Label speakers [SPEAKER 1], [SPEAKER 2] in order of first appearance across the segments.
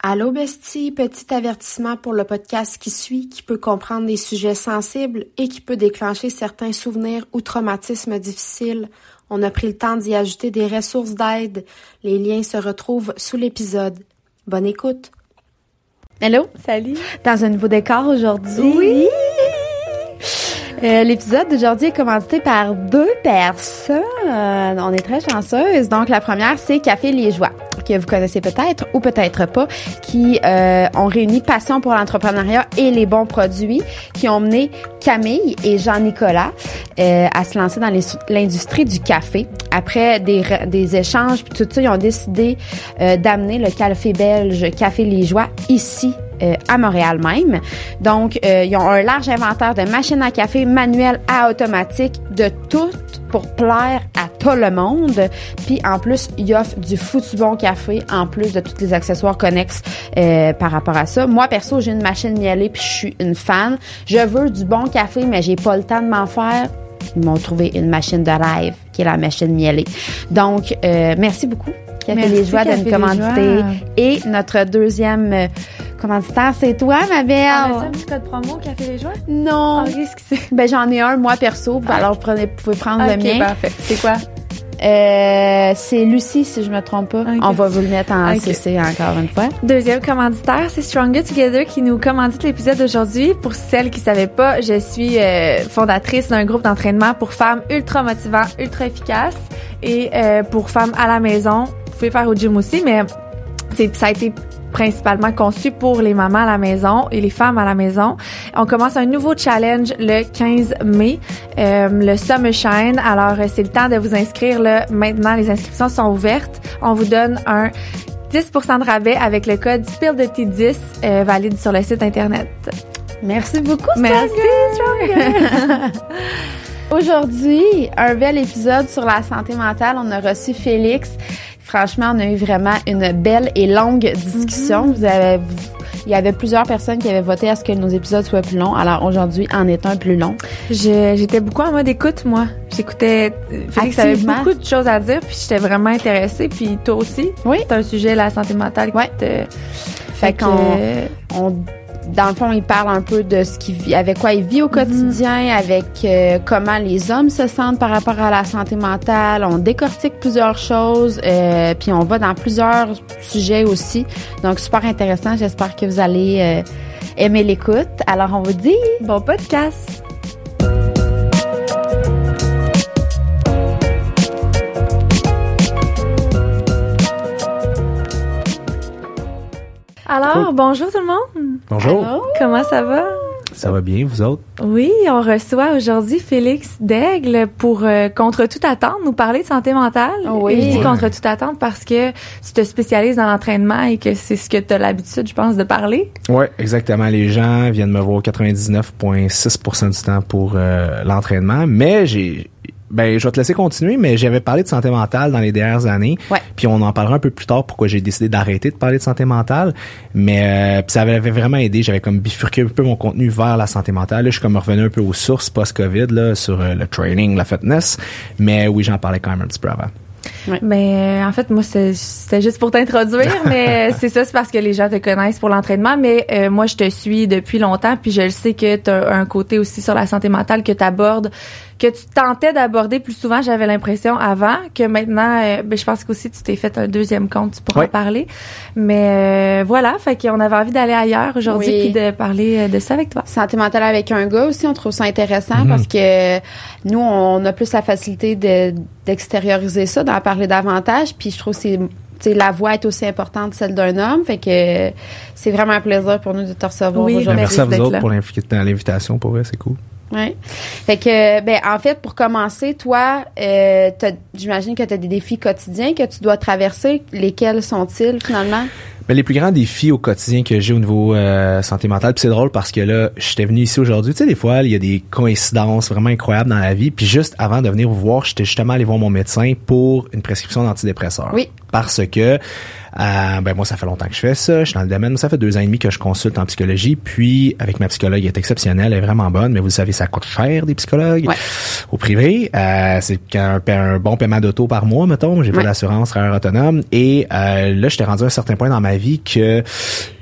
[SPEAKER 1] Allô bestie, petit avertissement pour le podcast qui suit, qui peut comprendre des sujets sensibles et qui peut déclencher certains souvenirs ou traumatismes difficiles. On a pris le temps d'y ajouter des ressources d'aide. Les liens se retrouvent sous l'épisode. Bonne écoute.
[SPEAKER 2] Hello.
[SPEAKER 3] Salut.
[SPEAKER 2] Dans un nouveau décor aujourd'hui.
[SPEAKER 3] Oui.
[SPEAKER 2] Euh, L'épisode d'aujourd'hui est commandité par deux personnes. on est très chanceuses. Donc, la première, c'est Café Les Joies, que vous connaissez peut-être ou peut-être pas, qui euh, ont réuni passion pour l'entrepreneuriat et les bons produits, qui ont mené Camille et Jean-Nicolas euh, à se lancer dans l'industrie du café. Après des, des échanges, puis tout ça, ils ont décidé euh, d'amener le café belge Café Les Joies ici euh, à Montréal même. Donc, euh, ils ont un large inventaire de machines à café manuelles à automatique, de tout pour plaire à tout le monde. Puis en plus, ils offrent du foutu bon café en plus de tous les accessoires connexes euh, par rapport à ça. Moi perso, j'ai une machine mielée puis je suis une fan. Je veux du bon café mais j'ai pas le temps de m'en faire. Ils m'ont trouvé une machine de rêve qui est la machine mielée. Donc merci beaucoup Café Les Joies de commanditer. Et notre deuxième euh, commanditaire, c'est toi, ma belle.
[SPEAKER 3] Ah, un petit code promo, Café Les Joies?
[SPEAKER 2] Non.
[SPEAKER 3] Oh, qu'est-ce que c'est?
[SPEAKER 2] Ben, j'en ai un, moi, perso. Ah. Alors, vous, prenez, pouvez prendre le mien.
[SPEAKER 3] parfait. C'est quoi?
[SPEAKER 2] Euh, c'est Lucie, si je me trompe pas. On va vous le mettre en CC encore une fois.
[SPEAKER 3] Deuxième commanditaire, c'est Stronger Together qui nous commandite l'épisode d'aujourd'hui. Pour celles qui savaient pas, je suis euh, fondatrice d'un groupe d'entraînement pour femmes ultra motivants, ultra efficaces et euh, pour femmes à la maison pouvez faire au gym aussi, mais c'est ça a été principalement conçu pour les mamans à la maison et les femmes à la maison. On commence un nouveau challenge le 15 mai, euh, le Summer Shine. Alors, c'est le temps de vous inscrire là. Maintenant, les inscriptions sont ouvertes. On vous donne un 10% de rabais avec le code SPILL de T10 euh, valide sur le site Internet.
[SPEAKER 2] Merci beaucoup,
[SPEAKER 3] Merci,
[SPEAKER 2] Aujourd'hui, un bel épisode sur la santé mentale. On a reçu Félix Franchement, on a eu vraiment une belle et longue discussion. Vous avez, il y avait plusieurs personnes qui avaient voté à ce que nos épisodes soient plus longs. Alors aujourd'hui, en est un plus long.
[SPEAKER 3] J'étais beaucoup en mode écoute, moi. J'écoutais. Félix avait beaucoup de choses à dire, puis j'étais vraiment intéressée. Puis toi aussi.
[SPEAKER 2] Oui.
[SPEAKER 3] C'est un sujet, la santé mentale.
[SPEAKER 2] Ouais. Fait, qu'on on dans le fond, il parle un peu de ce qu'il vit, avec quoi il vit au quotidien, avec euh, comment les hommes se sentent par rapport à la santé mentale. On décortique plusieurs choses, euh, puis on va dans plusieurs sujets aussi. Donc, super intéressant. J'espère que vous allez euh, aimer l'écoute. Alors, on vous dit
[SPEAKER 3] bon podcast. Alors, bonjour tout le monde.
[SPEAKER 4] Bonjour.
[SPEAKER 3] Comment ça va?
[SPEAKER 4] Ça va bien, vous autres?
[SPEAKER 3] Oui, on reçoit aujourd'hui Félix Daigle pour, euh, contre toute attente, nous parler de santé mentale.
[SPEAKER 2] Oui.
[SPEAKER 3] Et je dis contre toute attente parce que tu te spécialises dans l'entraînement et que c'est ce que tu as l'habitude, je pense, de parler.
[SPEAKER 4] Oui, exactement. Les gens viennent me voir 99,6% du temps pour euh, l'entraînement, mais j'ai ben, je vais te laisser continuer, mais j'avais parlé de santé mentale dans les dernières années.
[SPEAKER 2] Ouais.
[SPEAKER 4] Puis on en parlera un peu plus tard pourquoi j'ai décidé d'arrêter de parler de santé mentale. Mais euh, ça avait vraiment aidé. J'avais comme bifurqué un peu mon contenu vers la santé mentale. Là, je suis comme revenu un peu aux sources post-COVID là, sur euh, le training, la fitness. Mais oui, j'en parlais quand même un petit peu avant.
[SPEAKER 3] Ouais. Ben, en fait, moi, c'était juste pour t'introduire, mais c'est ça, c'est parce que les gens te connaissent pour l'entraînement. Mais euh, moi, je te suis depuis longtemps, puis je le sais que tu as un côté aussi sur la santé mentale que tu abordes que tu tentais d'aborder plus souvent, j'avais l'impression avant que maintenant, euh, ben, je pense qu'aussi tu t'es fait un deuxième compte, tu pourras en parler. Mais euh, voilà, fait qu'on avait envie d'aller ailleurs aujourd'hui puis de parler euh, de ça avec toi.
[SPEAKER 2] Santé mentale avec un gars aussi, on trouve ça intéressant mhm. parce que nous, on a plus la facilité de, d'extérioriser ça, d'en parler davantage. Puis je trouve que c'est la voix est aussi importante que celle d'un homme. Fait que c'est vraiment un plaisir pour nous de te recevoir
[SPEAKER 3] oui,
[SPEAKER 2] aujourd'hui.
[SPEAKER 4] Merci à vous autres pour l'invitation. Pour vrai, c'est cool.
[SPEAKER 2] Oui. Fait que, ben, en fait, pour commencer, toi, euh, j'imagine que tu as des défis quotidiens que tu dois traverser. Lesquels sont-ils finalement?
[SPEAKER 4] Ben, les plus grands défis au quotidien que j'ai au niveau euh, santé mentale, puis c'est drôle parce que là, j'étais venu ici aujourd'hui. Tu sais, des fois, il y a des coïncidences vraiment incroyables dans la vie. Puis juste avant de venir vous voir, j'étais justement allé voir mon médecin pour une prescription d'antidépresseurs.
[SPEAKER 2] Oui.
[SPEAKER 4] Parce que Euh, ben moi, ça fait longtemps que je fais ça. Je suis dans le domaine. Ça fait deux ans et demi que je consulte en psychologie. Puis, avec ma psychologue, elle est exceptionnelle, elle est vraiment bonne. Mais vous savez, ça coûte cher des psychologues
[SPEAKER 2] Ouais.
[SPEAKER 4] au privé. Euh, c'est un, un bon paiement d'auto par mois, mettons. J'ai pas d'assurance travailleur autonome. Et euh, là, j'étais rendu à un certain point dans ma vie que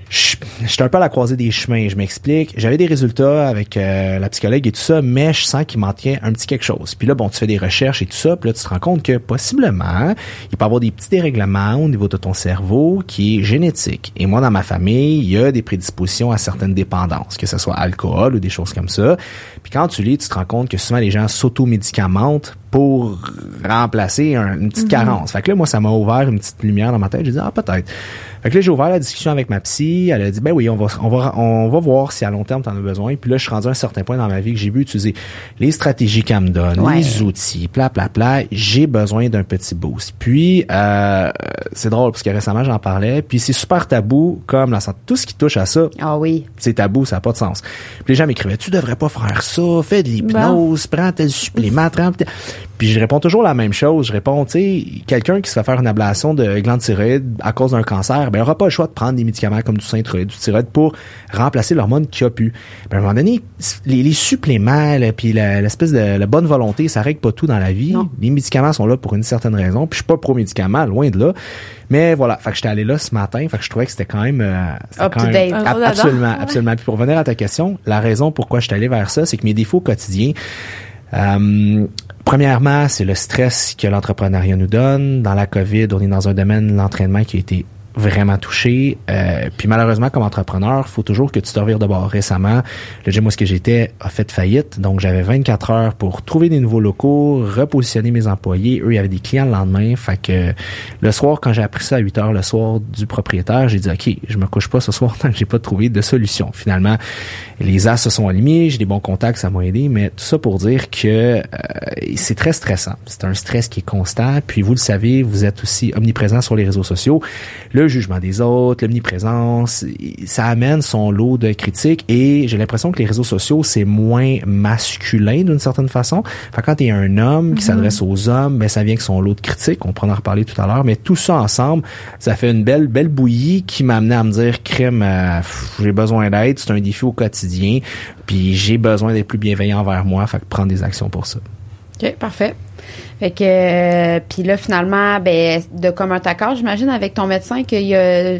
[SPEAKER 4] j'étais un peu à la croisée des chemins. Je m'explique. J'avais des résultats avec euh, la psychologue et tout ça, mais je sens qu'il manquait un petit quelque chose. Puis là, bon, tu fais des recherches et tout ça, puis là, tu te rends compte que possiblement, il peut y avoir des petits dérèglements au niveau de ton cerveau qui est génétique. Et moi, dans ma famille, il y a des prédispositions à certaines dépendances, que ce soit alcool ou des choses comme ça. Puis quand tu lis, tu te rends compte que souvent les gens s'auto-médicamentent pour remplacer un- une petite carence. Fait que là, moi, ça m'a ouvert une petite lumière dans ma tête. J'ai dit, ah, peut-être. Fait que là, j'ai ouvert la discussion avec ma psy. Elle a dit, ben oui, on va, on va, on va voir si à long terme, tu en as besoin. Puis là, je suis rendu à un certain point dans ma vie que j'ai vu utiliser les stratégies qu'elle me donne,
[SPEAKER 2] Ouais.
[SPEAKER 4] les outils, pla, pla, pla. J'ai besoin d'un petit boost. Puis, euh, c'est drôle parce que récemment, j'en parlais. Puis c'est super tabou comme la santé. Tout ce qui touche à ça,
[SPEAKER 2] Ah oui.
[SPEAKER 4] c'est tabou, ça n'a pas de sens. Puis les gens m'écrivaient, tu devrais pas faire ça, fais de l'hypnose, prends tel supplément, prends tel- Puis je réponds toujours la même chose. Je réponds, tu sais, quelqu'un qui se fait faire une ablation de glande thyroïde à cause d'un cancer, ben, il aura pas le choix de prendre des médicaments comme du synthroïde, du thyroïde pour remplacer l'hormone qu'il a pu. Ben, à un moment donné, les, les suppléments, là, puis l'espèce de la bonne volonté, ça règle pas tout dans la vie.
[SPEAKER 2] Non.
[SPEAKER 4] Les médicaments sont là pour une certaine raison. Puis je suis pas pro-médicaments, loin de là. Mais voilà, fait que j'étais allé là ce matin, fait que je trouvais que c'était quand même, euh,
[SPEAKER 2] Up
[SPEAKER 4] quand
[SPEAKER 2] to
[SPEAKER 4] même- Ab- absolument, absolument. Puis pour revenir à ta question, la raison pourquoi je suis allé vers ça, c'est que mes défauts quotidiens, euh, premièrement, c'est le stress que l'entrepreneuriat nous donne. Dans la COVID, on est dans un domaine l'entraînement qui a été vraiment touché. Euh, puis malheureusement, comme entrepreneur, faut toujours que tu te revires de bord. Récemment, le gym où est-ce que j'étais a fait faillite, donc j'avais 24 heures pour trouver des nouveaux locaux, repositionner mes employés. Eux, il y avait des clients le lendemain. Fait que le soir, quand j'ai appris ça à 8 heures le soir du propriétaire, j'ai dit OK, je me couche pas ce soir tant que j'ai pas trouvé de solution. Finalement, les as se sont alignés, j'ai des bons contacts, ça m'a aidé, mais tout ça pour dire que euh, c'est très stressant. C'est un stress qui est constant. Puis vous le savez, vous êtes aussi omniprésent sur les réseaux sociaux. Jugement des autres, l'omniprésence, ça amène son lot de critiques et j'ai l'impression que les réseaux sociaux, c'est moins masculin d'une certaine façon. Fait quand t'es un homme qui s'adresse aux hommes, ben ça vient avec son lot de critiques. On pourra en reparler tout à l'heure, mais tout ça ensemble, ça fait une belle belle bouillie qui m'a amené à me dire crème, euh, j'ai besoin d'aide, c'est un défi au quotidien, puis j'ai besoin d'être plus bienveillant envers moi, fait que prendre des actions pour ça.
[SPEAKER 2] OK, parfait. Fait que, euh, puis là, finalement, ben, de commun accord, j'imagine, avec ton médecin, qu'il y a,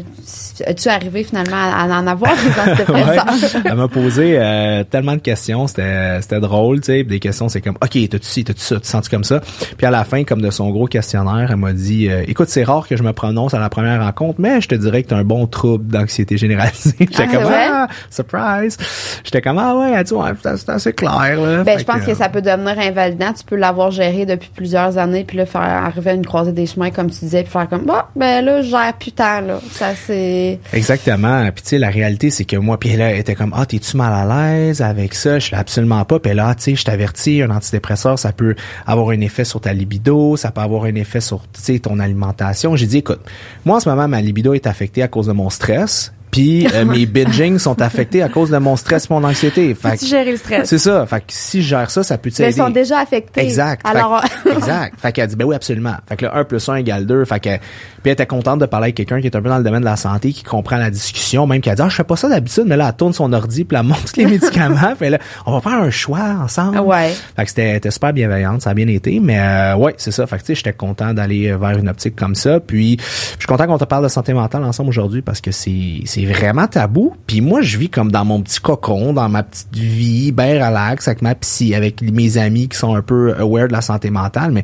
[SPEAKER 2] as-tu arrivé finalement à, à en avoir des antidépresseurs?
[SPEAKER 4] Elle m'a posé euh, tellement de questions, c'était c'était drôle, tu sais, des questions c'est comme OK, t'as-tu ci, t'as-tu ça, tu te sens comme ça? Puis à la fin comme de son gros questionnaire, elle m'a dit euh, écoute, c'est rare que je me prononce à la première rencontre, mais je te dirais que t'as un bon trouble d'anxiété généralisée. J'étais
[SPEAKER 2] Ah,
[SPEAKER 4] comme
[SPEAKER 2] ouais?
[SPEAKER 4] ah, surprise. J'étais comme ah ouais, elle dit ouais, c'est assez clair là.
[SPEAKER 2] Ben,
[SPEAKER 4] Fait
[SPEAKER 2] je pense que,
[SPEAKER 4] euh,
[SPEAKER 2] ça peut devenir invalidant. Tu peux l'avoir géré depuis plusieurs années, puis là, faire arriver à une croisée des chemins, comme tu disais, puis faire comme, bah, ben là, gère plus tant, là. Ça, c'est...
[SPEAKER 4] Exactement. Puis tu sais, la réalité, c'est que moi, puis là, elle était comme, ah, t'es-tu mal à l'aise avec ça? Je suis absolument pas. Puis là, tu sais, je t'avertis, un antidépresseur, ça peut avoir un effet sur ta libido, ça peut avoir un effet sur, tu sais, ton alimentation. J'ai dit, écoute, moi, en ce moment, ma libido est affectée à cause de mon stress. Puis euh, mes binging sont affectés à cause de mon stress, et mon anxiété. Fait que-
[SPEAKER 3] Tu gérer le stress.
[SPEAKER 4] c'est ça. Fait que si je gère ça, ça peut
[SPEAKER 2] Mais
[SPEAKER 4] t'aider.
[SPEAKER 2] ils sont déjà affectés.
[SPEAKER 4] Exact. Fait
[SPEAKER 2] Alors,
[SPEAKER 4] que- exact. Fait qu'elle dit, ben oui, absolument. Fait que là, 1 plus 1 égale 2. Fait que, puis elle était contente de parler avec quelqu'un qui est un peu dans le domaine de la santé, qui comprend la discussion, même qui a dit, ah, je fais pas ça d'habitude, mais là, elle tourne son ordi, puis elle montre les médicaments. Puis là, on va faire un choix ensemble.
[SPEAKER 2] Ouais.
[SPEAKER 4] Fait que c'était super bienveillante, ça a bien été. Mais euh, ouais, c'est ça. Fait que tu sais, j'étais content d'aller vers une optique comme ça. Puis je suis content qu'on te parle de santé mentale ensemble aujourd'hui parce que c'est vraiment tabou. Puis moi, je vis comme dans mon petit cocon, dans ma petite vie, bien relax, avec ma psy, avec mes amis qui sont un peu aware de la santé mentale. Mais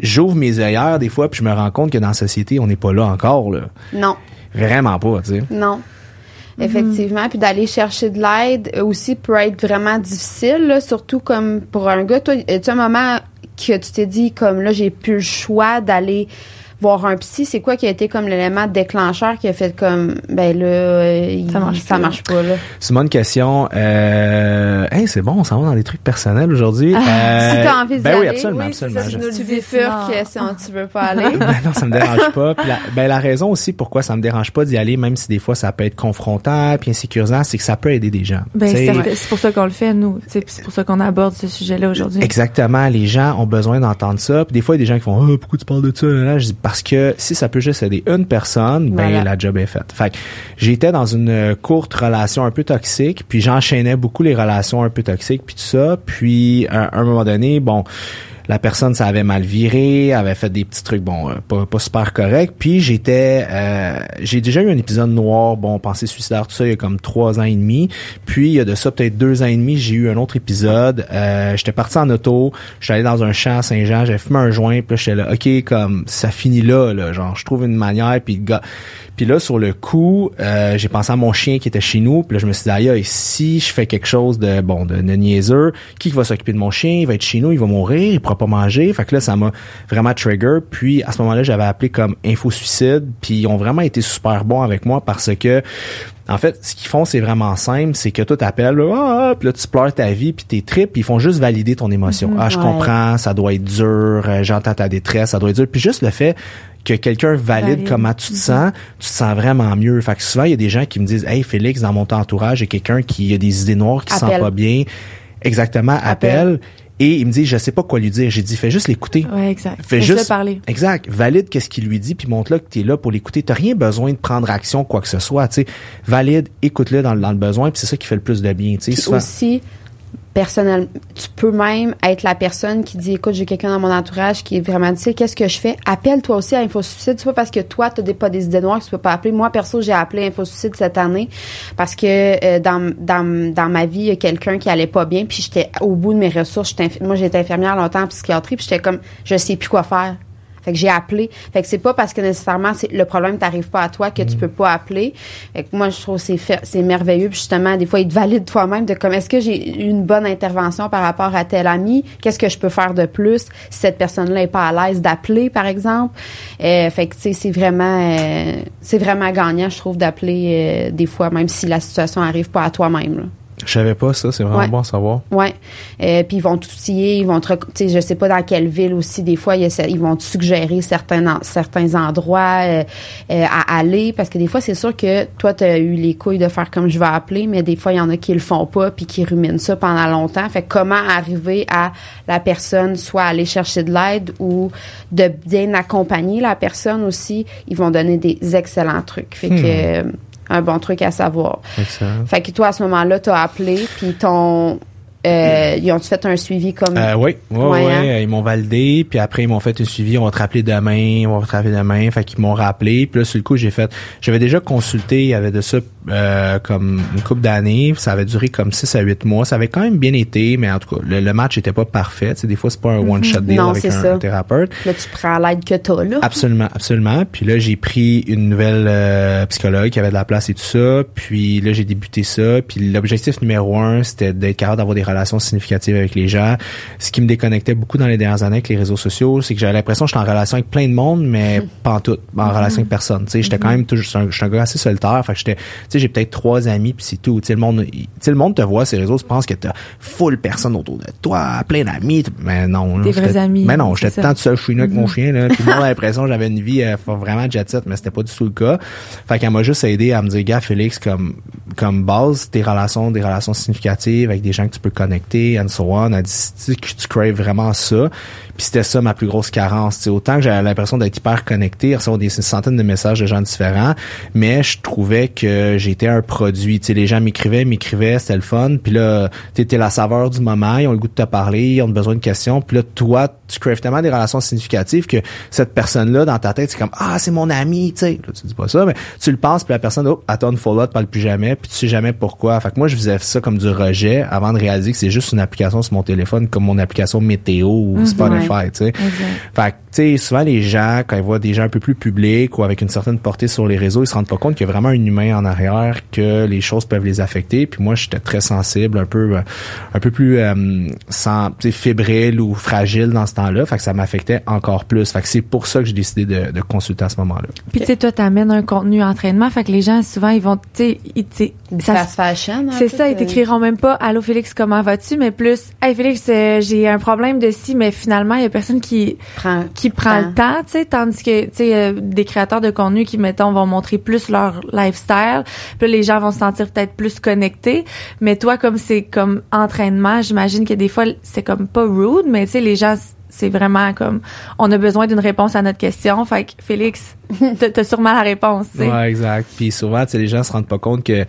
[SPEAKER 4] j'ouvre mes œillères des fois, puis je me rends compte que dans la société, on n'est pas là encore. Là.
[SPEAKER 2] non,
[SPEAKER 4] Vraiment pas, tu sais.
[SPEAKER 2] non. Effectivement, puis d'aller chercher de l'aide aussi peut être vraiment difficile, là, surtout comme pour un gars. Toi, tu un moment que tu t'es dit comme là, j'ai plus le choix d'aller voir un psy, c'est quoi qui a été comme l'élément déclencheur qui a fait comme ben là euh, il-
[SPEAKER 3] Ça marche
[SPEAKER 2] ça
[SPEAKER 3] pas.
[SPEAKER 2] marche pas là.
[SPEAKER 4] C'est une bonne question. Euh... Hey, c'est bon, on s'en va dans des trucs personnels aujourd'hui.
[SPEAKER 2] Ah,
[SPEAKER 4] Euh,
[SPEAKER 2] si t'as envie d'y
[SPEAKER 4] ben oui,
[SPEAKER 2] aller,
[SPEAKER 4] absolument,
[SPEAKER 2] oui,
[SPEAKER 4] absolument.
[SPEAKER 2] ça, tu
[SPEAKER 4] Je-
[SPEAKER 2] bifurques si on, tu veux pas aller.
[SPEAKER 4] ben non, ça me dérange pas. Puis la, ben la raison aussi pourquoi ça me dérange pas d'y aller, même si des fois ça peut être confrontant puis insécurisant, c'est que ça peut aider des gens.
[SPEAKER 3] Ben, c'est pour ça qu'on le fait, nous. C'est c'est pour ça qu'on aborde ce sujet-là aujourd'hui.
[SPEAKER 4] Exactement, les gens ont besoin d'entendre ça. Puis des fois, il y a des gens qui font oh, pourquoi tu parles de ça? Là? Je dis parce que si ça peut juste aider une personne, ben
[SPEAKER 2] Voilà.
[SPEAKER 4] la job est faite. Fait que j'étais dans une courte relation un peu toxique, puis j'enchaînais beaucoup les relations un peu toxiques, puis tout ça. Puis à un moment donné, bon, la personne ça avait mal viré, avait fait des petits trucs bon euh, pas, pas super corrects. Puis j'étais euh, j'ai déjà eu un épisode noir, bon pensée suicidaire tout ça il y a comme trois ans et demi. Puis il y a de ça peut-être deux ans et demi j'ai eu un autre épisode. Euh, j'étais parti en auto, j'étais allé dans un champ à Saint-Jean, j'avais fumé un joint, puis j'étais là ok comme ça finit là là, genre je trouve une manière puis puis là, sur le coup, j'ai pensé à mon chien qui était chez nous. Puis là, je me suis dit, aïe, si je fais quelque chose de bon, de, de niaiseux, qui va s'occuper de mon chien? Il va être chez nous, il va mourir, pas manger. Fait que là, ça m'a vraiment trigger. Puis à ce moment-là, j'avais appelé comme Info Suicide. Puis ils ont vraiment été super bons avec moi parce que en fait, ce qu'ils font, c'est vraiment simple, c'est que toi t'appelles, ah, puis là tu pleures ta vie, puis tes tripes, puis ils font juste valider ton émotion. ah, je
[SPEAKER 2] ouais.
[SPEAKER 4] comprends, ça doit être dur, euh, j'entends ta détresse, ça doit être dur. Puis juste le fait que quelqu'un valide,
[SPEAKER 3] Valide.
[SPEAKER 4] comment tu te sens, tu te sens vraiment mieux. Fait que souvent, il y a des gens qui me disent, hey Félix, dans mon entourage, il y a quelqu'un qui a des idées noires, qui se sent pas bien. Exactement, appelle. Et il me dit, je sais pas quoi lui dire. J'ai dit, fais juste l'écouter.
[SPEAKER 3] Ouais, exact.
[SPEAKER 4] Fais juste
[SPEAKER 3] parler.
[SPEAKER 4] Exact. Valide qu'est-ce qu'il lui dit, puis montre-le que tu es là pour l'écouter. T'as rien besoin de prendre action, quoi que ce soit. Tu sais, valide, écoute-le dans, le- dans le besoin, puis c'est ça qui fait le plus de bien. Tu sais,
[SPEAKER 2] aussi, personnellement, tu peux même être la personne qui dit, écoute, j'ai quelqu'un dans mon entourage qui est vraiment, tu qu'est-ce que je fais? Appelle toi aussi à Info Suicide. C'est pas parce que toi, t'as des, pas des idées noires que tu peux pas appeler. Moi, perso, j'ai appelé Info Suicide cette année parce que euh, dans, ma vie, il y a quelqu'un qui allait pas bien, puis j'étais au bout de mes ressources. Moi, j'étais infirmière longtemps en psychiatrie, puis j'étais comme, je sais plus quoi faire. Fait que j'ai appelé. Fait que c'est pas parce que nécessairement c'est le problème t'arrive pas à toi que tu peux pas appeler. Fait que moi je trouve que c'est c'est merveilleux Puis justement des fois il te valide toi-même de comme est-ce que j'ai eu une bonne intervention par rapport à tel ami, qu'est-ce que je peux faire de plus si cette personne-là est pas à l'aise d'appeler par exemple? Euh, fait que tu sais c'est vraiment euh, c'est vraiment gagnant je trouve d'appeler euh, des fois même si la situation arrive pas à toi-même.
[SPEAKER 4] Je savais pas ça, c'est vraiment
[SPEAKER 2] Ouais.
[SPEAKER 4] bon à savoir.
[SPEAKER 2] Ouais. Euh, puis ils vont t'outiller, ils vont te, tu sais, je sais pas dans quelle ville aussi des fois il y a, ce- ils vont te suggérer certains certains endroits euh, euh, à aller parce que des fois c'est sûr que toi tu as eu les couilles de faire comme je vais appeler mais des fois il y en a qui le font pas puis qui ruminent ça pendant longtemps. Fait que comment arriver à la personne soit aller chercher de l'aide ou de bien accompagner la personne aussi, ils vont donner des excellents trucs. Fait que euh, un bon truc à savoir.
[SPEAKER 4] Excellent.
[SPEAKER 2] Fait que toi, à ce moment-là, t'as appelé, puis ton... Euh, ils ont fait un suivi comme...
[SPEAKER 4] Euh, oui, oui,
[SPEAKER 2] Ouais,
[SPEAKER 4] Ils m'ont validé, puis après ils m'ont fait un suivi, on va te rappeler demain, on va te rappeler demain. Fait qu'ils m'ont rappelé, puis là sur le coup j'ai fait, j'avais déjà consulté, il y avait de ça euh, comme une couple d'années, ça avait duré comme 6 à 8 mois, ça avait quand même bien été, mais en tout cas le, le match était pas parfait. Tu sais, des fois c'est pas un one shot deal.
[SPEAKER 2] Non,
[SPEAKER 4] avec
[SPEAKER 2] c'est
[SPEAKER 4] un,
[SPEAKER 2] ça.
[SPEAKER 4] un thérapeute.
[SPEAKER 2] Là, tu prends l'aide que t'as, là.
[SPEAKER 4] Absolument, absolument. Puis là, j'ai pris une nouvelle euh, psychologue qui avait de la place et tout ça. Puis là, j'ai débuté ça. Puis l'objectif numéro un, c'était d'être capable d'avoir des relations significatives avec les gens. Ce qui me déconnectait beaucoup dans les dernières années avec les réseaux sociaux, c'est que j'avais l'impression que j'étais en relation avec plein de monde, mais pas en tout, en relation avec personne. Tu sais, j'étais quand même toujours, un, j'étais un gars assez solitaire. Fait que j'étais, sais, j'ai peut-être trois amis puis c'est tout. Tu sais, le monde, il- le monde te voit sur les réseaux, tu penses que t'as full personne autour de toi, plein d'amis. Mais non.
[SPEAKER 3] Des vrais amis,
[SPEAKER 4] Mais non, j'étais tant seul chez nous avec mon chien là puis moi j'ai l'impression que j'avais une vie euh, vraiment jet set mais c'était pas du tout le cas fait qu'elle m'a juste aidé à me dire gars Félix comme comme base tes relations des relations significatives avec des gens que tu peux connecter and so on elle dit si tu, tu craves vraiment ça puis c'était ça ma plus grosse carence autant que j'avais l'impression d'être hyper connecté recevoir des centaines de messages de gens différents mais je trouvais que j'étais un produit. Tu sais les gens m'écrivaient m'écrivaient c'était le fun. Puis là t'étais la saveur du moment ils ont le goût de te parler ils ont besoin de questions. Puis là toi tu craves tellement des relations significatives que cette personne-là, dans ta tête, c'est comme Ah, c'est mon ami, tu sais. Là, tu dis pas ça, mais tu le penses, puis la personne, oh, attends follow, te parle plus jamais, puis tu sais jamais pourquoi. Fait que moi, je faisais ça comme du rejet avant de réaliser que c'est juste une application sur mon téléphone, comme mon application météo ou Spotify, tu sais. Fait que, tu sais, souvent les gens, quand ils voient des gens un peu plus publics ou avec une certaine portée sur les réseaux, ils se rendent pas compte qu'il y a vraiment un humain en arrière, que les choses peuvent les affecter. Puis moi, j'étais très sensible, un peu, euh, un peu plus euh, sans, tu sais, fébrile ou fragile dans ce temps-là. Fait que ça m'affectait encore plus. Fait que c'est pour ça que j'ai décidé de, de consulter à ce moment-là.
[SPEAKER 3] Puis tu sais, toi, t'amènes un contenu entraînement, fait que les gens, souvent, ils vont, tu sais, ils- tu sais,
[SPEAKER 2] Du
[SPEAKER 3] ça
[SPEAKER 2] fast fashion. un
[SPEAKER 3] C'est ça, ils
[SPEAKER 2] euh,
[SPEAKER 3] t'écriront même pas Allô Félix, comment vas-tu? Mais plus Hey Félix, euh, j'ai un problème de ci, mais finalement, il y a personne qui
[SPEAKER 2] Prends
[SPEAKER 3] qui prend le temps, tu sais, tandis que tu sais euh, des créateurs de contenu qui mettons vont montrer plus leur lifestyle, puis là, les gens vont se sentir peut-être plus connectés, mais toi comme c'est comme entraînement, j'imagine que des fois c'est comme pas rude, mais tu sais les gens c'est vraiment comme on a besoin d'une réponse à notre question. Fait que Félix, t'as sûrement la réponse. tu sais.
[SPEAKER 4] Ouais, exact. Puis souvent, tu sais, les gens se rendent pas compte que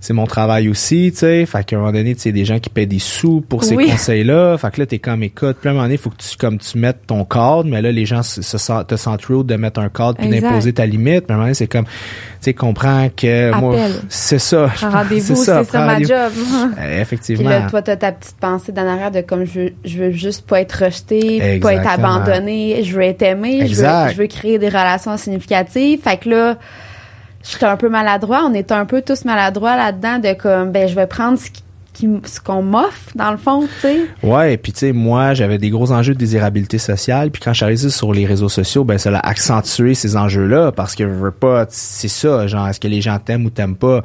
[SPEAKER 4] c'est mon travail aussi, tu sais. Fait qu'à un moment donné, tu sais, des gens qui paient des sous pour ces
[SPEAKER 3] Oui.
[SPEAKER 4] conseils-là. Fait que là, t'es comme, écoute, puis à un moment donné, faut que tu, comme, tu mettes ton cadre, mais là, les gens se, se sentent, te sentent rude de mettre un cadre puis d'imposer ta limite. Mais à un moment donné, c'est comme, tu sais, comprends que moi, c'est ça.
[SPEAKER 3] Rendez-vous, c'est ça,
[SPEAKER 4] prends
[SPEAKER 3] ma job.
[SPEAKER 2] Puis
[SPEAKER 4] effectivement.
[SPEAKER 2] là, toi, t'as ta petite pensée d'en arrière de comme je veux, je veux juste pas être rejeté, pas être abandonné, je veux être aimé, je veux, je veux créer des relations significatives. Fait que là, j'étais un peu maladroit. On est un peu tous maladroits là-dedans de comme, ben, je vais prendre ce qui- ce qu'on m'offre, dans le fond, tu sais.
[SPEAKER 4] Ouais, puis tu sais, moi, j'avais des gros enjeux de désirabilité sociale, puis quand je suis arrivé sur les réseaux sociaux, ben ça a accentué ces enjeux-là parce que je veux pas, c'est ça, genre est-ce que les gens t'aiment ou t'aiment pas?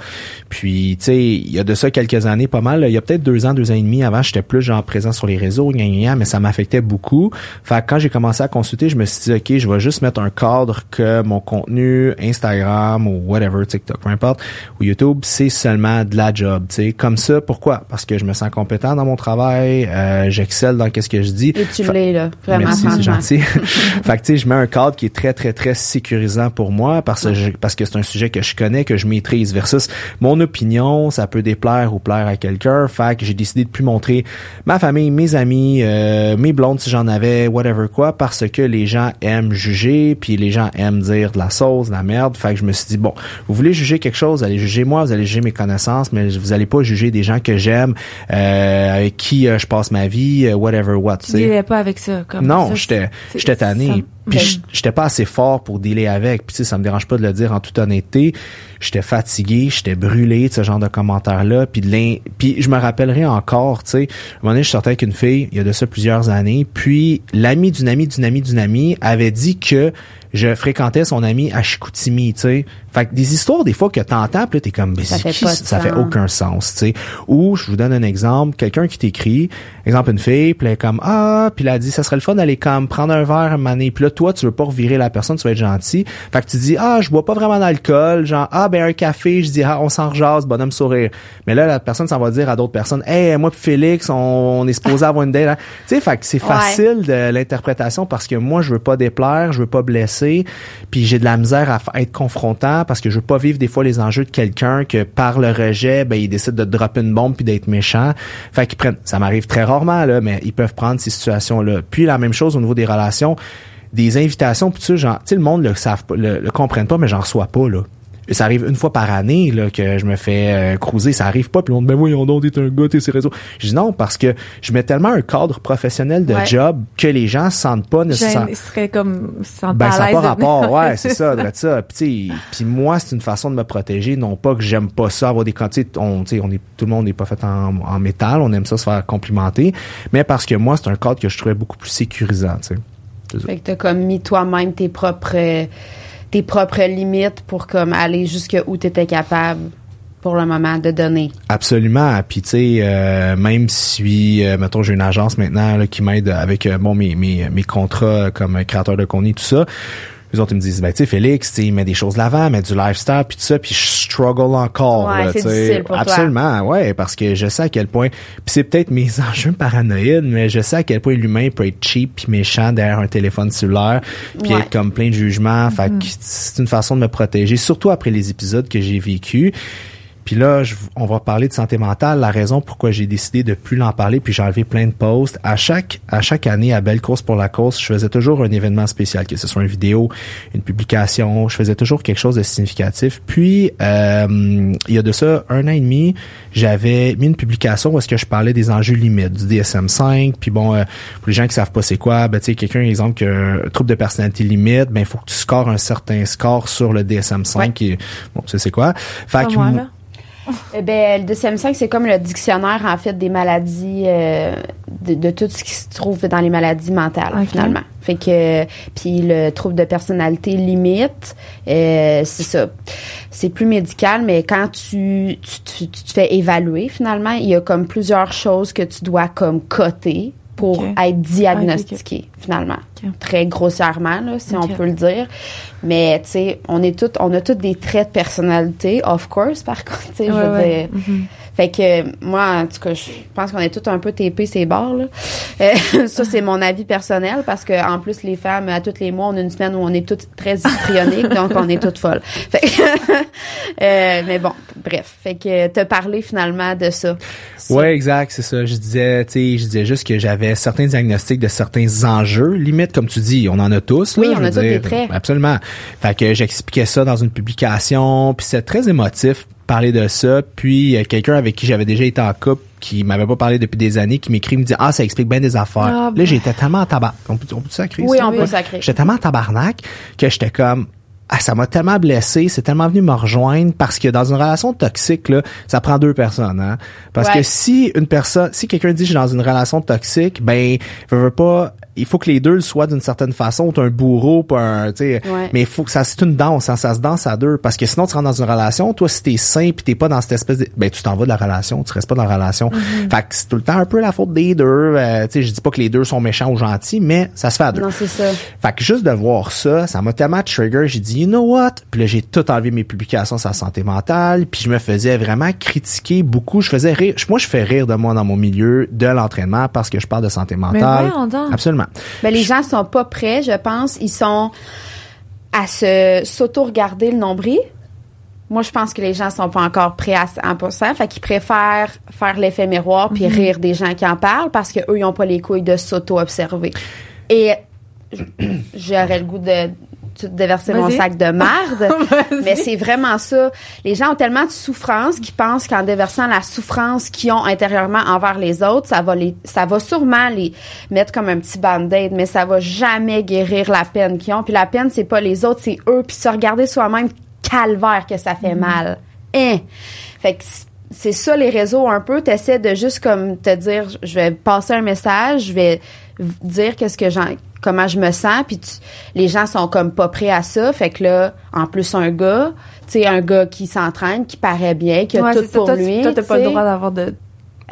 [SPEAKER 4] Puis tu sais, il y a de ça quelques années, pas mal. Il y a peut-être deux ans, deux ans et demi avant, j'étais plus genre présent sur les réseaux, gna, gna, mais ça m'affectait beaucoup. Fait que quand j'ai commencé à consulter, je me suis dit ok, je vais juste mettre un cadre que mon contenu Instagram ou whatever, TikTok, peu importe, ou YouTube, c'est seulement de la job. Tu sais, comme ça, pourquoi? Parce que je me sens compétent dans mon travail, euh, j'excelle dans qu'est-ce que je dis.
[SPEAKER 2] Et tu l'es, là. Vraiment,
[SPEAKER 4] Merci, c'est gentil. fait que tu sais, je mets un cadre qui est très très très sécurisant pour moi parce que je- parce que c'est un sujet que je connais, que je maîtrise versus mon opinion, ça peut déplaire ou plaire à quelqu'un. Fait que j'ai décidé de plus montrer ma famille, mes amis, euh, mes blondes si j'en avais, whatever quoi, parce que les gens aiment juger, puis les gens aiment dire de la sauce, de la merde. Fait que je me suis dit bon, vous voulez juger quelque chose, allez juger moi, vous allez juger mes connaissances, mais vous allez pas juger des gens que j'aime, euh, avec qui euh, je passe ma vie, euh, whatever what. tu sais.
[SPEAKER 3] pas avec ça. Comme
[SPEAKER 4] Non,
[SPEAKER 3] ça,
[SPEAKER 4] j'étais
[SPEAKER 3] c'est-
[SPEAKER 4] j'étais
[SPEAKER 3] ça-
[SPEAKER 4] tanné. Puis
[SPEAKER 3] ben,
[SPEAKER 4] j'étais pas assez fort pour dealer avec. Puis tu sais, ça me dérange pas de le dire en toute honnêteté. J'étais fatigué, j'étais brûlé de ce genre de commentaires-là. Puis de puis je me rappellerai encore, tu sais, un moment donné, je sortais avec une fille, il y a de ça plusieurs années. Puis l'ami d'une amie d'une amie d'une amie avait dit que je fréquentais son ami à Chicoutimi, tu sais. Fait que des histoires, des fois, que t'entends, puis là, t'es comme, mais
[SPEAKER 2] Ça
[SPEAKER 4] c'est
[SPEAKER 2] fait
[SPEAKER 4] qui ça? fait aucun sens, tu sais. Ou, je vous donne un exemple, quelqu'un qui t'écrit, exemple, une fille, puis elle est comme, ah, puis elle a dit, ça serait le fun d'aller comme prendre un verre, un moment donné. Puis là, toi, tu veux pas revirer la personne, tu veux être gentil. Fait que tu dis, ah, je bois pas vraiment d'alcool, genre, ah, ben, un café, je dis, ah, on s'en rejase, bonhomme sourire. Mais là, la personne s'en va dire à d'autres personnes, hey, moi pis Félix, on, on est supposé avoir une date. hein. Tu sais, fait que c'est
[SPEAKER 2] Ouais.
[SPEAKER 4] facile de l'interprétation parce que moi, je veux pas déplaire, je veux pas blesser, puis j'ai de la misère à être confrontant parce que je veux pas vivre des fois les enjeux de quelqu'un que par le rejet, ben il décide de dropper une bombe puis d'être méchant. Fait qu'ils prennent, ça m'arrive très rarement mais ils peuvent prendre ces situations-là. Puis la même chose au niveau des relations, des invitations, puis tu sais, le monde le savent le, le pas, mais j'en reçois pas là. Ça arrive une fois par année là, que je me fais euh, cruiser, ça arrive pas, puis le monde, ben voyons donc, t'es un gars, t'es ces réseaux. Je dis non, parce que je mets tellement un cadre professionnel de
[SPEAKER 2] Ouais.
[SPEAKER 4] job que les gens se sentent pas nécessairement.
[SPEAKER 3] Gêné, serait comme sans
[SPEAKER 4] Ben, ça n'a pas
[SPEAKER 3] de-
[SPEAKER 4] rapport, ouais, c'est ça, de ça. Puis, moi, c'est une façon de me protéger, non pas que j'aime pas ça, avoir des quantités, on, tu sais, on est, tout le monde n'est pas fait en, en métal, on aime ça se faire complimenter, mais parce que moi, c'est un cadre que je trouvais beaucoup plus sécurisant, tu sais.
[SPEAKER 2] Fait que t'as comme mis toi-même tes propres tes propres limites pour comme aller jusque où t'étais capable pour le moment de donner?
[SPEAKER 4] Absolument. Puis tu sais, euh, même si, euh, mettons, j'ai une agence maintenant qui m'aide avec euh, bon mes, mes, mes contrats comme créateur de contenu, tout ça. Les autres ils me disent, ben tu sais, Félix, il met des choses de l'avant, met du lifestyle, puis tout ça, puis je struggle encore.
[SPEAKER 2] Ouais,
[SPEAKER 4] là,
[SPEAKER 2] difficile pour toi.
[SPEAKER 4] Absolument, ouais, parce que je sais à quel point, puis c'est peut-être mes enjeux paranoïdes, mais je sais à quel point l'humain peut être cheap puis méchant derrière un téléphone cellulaire, puis
[SPEAKER 2] Ouais.
[SPEAKER 4] être comme plein de jugements. Fait que c'est une façon de me protéger, surtout après les épisodes que j'ai vécus. Puis là, je- on va parler de santé mentale. La raison pourquoi j'ai décidé de plus l'en parler, puis j'ai enlevé plein de posts. À chaque à chaque année, à Belle Course pour la course, je faisais toujours un événement spécial, que ce soit une vidéo, une publication. Je faisais toujours quelque chose de significatif. Puis, euh, il y a de ça un an et demi, j'avais mis une publication où est-ce que je parlais des enjeux limites du DSM-5. Puis bon, euh, pour les gens qui savent pas c'est quoi, ben tu sais, quelqu'un, exemple, qui a un trouble de personnalité limite, ben il faut que tu scores un certain score sur le DSM-5.
[SPEAKER 2] Ouais.
[SPEAKER 4] Qui est, bon, tu sais c'est quoi. Fait que
[SPEAKER 3] moi.
[SPEAKER 2] Eh ben, le DSM-5, c'est comme le dictionnaire, en fait, des maladies, euh, de, de tout ce qui se trouve dans les maladies mentales, finalement. Fait que, puis le trouble de personnalité limite, euh, c'est ça. C'est plus médical, mais quand tu, tu, tu, tu te fais évaluer, finalement, il y a comme plusieurs choses que tu dois comme coter pour être diagnostiqué, finalement. Très grossièrement, là, si on peut le dire. Mais, tu sais, on est toutes, on a toutes des traits de personnalité, of course, par contre, tu sais, je veux
[SPEAKER 3] ouais.
[SPEAKER 2] dire.
[SPEAKER 3] Mhm.
[SPEAKER 2] Fait que moi, en tout cas, je pense qu'on est tous un peu TP ces bords là. Euh, ça c'est mon avis personnel parce que en plus les femmes à tous les mois on a une semaine où on est toutes très histrioniques donc on est toutes folles. Fait que, euh, mais bon, bref, fait que te parler finalement de ça. Ça.
[SPEAKER 4] Ouais, exact, c'est ça. Je disais, tu sais, je disais juste que j'avais certains diagnostics de certains enjeux, limite comme tu dis, on en a tous.
[SPEAKER 2] Oui,
[SPEAKER 4] là,
[SPEAKER 2] on
[SPEAKER 4] je
[SPEAKER 2] a tous des traits.
[SPEAKER 4] Absolument. Fait que j'expliquais ça dans une publication, puis c'est très émotif parler de ça. Puis euh, quelqu'un avec qui j'avais déjà été en couple qui m'avait pas parlé depuis des années, qui m'écrit, me dit ah ça explique bien des affaires.
[SPEAKER 3] Ah,
[SPEAKER 4] là
[SPEAKER 3] bon.
[SPEAKER 4] j'étais tellement en tabac. On peut, on peut sacrer
[SPEAKER 2] Oui,
[SPEAKER 4] ça?
[SPEAKER 2] on peut
[SPEAKER 4] Ouais.
[SPEAKER 2] sacrer.
[SPEAKER 4] J'étais tellement en tabarnak que j'étais comme ah, ça m'a tellement blessé, c'est tellement venu me rejoindre parce que dans une relation toxique là, ça prend deux personnes hein. Parce
[SPEAKER 2] Ouais.
[SPEAKER 4] que si une personne si quelqu'un dit je suis dans une relation toxique, ben veut, veut pas il faut que les deux le soient d'une certaine façon, un bourreau, pas un, tu sais,
[SPEAKER 2] Ouais.
[SPEAKER 4] mais il faut que ça c'est une danse, hein, ça se danse à deux parce que sinon tu rentres dans une relation, toi si t'es sain puis t'es pas dans cette espèce de ben tu t'en vas de la relation, tu restes pas dans la relation.
[SPEAKER 2] Mm-hmm.
[SPEAKER 4] Fait que c'est tout le temps un peu la faute des deux, euh, tu sais, je dis pas que les deux sont méchants ou gentils, mais ça se fait à deux.
[SPEAKER 2] Non, c'est ça.
[SPEAKER 4] Fait que juste de voir ça, ça m'a tellement trigger, j'ai dit, you know what? Puis là, j'ai tout enlevé mes publications sur la santé mentale, puis je me faisais vraiment critiquer beaucoup. Je faisais rire. Moi, je fais rire de moi dans mon milieu de l'entraînement parce que je parle de santé mentale.
[SPEAKER 3] donc.
[SPEAKER 4] Absolument.
[SPEAKER 2] Ben, les gens sont pas prêts, je pense. Ils sont à se s'auto-regarder le nombril. Moi, je pense que les gens sont pas encore prêts à 100%. Fait qu'ils préfèrent faire l'effet miroir puis
[SPEAKER 3] Mhm.
[SPEAKER 2] rire des gens qui en parlent parce que eux, ils ont pas les couilles de s'auto-observer. Et j'aurais le goût de, de déverser mon sac de merde. Mais c'est vraiment ça. Les gens ont tellement de souffrance qu'ils pensent qu'en déversant la souffrance qu'ils ont intérieurement envers les autres, ça va les, ça va sûrement les mettre comme un petit band-aid, mais ça va jamais guérir la peine qu'ils ont. Puis la peine, c'est pas les autres, c'est eux. Puis se regarder soi-même, calvaire que ça fait mal. Hein? Fait que c'est ça les réseaux un peu. T'essaies de juste comme te dire, je vais passer un message, je vais dire qu'est-ce que j'en comment je me sens puis tu- les gens sont comme pas prêts à ça fait que là en plus un gars tu sais un gars qui s'entraîne qui paraît bien qui a
[SPEAKER 3] Ouais,
[SPEAKER 2] tout
[SPEAKER 3] ça.
[SPEAKER 2] pour
[SPEAKER 3] Toi,
[SPEAKER 2] lui
[SPEAKER 3] Toi, t'as pas le droit d'avoir de, de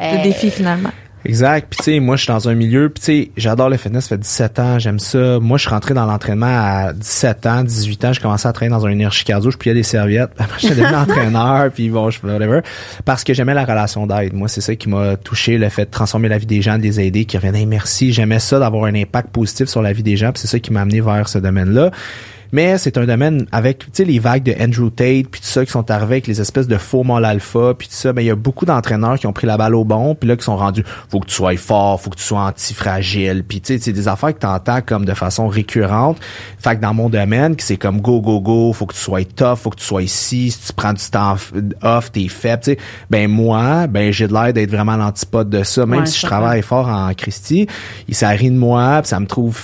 [SPEAKER 2] Euh,
[SPEAKER 3] défi finalement.
[SPEAKER 4] Exact. Puis tu sais, moi je suis dans un milieu, puis tu sais, j'adore le fitness, ça fait 17 ans, j'aime ça. Moi je suis rentré dans l'entraînement à 17 ans, 18 ans, j'ai commencé à travailler dans un énergie cardio, je pliais des serviettes. Après j'étais devenu entraîneur, puis bon, je whatever parce que j'aimais la relation d'aide. Moi, c'est ça qui m'a touché, le fait de transformer la vie des gens, de les aider, qui revenaient Hey, merci, j'aimais ça d'avoir un impact positif sur la vie des gens, puis c'est ça qui m'a amené vers ce domaine-là. Mais c'est un domaine avec, tu sais, les vagues de Andrew Tate, puis tout ça, qui sont arrivés avec les espèces de faux mâles alpha, puis tout ça, ben il y a beaucoup d'entraîneurs qui ont pris la balle au bon, puis là, qui sont rendus, faut que tu sois fort, faut que tu sois antifragile, puis tu sais, c'est des affaires que t'entends comme de façon récurrente. Fait que dans mon domaine, c'est comme go, go, go, faut que tu sois tough, faut que tu sois ici, si tu prends du temps off, t'es faible, tu sais. Ben moi, ben j'ai de l'air d'être vraiment l'antipode de ça, même
[SPEAKER 2] Ouais,
[SPEAKER 4] si je travaille fort en Christie, il rit de moi, puis ça me trouve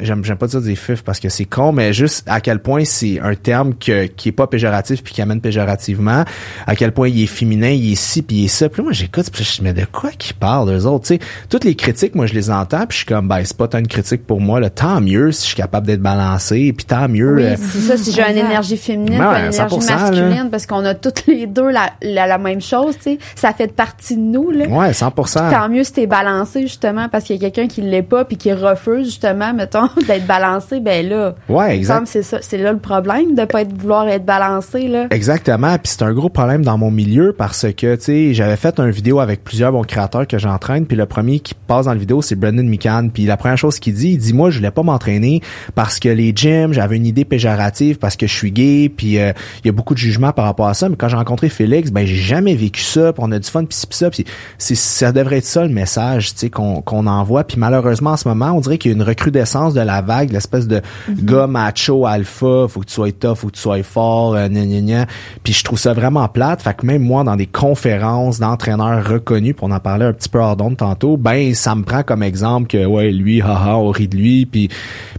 [SPEAKER 4] j'aime j'aime pas dire des fifs parce que c'est con mais juste à quel point c'est un terme que, qui est pas péjoratif puis qui amène péjorativement à quel point il est féminin il est ci puis il est ça. Puis là, moi j'écoute puis je me dis mais de quoi qu'ils parlent eux autres? Tu sais toutes les critiques moi je les entends puis je suis comme ben c'est pas tant une critique pour moi là. Tant mieux si je suis capable d'être balancé puis tant mieux
[SPEAKER 2] oui
[SPEAKER 4] euh,
[SPEAKER 2] c'est ça si j'ai une énergie féminine pas une énergie
[SPEAKER 4] 100%, là.
[SPEAKER 2] masculine parce qu'on a toutes les deux la, la, la même chose tu sais ça fait partie de nous là.
[SPEAKER 4] Ouais 100%
[SPEAKER 2] Tant mieux si t'es balancé, justement, parce qu'il y a quelqu'un qui l'est pas puis qui refuse, justement, mettons, d'être balancé, ben là.
[SPEAKER 4] ouais exact
[SPEAKER 2] c'est ça. C'est là le problème de pas être, vouloir être balancé, là.
[SPEAKER 4] Exactement, puis c'est un gros problème dans mon milieu parce que tu sais, j'avais fait une vidéo avec plusieurs bons créateurs que j'entraîne, puis le premier qui passe dans la vidéo, c'est Brendan McCann, puis la première chose qu'il dit, il dit moi je voulais pas m'entraîner parce que les gyms, j'avais une idée péjorative parce que je suis gay, puis euh, il y a beaucoup de jugements par rapport à ça, mais quand j'ai rencontré Félix, ben j'ai jamais vécu ça, puis on a du fun puis ça, puis c'est ça devrait être ça le message, tu sais qu'on qu'on envoie, puis malheureusement en ce moment, on dirait qu'il y a une recrudescence de la vague, l'espèce de gars macho alpha, faut que tu sois tough, faut que tu sois fort, euh, gna, gna, gna. Puis je trouve ça vraiment plate. Fait que même moi, dans des conférences d'entraîneurs reconnus, on en parlait un petit peu hors d'onde tantôt, ben ça me prend comme exemple que ouais, lui, haha, on rit de lui. Puis,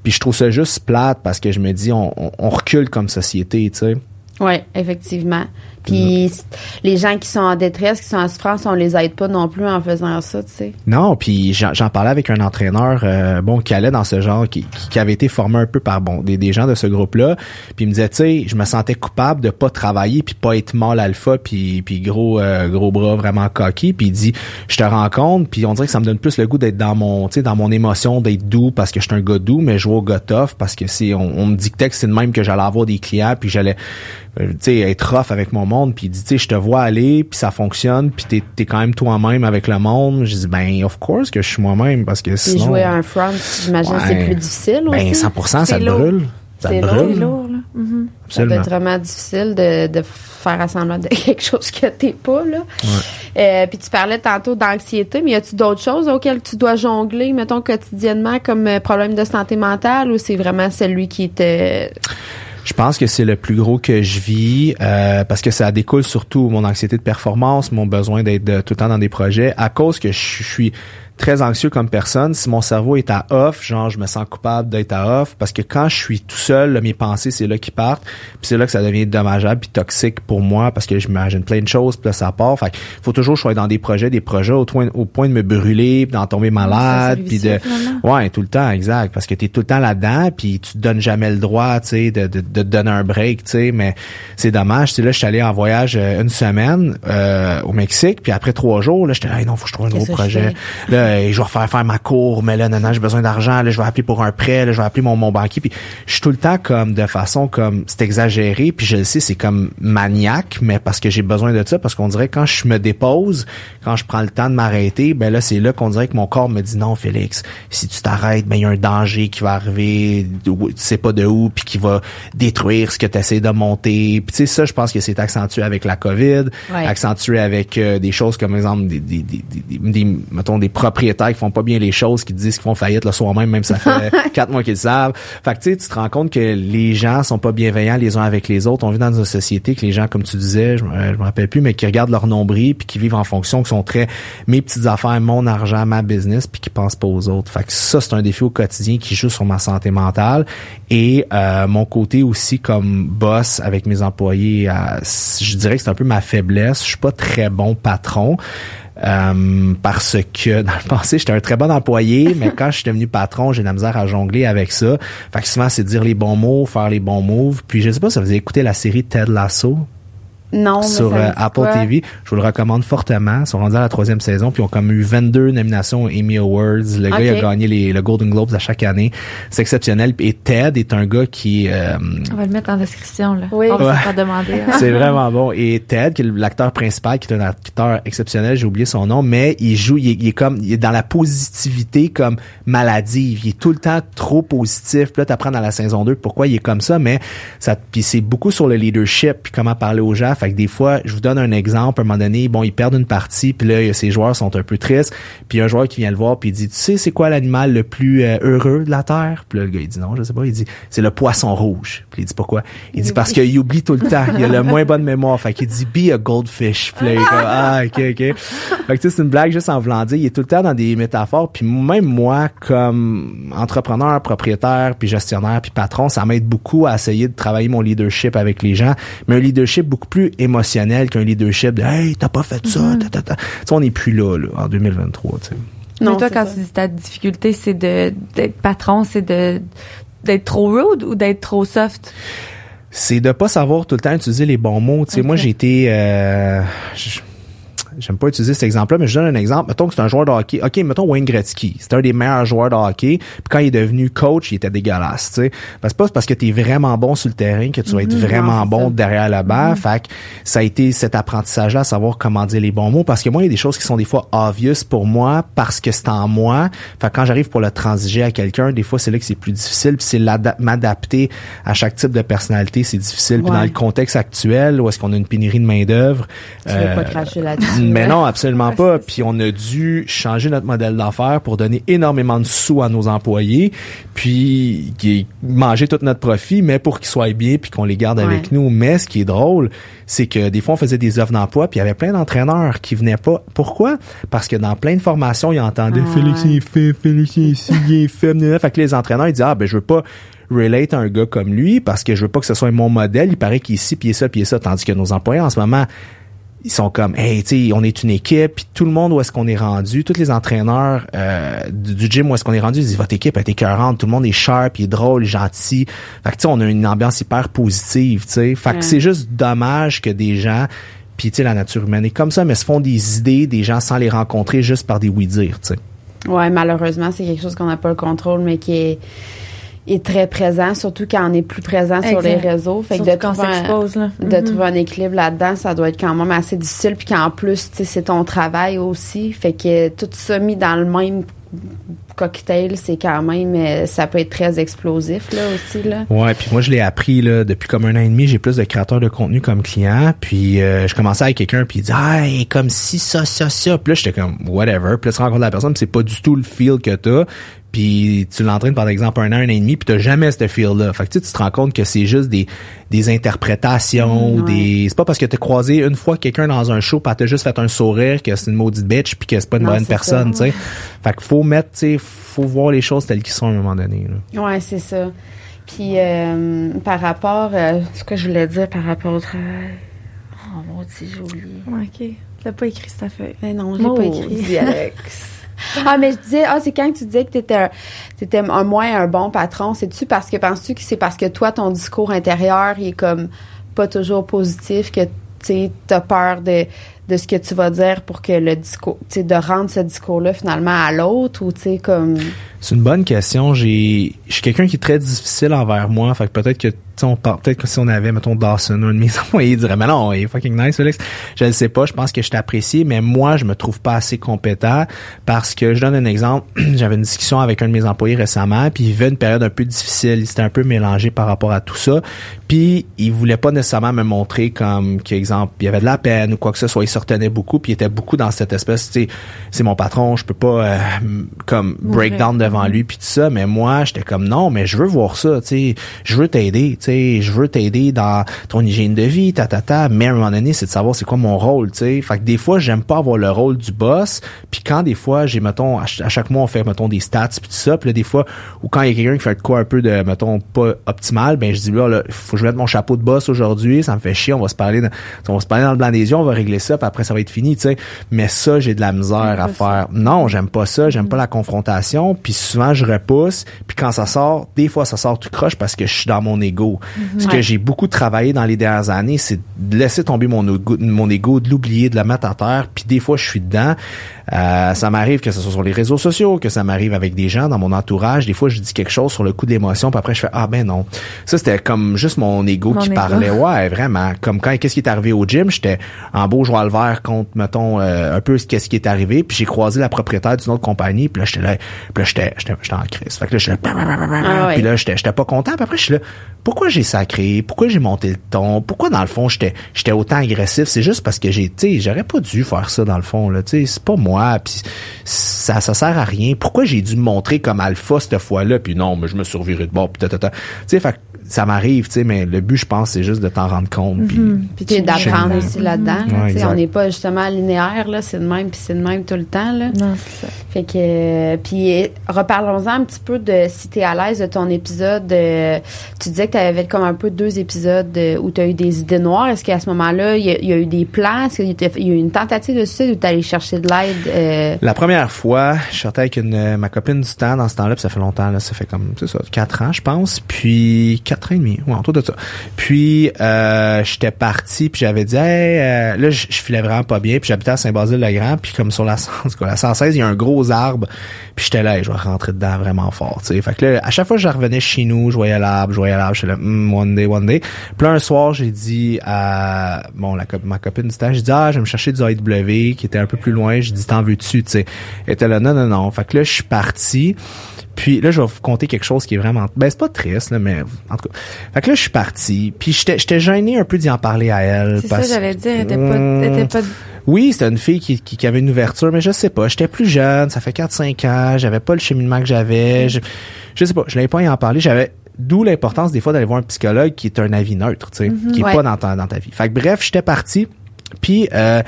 [SPEAKER 4] puis je trouve ça juste plate parce que je me dis, on, on, on recule comme société, tu sais.
[SPEAKER 2] Oui, effectivement. Puis les gens qui sont en détresse, qui sont en souffrance, on les aide pas non plus en faisant ça, tu sais.
[SPEAKER 4] Non, puis j'en parlais avec un entraîneur euh, bon qui allait dans ce genre qui, qui, avait été formé un peu par bon des, des gens de ce groupe-là, puis il me disait tu sais, je me sentais coupable de pas travailler puis pas être mâle alpha puis puis gros euh, gros bras vraiment coquille, puis il dit je te rencontre puis on dirait que ça me donne plus le goût d'être dans mon tu sais dans mon émotion d'être doux parce que je suis un gars doux mais je vais au gars tough parce que c'est on, on me dictait que c'est de même que j'allais avoir des clients puis j'allais euh, tu sais être rough avec mon monde puis il dit, tu sais, je te vois aller, puis ça fonctionne, puis t'es es quand même toi-même avec le monde. Je dis, ben, of course que je suis moi-même, parce que sinon...
[SPEAKER 2] jouer à un front, j'imagine c'est plus difficile
[SPEAKER 4] ben,
[SPEAKER 2] aussi.
[SPEAKER 4] Ben, 100%, ça te brûle. Ça te brûle.
[SPEAKER 3] lourd, là.
[SPEAKER 2] Mm-hmm. Ça peut être vraiment difficile de, de faire assembler de quelque chose que t'es pas, là. Euh, puis tu parlais tantôt d'anxiété, mais y a-tu d'autres choses auxquelles tu dois jongler, mettons, quotidiennement, comme euh, problème de santé mentale, ou c'est vraiment celui qui était...
[SPEAKER 4] Je pense que c'est le plus gros que je vis euh, parce que ça découle surtout mon anxiété de performance, mon besoin d'être tout le temps dans des projets. À cause que je suis très anxieux comme personne. Si mon cerveau est à off, genre je me sens coupable d'être à off parce que quand je suis tout seul, mes pensées c'est là qui partent, puis c'est là que ça devient dommageable puis toxique pour moi parce que je m'imagine plein de choses, puis là ça part. Fait faut toujours que je sois dans des projets, des projets au, point, au point de me brûler, d'en tomber malade, puis de ouais tout le temps exact parce que tu es tout le temps là-dedans puis tu te donnes jamais le droit, tu sais, de, de, de, te donner un break, tu sais. Mais c'est dommage. Tu là, je suis allé en voyage euh, une semaine euh, au Mexique, puis après trois jours, là, j'étais là, non, faut que je trouve un gros projet. Euh, je vais refaire faire ma cour, mais là, non, non, j'ai besoin d'argent, là, je vais appeler pour un prêt, là, je vais appeler mon, mon banquier. Puis je suis tout le temps comme de façon comme c'est exagéré, puis je le sais, c'est comme maniaque, mais parce que j'ai besoin de ça, parce qu'on dirait quand je me dépose, quand je prends le temps de m'arrêter, ben là, c'est là qu'on dirait que mon corps me dit non, Félix, si tu t'arrêtes, ben il y a un danger qui va arriver, tu sais pas de où, puis qui va détruire ce que tu essaies de monter. Puis tu sais, ça, je pense que c'est accentué avec la COVID, accentué avec euh, des choses comme, exemple, des, des, des, des, des mettons, des propriétaires qui font pas bien les choses, qui disent qu'ils font faillite le soir même, même ça fait quatre mois qu'ils le savent. Fait que tu sais, tu te rends compte que les gens sont pas bienveillants les uns avec les autres. On vit dans une société que les gens, comme tu disais, je, je me rappelle plus, mais qui regardent leur nombril puis qui vivent en fonction, qui sont très mes petites affaires, mon argent, ma business, puis qui pensent pas aux autres. Fait que ça, c'est un défi au quotidien qui joue sur ma santé mentale et euh, mon côté aussi comme boss avec mes employés. je dirais que c'est un peu ma faiblesse. Je suis pas très bon patron. Euh, parce que dans le passé, j'étais un très bon employé, mais quand je suis devenu patron, j'ai de la misère à jongler avec ça. Fait que c'est dire les bons mots, faire les bons moves. Puis je sais pas si vous avez écouté la série Ted Lasso.
[SPEAKER 2] Non,
[SPEAKER 4] sur
[SPEAKER 2] euh,
[SPEAKER 4] Apple TV. Je vous le recommande fortement. Ils sont rendus à la troisième saison, puis ils ont comme eu 22 nominations aux Emmy Awards. Le gars il a gagné les, le Golden Globes à chaque année. C'est exceptionnel. Et Ted est un gars qui... Euh,
[SPEAKER 3] On va le mettre en description. Là.
[SPEAKER 2] Oui.
[SPEAKER 3] On va pas demander.
[SPEAKER 4] Hein. C'est vraiment bon. Et Ted, qui est l'acteur principal, qui est un acteur exceptionnel, j'ai oublié son nom, mais il joue, il est, comme, il est dans la positivité comme maladive. Il est tout le temps trop positif. Puis là, t'apprends dans la saison 2 pourquoi il est comme ça, mais ça, puis c'est beaucoup sur le leadership, puis comment parler aux gens fait que des fois, je vous donne un exemple, à un moment donné, bon, ils perdent une partie, puis là, ces joueurs sont un peu tristes, puis un joueur qui vient le voir, puis il dit, tu sais, c'est quoi l'animal le plus euh, heureux de la Terre? Puis là, le gars, il dit non, je sais pas. Il dit, c'est le poisson rouge. Puis il dit, pourquoi? Il dit, parce qu'il oublie tout le temps. Il a le moins bonne mémoire. Fait qu'il dit, be a goldfish. Puis il dit, ah, ok, ok. Fait que c'est une blague juste en voulant. Il est tout le temps dans des métaphores. Puis même moi, comme entrepreneur, propriétaire, puis gestionnaire, puis patron, ça m'aide beaucoup à essayer de travailler mon leadership avec les gens. Mais un leadership beaucoup plus émotionnel qu'un leadership de Hey, t'as pas fait ça, mm-hmm. on n'est plus là, là, en 2023. T'sais.
[SPEAKER 3] Non, Mais toi, quand tu dis ta difficulté, c'est de d'être patron, c'est de d'être trop rude ou d'être trop soft?
[SPEAKER 4] C'est de pas savoir tout le temps utiliser les bons mots. Tu sais, moi, j'ai été... Euh, j'aime pas utiliser cet exemple-là, mais je donne un exemple. Mettons que c'est un joueur de hockey. OK, mettons Wayne Gretzky. C'est un des meilleurs joueurs de hockey. Puis quand il est devenu coach, il était dégueulasse, tu sais. Que c'est pas parce que tu es vraiment bon sur le terrain que tu vas être mhm. vraiment bon derrière la barre. Mhm. Fait que ça a été cet apprentissage-là à savoir comment dire les bons mots. Parce que moi, il y a des choses qui sont des fois obvious pour moi parce que c'est en moi. Fait que quand j'arrive pour le transiger à quelqu'un, des fois, c'est là que c'est plus difficile. Puis c'est m'adapter à chaque type de personnalité, c'est difficile. Puis dans le contexte actuel, où est-ce qu'on a une pénurie de main-d'œuvre.
[SPEAKER 2] Tu veux pas euh, cracher là-dessus.
[SPEAKER 4] Mais non, absolument pas. Puis on a dû changer notre modèle d'affaires pour donner énormément de sous à nos employés, puis manger tout notre profit, mais pour qu'ils soient bien puis qu'on les garde avec nous. Mais ce qui est drôle, c'est que des fois on faisait des offres d'emploi puis il y avait plein d'entraîneurs qui venaient pas. Pourquoi? Parce que dans plein de formations, ils entendaient ah, Félix il est fait, Félix il est fait. fait que les entraîneurs ils disaient ah ben je veux pas relate à un gars comme lui parce que je veux pas que ce soit mon modèle. Il paraît qu'il est ici, puis il est ça, puis il est ça. Tandis que nos employés en ce moment, ils sont comme hey tu sais on est une équipe puis tout le monde où est-ce qu'on est rendu? Tous les entraîneurs euh, du, gym où est-ce qu'on est rendu? Ils disent votre équipe est écœurante tout le monde est sharp il est drôle gentil. Fait que tu sais on a une ambiance hyper positive tu sais. Fait que c'est juste dommage que des gens puis tu sais la nature humaine est comme ça mais se font des idées des gens sans les rencontrer juste par des oui dire tu sais.
[SPEAKER 2] Ouais malheureusement c'est quelque chose qu'on n'a pas le contrôle mais qui est est très présent, surtout quand on est plus présent sur les réseaux. Fait que de
[SPEAKER 3] quand on
[SPEAKER 2] trouver un-
[SPEAKER 3] là.
[SPEAKER 2] de
[SPEAKER 3] Mhm.
[SPEAKER 2] trouver un équilibre là-dedans, ça doit être quand même assez difficile. Puis qu'en plus, tu sais, c'est ton travail aussi. Fait que tout ça mis dans le même cocktail, c'est quand même, euh, ça peut être très explosif là aussi là.
[SPEAKER 4] Ouais, puis moi je l'ai appris là depuis comme un an et demi, j'ai plus de créateurs de contenu comme client, puis euh, je commençais avec quelqu'un puis il dit ah, est comme si ça ça ça, puis là j'étais comme whatever, puis là tu rencontres la personne, puis c'est pas du tout le feel que t'as, puis tu l'entraînes par exemple un an, un an et demi, puis t'as jamais ce feel là. Fait que tu sais, tu te rends compte que c'est juste des des interprétations ou
[SPEAKER 2] Mm, ouais.
[SPEAKER 4] des c'est pas parce que t'as croisé une fois quelqu'un dans un show, puis t'as juste fait un sourire que c'est une maudite bitch puis que c'est pas une
[SPEAKER 2] Non,
[SPEAKER 4] bonne personne, tu sais. Fait qu'il faut mettre, tu sais, faut voir les choses telles qu'elles sont à un moment donné. Là.
[SPEAKER 2] Ouais, c'est ça. Puis euh, par rapport, euh, ce que je voulais dire par rapport au travail. Oh mon dieu, j'ai oublié.
[SPEAKER 3] OK. T'as pas écrit cette feuille.
[SPEAKER 2] Eh non, je l'ai pas écrit. Ah, mais je disais, ah, c'est quand tu disais que t'étais un, t'étais un moins un bon patron. C'est-tu parce que, penses-tu que c'est parce que toi, ton discours intérieur, il est comme pas toujours positif, que, tu t'as peur de, de ce que tu vas dire pour que le discours, tu sais, de rendre ce discours-là finalement à l'autre ou, tu sais, comme.
[SPEAKER 4] C'est une bonne question. J'ai, je suis quelqu'un qui est très difficile envers moi. Fait que peut-être que, tu on par- peut-être que si on avait, mettons, Dawson, un de mes employés, il dirait, mais non, il est fucking nice, Félix. Je ne sais pas. Je pense que je t'apprécie, mais moi, je me trouve pas assez compétent parce que je donne un exemple. J'avais une discussion avec un de mes employés récemment, puis il vivait une période un peu difficile. Il s'était un peu mélangé par rapport à tout ça. Puis, il voulait pas nécessairement me montrer comme, qu'exemple, il y avait de la peine ou quoi que ce soit. Il se retenait beaucoup, puis il était beaucoup dans cette espèce, tu sais, c'est mon patron, je peux pas, euh, comme, break down devant lui puis tout ça mais moi j'étais comme non mais je veux voir ça tu sais je veux t'aider tu sais je veux t'aider dans ton hygiène de vie ta ta ta. Mais à un moment donné c'est de savoir c'est quoi mon rôle tu sais. Fait que des fois j'aime pas avoir le rôle du boss. Puis quand des fois j'ai mettons à, ch- à chaque mois on fait mettons des stats puis tout ça. Puis là des fois ou quand il y a quelqu'un qui fait de quoi un peu de mettons pas optimal ben je dis là, là faut que je mette mon chapeau de boss aujourd'hui ça me fait chier on va se parler dans, on va se parler dans le blanc des yeux on va régler ça puis après ça va être fini tu sais. Mais ça j'ai de la misère à faire. Non j'aime pas ça j'aime pas la confrontation. Puis souvent je repousse. Puis quand ça sort des fois ça sort tout croche parce que je suis dans mon ego ce que j'ai beaucoup travaillé dans les dernières années c'est de laisser tomber mon ego, mon ego de l'oublier de le mettre à terre puis des fois je suis dedans. Euh, ça m'arrive que ce soit sur les réseaux sociaux que ça m'arrive avec des gens dans mon entourage. Des fois je dis quelque chose sur le coup de l'émotion puis après je fais ah ben non. Ça c'était comme juste mon ego
[SPEAKER 3] Mon
[SPEAKER 4] qui
[SPEAKER 3] ego.
[SPEAKER 4] parlait. Ouais vraiment. Comme quand qu'est-ce qui est arrivé au gym? J'étais en beau joueur le vert contre mettons euh, un peu qu'est-ce qui est arrivé puis j'ai croisé la propriétaire d'une autre compagnie puis là j'étais là puis là j'étais j'étais j'étais en crise. Fait que là j'étais
[SPEAKER 2] Ah ouais.
[SPEAKER 4] puis là j'étais pas content puis après je suis là pourquoi j'ai sacré? Pourquoi j'ai monté le ton? Pourquoi dans le fond j'étais autant agressif? C'est juste parce que j'ai tu j'aurais pas dû faire ça dans le fond là. Tu c'est pas moi puis ça ça sert à rien. Pourquoi j'ai dû me montrer comme alpha cette fois-là? Puis non mais je me reviré de bord puis ta, ta, ta. tu ça m'arrive tu sais mais le but je pense c'est juste de t'en rendre compte puis
[SPEAKER 2] Puis tu sais, d'apprendre aussi là-dedans. tu on n'est pas justement linéaire, là, c'est de même, puis c'est de même tout le temps. Là.
[SPEAKER 3] Non, c'est ça.
[SPEAKER 2] Fait que, euh, puis euh, reparlons-en un petit peu de si t'es à l'aise de ton épisode. euh, tu disais que tu avais comme un peu deux épisodes où tu as eu des idées noires. Est-ce qu'à ce moment-là, il y, a- il y a eu des plans? Est-ce qu'il y a il y a eu une tentative de suicide ou tu allé chercher de l'aide? euh,
[SPEAKER 4] La première fois, je sortais avec une, ma copine du temps dans ce temps-là, puis ça fait longtemps, là, ça fait comme, c'est ça, quatre ans, je pense, puis quatre ans et demi, ouais, autour de ça. Puis, euh, j'étais parti, puis j'avais dit, hey, euh, là, je je filais vraiment pas bien, puis j'habitais à Saint-Basile-le-Grand, puis comme sur la, cas, la 116, il y a un gros arbre, puis j'étais là, hey, je vais rentrer dedans vraiment fort, tu sais. Fait que là, à chaque fois que je revenais chez nous, je voyais l'arbre, je voyais l'arbre, j'étais là, Hmm, one day, one day. Puis là, un soir, j'ai dit à, bon, la, ma copine du temps, j'ai dit, ah, je vais me chercher du AW, qui était un peu plus loin, j'ai dit, t'en veux-tu, tu sais. Elle était là, non, non, non. Fait que là, je suis parti. Puis là, je vais vous conter quelque chose qui est vraiment... Ben, c'est pas triste, là, mais en tout cas. Fait que là, je suis parti. Puis j'étais j'étais gêné un peu d'y en parler à elle.
[SPEAKER 3] C'est ça, j'allais dire. Elle était pas, elle était pas
[SPEAKER 4] oui, c'était une fille qui, qui, qui avait une ouverture, mais je sais pas. J'étais plus jeune, ça fait 4-5 ans, j'avais pas le cheminement que j'avais. Je, je sais pas, je n'avais pas à y en parler. J'avais d'où l'importance des fois d'aller voir un psychologue qui est un avis neutre, tu sais, qui est
[SPEAKER 2] Ouais.
[SPEAKER 4] pas dans ta, dans ta vie. Fait que bref, j'étais parti. Puis euh,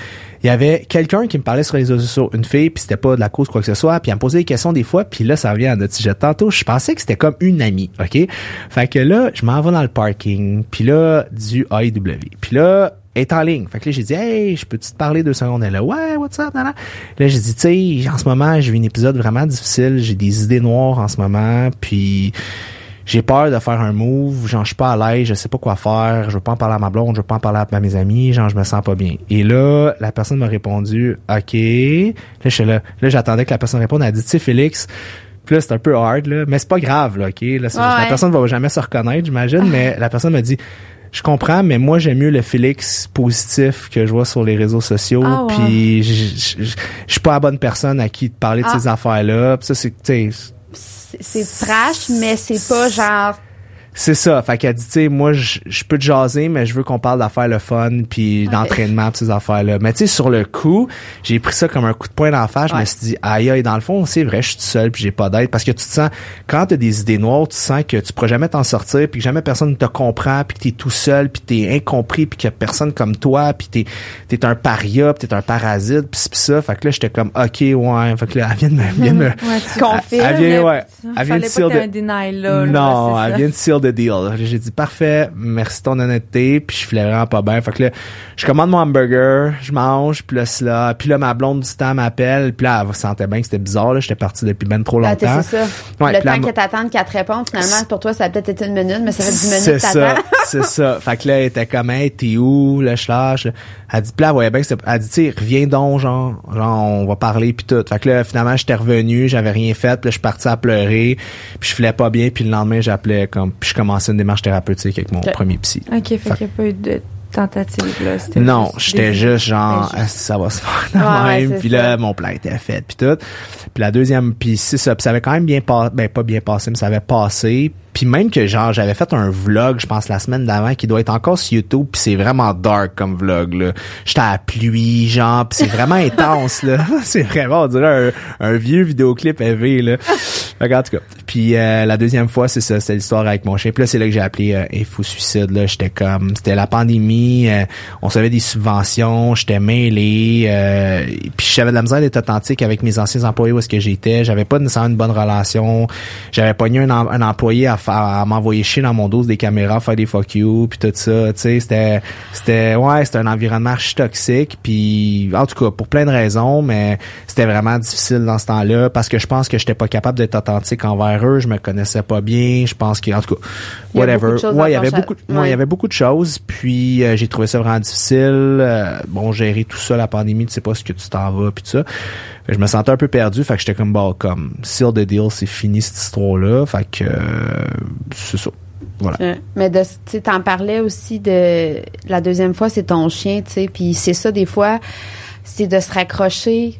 [SPEAKER 4] il y avait quelqu'un qui me parlait sur les réseaux sociaux, une fille, puis c'était pas de la cause quoi que ce soit, puis elle me posait des questions des fois, puis là ça revient à notre sujet de tantôt, je pensais que c'était comme une amie, OK? Fait que là, je m'en vais dans le parking, puis là du AEW. Puis là est en ligne. Fait que là, j'ai dit, hey, je peux-tu te parler deux secondes? Elle là, ouais, what's up, nana? Là, j'ai dit, tu sais, en ce moment, j'ai eu un épisode vraiment difficile. J'ai des idées noires en ce moment, puis j'ai peur de faire un move. Genre, je suis pas à l'aise, je sais pas quoi faire. Je veux pas en parler à ma blonde, je veux pas en parler à mes amis. Genre, je me sens pas bien. Et là, la personne m'a répondu, OK. Là, je suis là. Là, j'attendais que la personne réponde. Elle a dit, tu sais, Félix, Puis là, c'est un peu hard, là. Mais c'est pas grave, là, OK? Là, la
[SPEAKER 2] Ouais.
[SPEAKER 4] personne va jamais se reconnaître, j'imagine, mais la personne me dit, je comprends, mais moi, j'aime mieux le Félix positif que je vois sur les réseaux sociaux.
[SPEAKER 3] Ah.
[SPEAKER 4] Puis je suis pas la bonne personne à qui te parler de
[SPEAKER 2] Ah.
[SPEAKER 4] ces affaires-là. Ça, c'est,
[SPEAKER 2] C'est trash, mais c'est pas genre.
[SPEAKER 4] C'est ça. Fait qu'elle dit, tu sais, moi, je peux te jaser, mais je veux qu'on parle d'affaires le fun, puis d'entraînement, pis ces affaires-là. Mais tu sais, sur le coup, j'ai pris ça comme un coup de poing d'en face. Je me suis dit, aïe, aïe, dans le fond, c'est vrai, je suis tout seul, puis j'ai pas d'aide. Parce que tu te sens, quand t'as des idées noires, tu sens que tu pourras jamais t'en sortir, puis que jamais personne te comprend, puis que t'es tout seul, puis t'es incompris, puis qu'il y a personne comme toi, puis t'es t'es un paria, puis t'es un parasite, puis ça. Fait que là, j'étais comme, ok, ouais. Fait que là, elle vient de me, vient de me-
[SPEAKER 3] Ouais,
[SPEAKER 4] elle vient, ouais, elle vient de non, elle vient de the deal. J'ai dit parfait, merci ton honnêteté, puis je filais vraiment pas bien. Fait que là, je commande mon hamburger, je mange, puis là, c'est là, puis là ma blonde du temps m'appelle, puis là elle sentait bien que c'était bizarre là, j'étais parti depuis ben trop
[SPEAKER 2] Ah,
[SPEAKER 4] longtemps.
[SPEAKER 2] c'est ça.
[SPEAKER 4] Ouais,
[SPEAKER 2] le
[SPEAKER 4] là,
[SPEAKER 2] temps
[SPEAKER 4] elle
[SPEAKER 2] que t'attendes qu'elle te réponde, finalement, pour toi, ça a peut-être été une minute, mais ça fait 10
[SPEAKER 4] C'est
[SPEAKER 2] minutes que
[SPEAKER 4] ça, c'est ça. Fait que là, elle était comme, hey, t'es où? Là, je lâche. Elle dit, là, voyait bien que elle dit, tu reviens donc, genre, genre, on va parler puis tout. Fait que là, finalement, j'étais revenu, j'avais rien fait, puis là, je suis parti à pleurer, puis je filais pas bien, puis le lendemain, j'appelais comme, puis je commençais une démarche thérapeutique avec mon premier psy.
[SPEAKER 3] Ok, fait, qu'il n'y a pas eu de tentative, là.
[SPEAKER 4] Non, j'étais juste genre Ah,
[SPEAKER 3] juste-
[SPEAKER 4] ça va se faire
[SPEAKER 2] Ouais,
[SPEAKER 4] même? puis là mon plan était fait puis tout. Puis la deuxième puis c'est ça, puis ça avait quand même bien passé ben pas bien passé mais ça avait passé. Puis même que genre j'avais fait un vlog, je pense la semaine d'avant qui doit être encore sur YouTube, puis c'est vraiment dark comme vlog là. J'étais à la pluie genre, puis c'est vraiment intense là. c'est vraiment on dirait un, un vieux vidéoclip élevé là. En tout cas. Puis euh, la deuxième fois, c'est ça, c'était l'histoire avec mon chien. Puis là, c'est là que j'ai appelé euh, Info Suicide. Là, j'étais comme, c'était la pandémie, euh, on savait des subventions, j'étais mêlé. Euh, puis j'avais de la misère d'être authentique avec mes anciens employés où est-ce que j'étais. J'avais pas nécessairement une bonne relation. J'avais pogné un, un employé à, à m'envoyer chier dans mon dos des caméras, faire des fuck you, puis tout ça. Tu sais, c'était, c'était, ouais, c'était un environnement archi toxique. Puis en tout cas, pour plein de raisons, mais c'était vraiment difficile dans ce temps-là parce que je pense que j'étais pas capable d'être authentique envers eux. Je me connaissais pas bien. Je pense que, en tout cas, whatever. Ouais, il y avait beaucoup, de- ouais,
[SPEAKER 2] ouais.
[SPEAKER 4] il y avait beaucoup de choses. Puis euh, j'ai trouvé ça vraiment difficile. Euh, bon, gérer tout ça, la pandémie, tu sais pas ce que tu t'en vas, puis tout ça. Je me sentais un peu perdu. Fait que j'étais comme, bon, comme, seal the deal, c'est fini cette histoire-là. Fait que, euh, c'est ça. Voilà.
[SPEAKER 2] Euh, Mais de, tu t'en parlais aussi de la deuxième fois, c'est ton chien, tu sais, puis c'est ça des fois, c'est de se raccrocher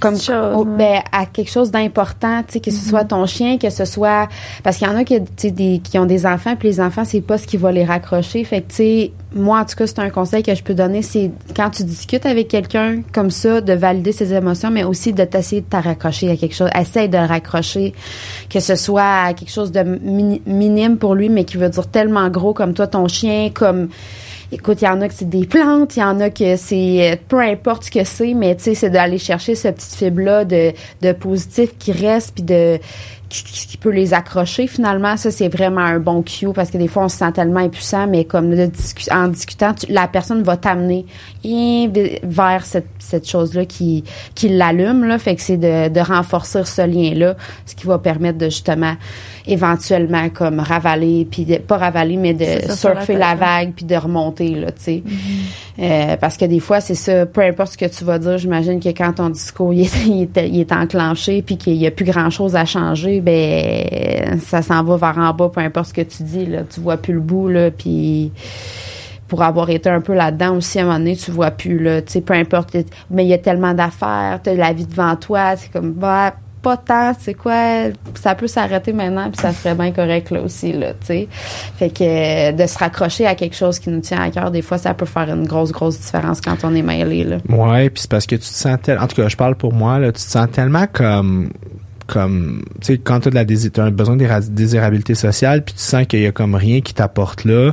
[SPEAKER 2] comme au- ben, à quelque chose d'important, tu sais, que ce soit ton chien, que ce soit parce qu'il y en a qui, des, qui ont des enfants, puis les enfants, c'est pas ce qui va les raccrocher. Fait que tu sais, moi en tout cas, c'est un conseil que je peux donner, c'est quand tu discutes avec quelqu'un comme ça, de valider ses émotions, mais aussi de t'essayer de te raccrocher à quelque chose. Essaye de le raccrocher, que ce soit à quelque chose de mini- minime pour lui, mais qui veut dire tellement gros comme toi, ton chien, comme Écoute, il y en a que c'est des plantes, il y en a que c'est euh, peu importe ce que c'est, mais tu sais, c'est d'aller chercher ce petit fibre-là de, de positif qui reste puis de qui, peut les accrocher finalement. Ça, c'est vraiment un bon cue parce que des fois, on se sent tellement impuissant, mais comme de en discutant, tu- la personne va t'amener vers cette, cette chose-là qui, qui l'allume. Là. Fait que c'est de, de renforcer ce lien-là, ce qui va permettre de justement éventuellement comme ravaler, puis de- pas ravaler, mais de
[SPEAKER 3] ça, la
[SPEAKER 2] surfer la vague puis de remonter, là, tu sais. Euh, parce que des fois, c'est ça, peu importe ce que tu vas dire, j'imagine que quand ton discours il est, il est, il est enclenché puis qu'il y a plus grand-chose à changer, ben ça s'en va vers en bas, peu importe ce que tu dis, là. Tu vois plus le bout, là, puis pour avoir été un peu là-dedans aussi, à un moment donné, tu vois plus, là, tu sais, peu importe, mais il y a tellement d'affaires, t'as la vie devant toi, c'est comme, bah, pas tant, c'est quoi, ça peut s'arrêter maintenant, puis ça serait bien correct, là, aussi, là, tu sais. Fait que euh, de se raccrocher à quelque chose qui nous tient à cœur, des fois, ça peut faire une grosse, grosse différence quand on est mêlé, là.
[SPEAKER 4] Ouais, puis c'est parce que tu te sens tellement, en tout cas, je parle pour moi, là, tu te sens tellement comme, comme, tu sais, quand tu as de la dési- t'as un besoin de désirabilité sociale, puis tu sens qu'il y a comme rien qui t'apporte là.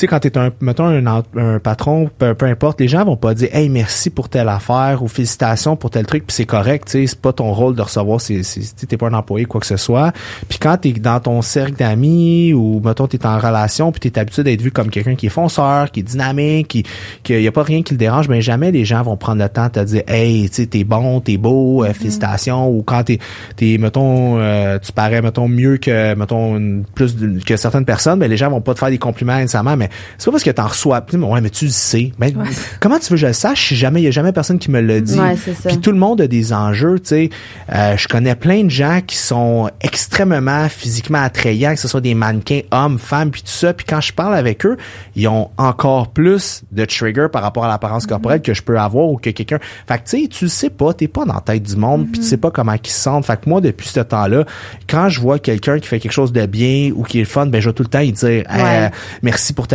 [SPEAKER 4] Sais, quand t'es un, mettons, un, un patron, peu, peu importe, les gens vont pas dire, hey, merci pour telle affaire ou félicitations pour tel truc, puis c'est correct, tu sais, c'est pas ton rôle de recevoir, c'est, t'es pas un employé, quoi que ce soit. Puis quand t'es dans ton cercle d'amis ou, mettons, t'es en relation, puis t'es habitué d'être vu comme quelqu'un qui est fonceur, qui est dynamique, qui, qu'il y a pas rien qui le dérange, ben jamais les gens vont prendre le temps de te dire, hey, tu sais, t'es bon, t'es beau, euh, félicitations, ou quand t'es, t'es, mettons, euh, tu parais, mettons, mieux que, mettons, une- plus que certaines personnes, ben les gens vont pas te faire des compliments nécessairement, mais c'est pas parce que t'en reçois ouais, mais tu le sais. Ben, comment tu veux que je le sache si jamais, il y a jamais personne qui me l'a dit?
[SPEAKER 2] Ouais, c'est ça.
[SPEAKER 4] Puis tout le monde a des enjeux, tu sais. Euh, je connais plein de gens qui sont extrêmement physiquement attrayants, que ce soit des mannequins, hommes, femmes, puis tout ça. Puis quand je parle avec eux, ils ont encore plus de trigger par rapport à l'apparence corporelle que je peux avoir ou que quelqu'un. Fait que tu sais, tu le sais pas, t'es pas dans la tête du monde, puis tu sais pas comment ils se sentent. Fait que moi, depuis ce temps-là, quand je vois quelqu'un qui fait quelque chose de bien ou qui est le fun, ben je vais tout le temps y dire Hey,
[SPEAKER 2] Ouais.
[SPEAKER 4] euh, merci pour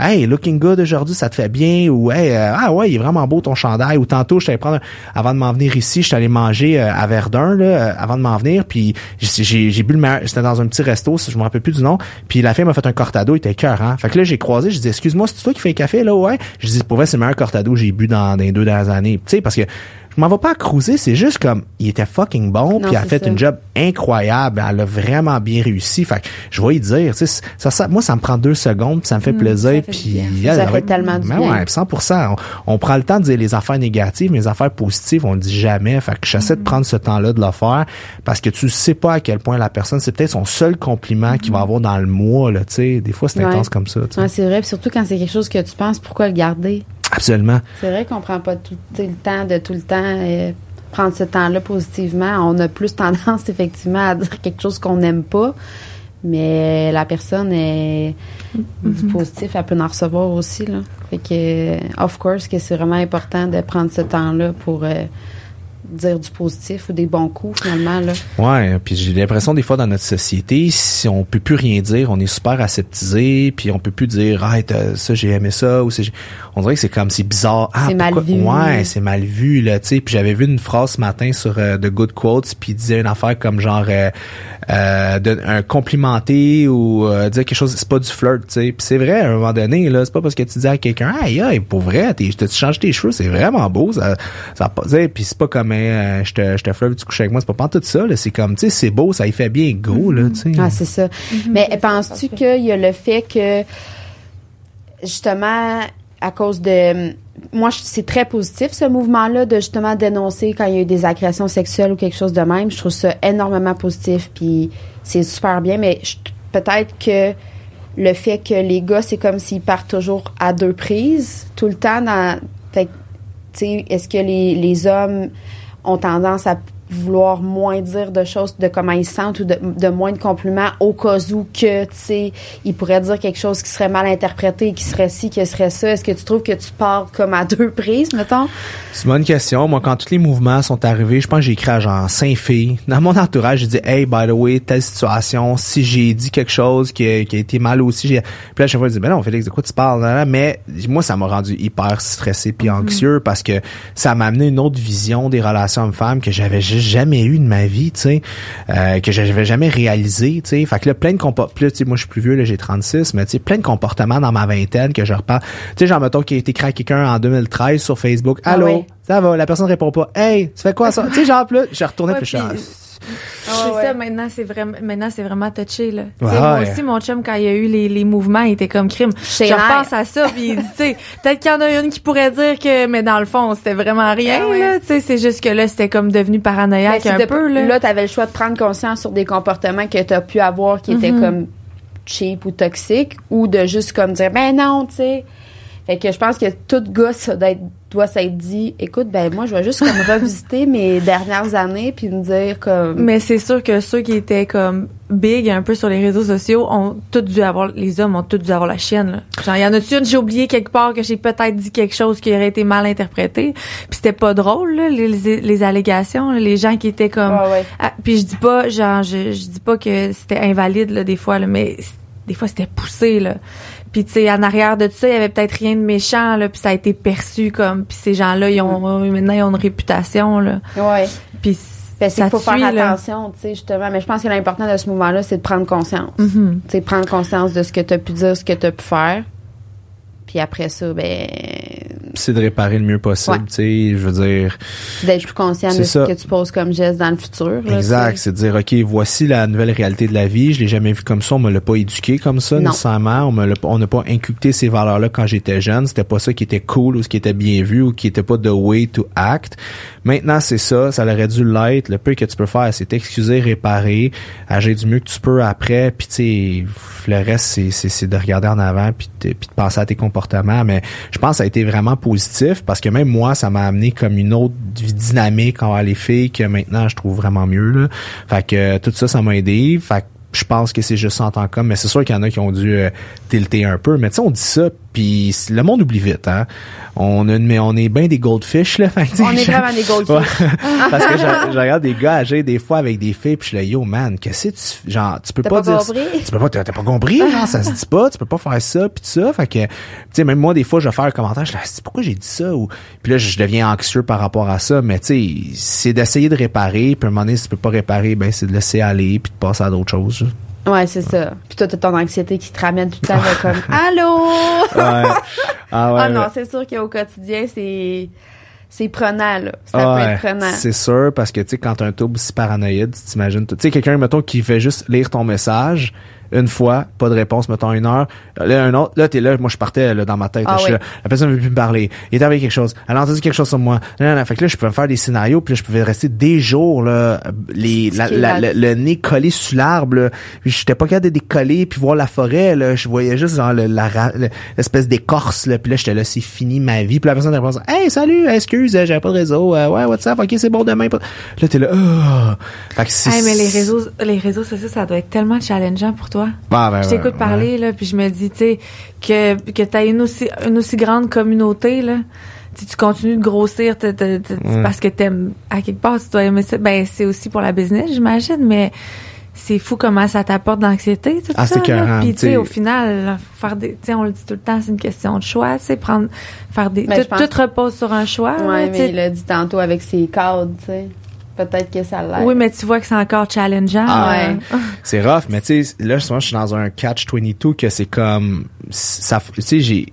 [SPEAKER 4] Hey, looking good aujourd'hui, ça te fait bien? Ou hey, euh, ah ouais, il est vraiment beau ton chandail ou tantôt je t'allais prendre avant de m'en venir ici, je t'allais manger euh, à Verdun là, euh, avant de m'en venir puis j'ai bu le meilleur, c'était dans un petit resto, je me rappelle plus du nom, puis la fille m'a fait un cortado, il était cœur hein. Fait que là j'ai croisé, je dis excuse-moi, c'est toi qui fais le café là ouais. Je dis pour vrai c'est le meilleur cortado que j'ai bu dans, dans les deux dernières années. Tu sais parce que je m'en vais pas à cruiser, c'est juste comme il était fucking bon, puis elle a fait
[SPEAKER 2] ça.
[SPEAKER 4] une job incroyable, elle a vraiment bien réussi. Fait que je vais y dire, tu sais, ça, ça, moi ça me prend deux secondes, puis ça me fait plaisir,
[SPEAKER 3] fait
[SPEAKER 4] puis
[SPEAKER 2] Ça
[SPEAKER 4] elle
[SPEAKER 2] fait tellement du
[SPEAKER 4] Ben
[SPEAKER 2] bien.
[SPEAKER 4] ouais, puis 100%. On, on prend le temps de dire les affaires négatives, mais les affaires positives, on le dit jamais. Fait que j'essaie de prendre ce temps-là de le faire parce que tu sais pas à quel point la personne, c'est peut-être son seul compliment qu'il va avoir dans le mois, là, tu sais. Des fois, c'est
[SPEAKER 2] Ouais.
[SPEAKER 4] intense comme ça.
[SPEAKER 2] Ouais, c'est vrai, puis surtout quand c'est quelque chose que tu penses, pourquoi le garder?
[SPEAKER 4] Absolument.
[SPEAKER 2] C'est vrai qu'on prend pas tout le temps de tout le temps euh, prendre ce temps-là positivement. On a plus tendance effectivement à dire quelque chose qu'on n'aime pas, mais la personne est du positif, elle peut en recevoir aussi là. Fait que euh, of course que c'est vraiment important de prendre ce temps-là pour euh, dire du positif ou des bons coups finalement là.
[SPEAKER 4] Ouais, puis j'ai l'impression des fois dans notre société, si on peut plus rien dire, on est super aseptisé, puis on peut plus dire ah ça j'ai aimé ça ou c'est on dirait que c'est comme c'est bizarre. Ah,
[SPEAKER 2] C'est mal vu.
[SPEAKER 4] Ouais, c'est mal vu là, tu sais. Puis j'avais vu une phrase ce matin sur euh, The Good Quotes, puis il disait une affaire comme genre euh, euh, de- un complimenter ou euh, dire quelque chose, c'est pas du flirt, tu sais. Puis c'est vrai à un moment donné là, c'est pas parce que tu dis à quelqu'un aïe aïe pour vrai, t'as-tu changé tes cheveux, c'est vraiment beau, ça ça tu puis c'est pas comme euh, je te je te flirte, tu couches avec moi, c'est pas pas tout ça là, c'est comme tu sais c'est beau, ça y fait bien gros là, tu sais.
[SPEAKER 2] Ah, c'est ça. Mais penses-tu qu'il y a le fait que, justement, à cause de. Moi, c'est très positif, ce mouvement-là, de justement dénoncer quand il y a eu des agressions sexuelles ou quelque chose de même. Je trouve ça énormément positif, puis c'est super bien, mais peut-être que le fait que les gars, c'est comme s'ils partent toujours à deux prises, tout le temps dans. Fait que, tu sais, est-ce que les, les hommes ont tendance à vouloir moins dire de choses de comment ils se sentent ou de, de moins de compliments au cas où que, tu sais, ils pourraient dire quelque chose qui serait mal interprété, qui serait ci, qui serait ça. Est-ce que tu trouves que tu pars comme à deux prises, mettons?
[SPEAKER 4] C'est une bonne question. Moi, quand tous les mouvements sont arrivés, je pense que j'ai écrit à genre cinq filles. Dans mon entourage, j'ai dit, hey, by the way, telle situation, si j'ai dit quelque chose qui a, qui a été mal aussi, j'ai... Puis là, à chaque fois, je dis, ben non, Félix, de quoi tu parles? là, là? Mais moi, ça m'a rendu hyper stressé puis anxieux parce que ça m'a amené une autre vision des relations hommes-femmes que j'avais juste jamais eu de ma vie, tu sais, euh, que j'avais jamais réalisé, tu sais. Fait que là, plein de comportements, tu sais, moi, je suis plus vieux, là, j'ai 36, mais tu sais, plein de comportements dans ma vingtaine que je repars. Tu sais, genre, mettons, qui a été à quelqu'un en 2013 sur Facebook.
[SPEAKER 2] Ah
[SPEAKER 4] Allô?
[SPEAKER 2] oui.
[SPEAKER 4] Ça va, la personne répond pas. Hey, tu fais quoi ça? tu sais, genre, là, je retournais
[SPEAKER 3] Ouais,
[SPEAKER 4] suis
[SPEAKER 3] puis-
[SPEAKER 4] genre,
[SPEAKER 3] c'est
[SPEAKER 2] ouais.
[SPEAKER 3] ça, maintenant, c'est vraiment, maintenant, c'est vraiment touché, là. Moi
[SPEAKER 4] ouais.
[SPEAKER 3] aussi, mon chum, quand il y a eu les, les mouvements, il était comme crime.
[SPEAKER 2] Chez
[SPEAKER 3] je repense à ça, puis il dit, tu sais, peut-être qu'il y en a une qui pourrait dire que, mais dans le fond, c'était vraiment rien,
[SPEAKER 2] Ah ouais.
[SPEAKER 3] là. Tu sais, c'est juste que là, c'était comme devenu paranoïaque un peu, là.
[SPEAKER 2] tu avais le choix de prendre conscience sur des comportements que tu as pu avoir qui étaient comme cheap ou toxiques ou de juste comme dire ben non, tu sais. Fait que je pense que tout ça doit être- doit s'être dit écoute ben moi je vais juste comme revisiter mes dernières années puis me dire comme
[SPEAKER 3] Mais c'est sûr que ceux qui étaient comme big un peu sur les réseaux sociaux ont tous dû avoir, les hommes ont tous dû avoir la chienne, là. Genre, y en a-tu une, j'ai oublié quelque part que j'ai peut-être dit quelque chose qui aurait été mal interprété. Puis c'était pas drôle, là, les, les, les allégations, là, les gens qui étaient comme,
[SPEAKER 2] Ouais, ouais.
[SPEAKER 3] Ah, puis je dis pas, genre, je, je dis pas que c'était invalide, là, des fois, là, mais des fois, c'était poussé, là. Puis, tu sais, en arrière de tout ça, il y avait peut-être rien de méchant, là, puis ça a été perçu comme, puis ces gens-là, ils ont, maintenant, ils ont une réputation, là.
[SPEAKER 2] ouais
[SPEAKER 3] Puis,
[SPEAKER 2] c'est
[SPEAKER 3] ça
[SPEAKER 2] qu'il faut
[SPEAKER 3] suit,
[SPEAKER 2] faire attention, tu sais, justement. Mais je pense que l'important de ce mouvement-là, c'est de prendre conscience.
[SPEAKER 3] Mhm.
[SPEAKER 2] Tu sais, prendre conscience de ce que tu as pu dire, ce que tu as pu faire. Puis après ça, ben,
[SPEAKER 4] c'est de réparer le mieux possible,
[SPEAKER 2] Ouais.
[SPEAKER 4] tu sais, je veux dire.
[SPEAKER 2] D'être plus conscient de ce que tu poses comme geste dans le futur. là,
[SPEAKER 4] Exact, c'est de dire OK, voici la nouvelle réalité de la vie, je l'ai jamais vu comme ça, on me l'a pas éduqué comme ça
[SPEAKER 2] Non.
[SPEAKER 4] nécessairement, on me on n'a pas inculqué ces valeurs-là quand j'étais jeune, c'était pas ça qui était cool ou ce qui était bien vu ou qui était pas the way to act. Maintenant, c'est ça, ça aurait dû l'être, le peu que tu peux faire, c'est t'excuser, réparer, agir du mieux que tu peux après, puis tu sais, le reste c'est de regarder en avant puis de, puis de penser à tes comportements, mais je pense que ça a été vraiment parce que même moi, ça m'a amené comme une autre dynamique envers les filles que maintenant je trouve vraiment mieux là. Fait que euh, tout ça, ça m'a aidé. Fait que je pense que c'est juste en tant qu'homme, mais c'est sûr qu'il y en a qui ont dû euh, tilter un peu. Mais tu sais, on dit ça, puis le monde oublie vite. Hein? On a mais on est bien des goldfish là. Fait que,
[SPEAKER 2] On est vraiment des goldfish.
[SPEAKER 4] Ouais. Parce que je, je regarde des gars agir des fois avec des filles, puis je suis là, yo man, qu'est-ce que tu genre tu peux pas,
[SPEAKER 2] pas
[SPEAKER 4] dire
[SPEAKER 2] compris?
[SPEAKER 4] tu peux pas t'as pas compris genre ça se dit pas, tu peux pas faire ça puis tout ça, fait que tu sais même moi des fois je vais faire un commentaire, je suis là, C'est pourquoi j'ai dit ça ou puis là je deviens anxieux par rapport à ça, mais tu sais c'est d'essayer de réparer, puis à un moment donné si tu peux pas réparer, ben c'est de laisser aller puis de passer à d'autres choses.
[SPEAKER 2] Ouais, c'est ça. Puis toi, t'as ton anxiété qui te ramène tout le temps là, comme Allô?
[SPEAKER 4] Ouais. Ah ouais.
[SPEAKER 2] Ah non, c'est sûr qu'au quotidien, c'est c'est prenant, là. Ça peut être prenant.
[SPEAKER 4] C'est sûr, parce que, tu sais, quand t'as un trouble si paranoïde, tu t'imagines, tout- tu sais, quelqu'un, mettons, qui fait juste lire ton message, une fois, pas de réponse, mettons une heure, là, un autre, là, t'es là, moi, je partais, là, dans ma tête,
[SPEAKER 2] Ah
[SPEAKER 4] là,
[SPEAKER 2] oui.
[SPEAKER 4] là, la personne veut plus me parler, il est arrivé quelque chose, elle a entendu quelque chose sur moi, non, non, non, fait que là, je pouvais me faire des scénarios, puis là, je pouvais rester des jours, là, les, la-
[SPEAKER 2] Stické
[SPEAKER 4] la-
[SPEAKER 2] là-
[SPEAKER 4] le, le nez collé sur l'arbre, là, j'étais pas capable de décoller, puis voir la forêt, là, je voyais juste, genre, l'espèce d'écorce, là, puis là, j'étais là, c'est fini ma vie, puis la personne répond, hey, salut, excuse, euh, j'avais pas de réseau, euh, ouais, what's up, ok, c'est bon demain, là, t'es là, fait que c'est,
[SPEAKER 3] Hey, mais les réseaux, les réseaux sociaux, ça doit être tellement challengeant pour toi.
[SPEAKER 4] Ah, ben,
[SPEAKER 3] je t'écoute parler, là, puis je me dis, tu sais, que, que t'as une aussi, une aussi grande communauté, là. Tu sais, tu continues de grossir parce que t'aimes, à quelque part, tu dois aimer ça. Ben, c'est aussi pour la business, j'imagine, mais c'est fou comment ça t'apporte de l'anxiété, tout
[SPEAKER 4] Ah,
[SPEAKER 3] ça. là. Puis, tu sais, au final, faire des, tu sais, on le dit tout le temps, c'est une question de choix, tu sais, prendre, faire des,
[SPEAKER 2] Mais
[SPEAKER 3] tout,
[SPEAKER 2] je pense-
[SPEAKER 3] tout repose sur un choix, tu
[SPEAKER 2] mais il l'a dit tantôt avec ses cadres, tu sais. Peut-être que ça l'aide.
[SPEAKER 3] Oui, mais tu vois que c'est encore challengeant.
[SPEAKER 4] Ah,
[SPEAKER 2] ouais.
[SPEAKER 4] c'est rough, mais tu sais, là, justement, je suis dans un catch 22 que c'est comme, ça, tu sais, j'ai,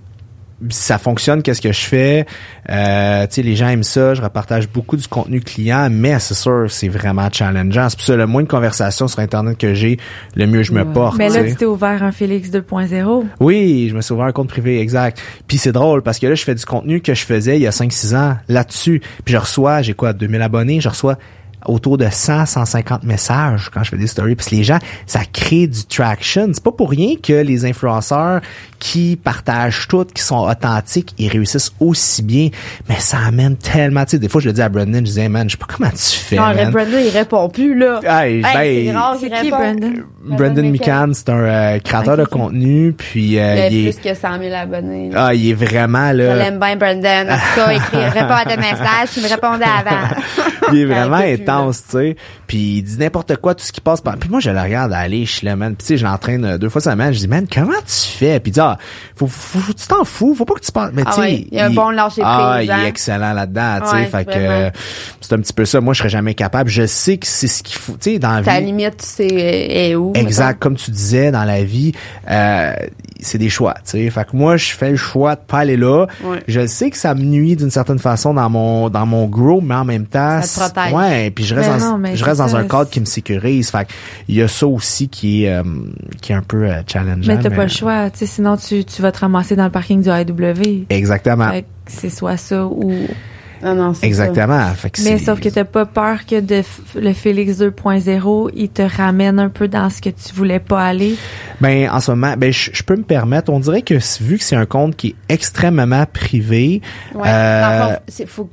[SPEAKER 4] ça fonctionne, qu'est-ce que je fais, euh, tu sais, les gens aiment ça, je repartage beaucoup du contenu client, mais c'est sûr, c'est vraiment challengeant. C'est pour ça, le moins de conversations sur Internet que j'ai, le mieux je me
[SPEAKER 2] Ouais.
[SPEAKER 4] porte.
[SPEAKER 3] Mais là,
[SPEAKER 4] tu
[SPEAKER 3] t'es ouvert un Félix 2.0.
[SPEAKER 4] Oui, je me suis ouvert un compte privé, exact. Puis c'est drôle parce que là, je fais du contenu que je faisais il y a 5-6 ans là-dessus. Puis je reçois, j'ai quoi, 2000 abonnés, je reçois autour de 100, 150 messages quand je fais des stories. Que les gens, ça crée du traction. C'est pas pour rien que les influenceurs qui partagent tout, qui sont authentiques, ils réussissent aussi bien. Mais ça amène tellement, tu sais, des fois, je le dis à Brandon, je disais, man, je sais pas comment tu fais,
[SPEAKER 2] Non,
[SPEAKER 4] man.
[SPEAKER 2] Brandon, il répond plus, là.
[SPEAKER 4] Hey, ben,
[SPEAKER 2] c'est rare
[SPEAKER 3] C'est
[SPEAKER 2] qu'il
[SPEAKER 3] qui. Brandon?
[SPEAKER 4] Brandon Mikan, c'est un euh, créateur
[SPEAKER 3] Ok,
[SPEAKER 4] de contenu, puis euh,
[SPEAKER 2] Il a
[SPEAKER 4] il est,
[SPEAKER 2] plus que 100 000 abonnés. là.
[SPEAKER 4] ah, il est vraiment
[SPEAKER 2] Je
[SPEAKER 4] là.
[SPEAKER 2] l'aime bien, Brandon. En tout cas, écris, réponds à tes messages, tu me répondais avant.
[SPEAKER 4] il est vraiment intense, tu sais. Puis il dit n'importe quoi, tout ce qui passe par. Puis moi, je le regarde aller, je suis là, man. Puis tu sais, je l'entraîne euh, deux fois semaine. Je dis, man, comment tu fais? Puis il dit, ah, faut, faut, faut- tu t'en fous, faut pas que tu penses. Mais
[SPEAKER 2] Ah
[SPEAKER 4] tu sais,
[SPEAKER 2] ouais, il y a un bon lâcher
[SPEAKER 4] Ah,
[SPEAKER 2] prise,
[SPEAKER 4] il
[SPEAKER 2] hein?
[SPEAKER 4] est excellent là-dedans, tu sais.
[SPEAKER 2] Ouais,
[SPEAKER 4] fait que
[SPEAKER 2] vraiment.
[SPEAKER 4] c'est un petit peu ça. Moi, je serais jamais capable. Je sais que c'est ce qu'il faut, tu sais, dans la
[SPEAKER 2] Ta
[SPEAKER 4] vie.
[SPEAKER 2] limite, tu sais, est où.
[SPEAKER 4] Exact, comme tu disais dans la vie, euh, c'est des choix, tu sais. Fait que moi, je fais le choix de pas aller là.
[SPEAKER 2] Ouais.
[SPEAKER 4] Je sais que ça me nuit d'une certaine façon dans mon dans mon grow, mais en même temps,
[SPEAKER 2] Ça te protège.
[SPEAKER 4] ouais. Puis je reste
[SPEAKER 3] Mais
[SPEAKER 4] dans,
[SPEAKER 3] non,
[SPEAKER 4] je reste dans
[SPEAKER 3] ça,
[SPEAKER 4] un cadre qui me sécurise. Fait que il y a ça aussi qui est euh, qui est un peu euh, challengeant.
[SPEAKER 3] Mais t'as pas le choix, tu sais, sinon tu, tu vas te ramasser dans le parking du AW.
[SPEAKER 4] Exactement,
[SPEAKER 3] Fait que c'est soit ça ou.
[SPEAKER 2] Non, non, c'est ça.
[SPEAKER 4] exactement. Fait que
[SPEAKER 3] Mais sauf que t'as pas peur que de f- le Félix 2.0, il te ramène un peu dans ce que tu voulais pas aller?
[SPEAKER 4] Ben en ce moment, ben je je peux me permettre. On dirait que vu que c'est un compte qui est extrêmement privé.
[SPEAKER 2] Ouais.
[SPEAKER 4] euh,
[SPEAKER 2] c'est- faut que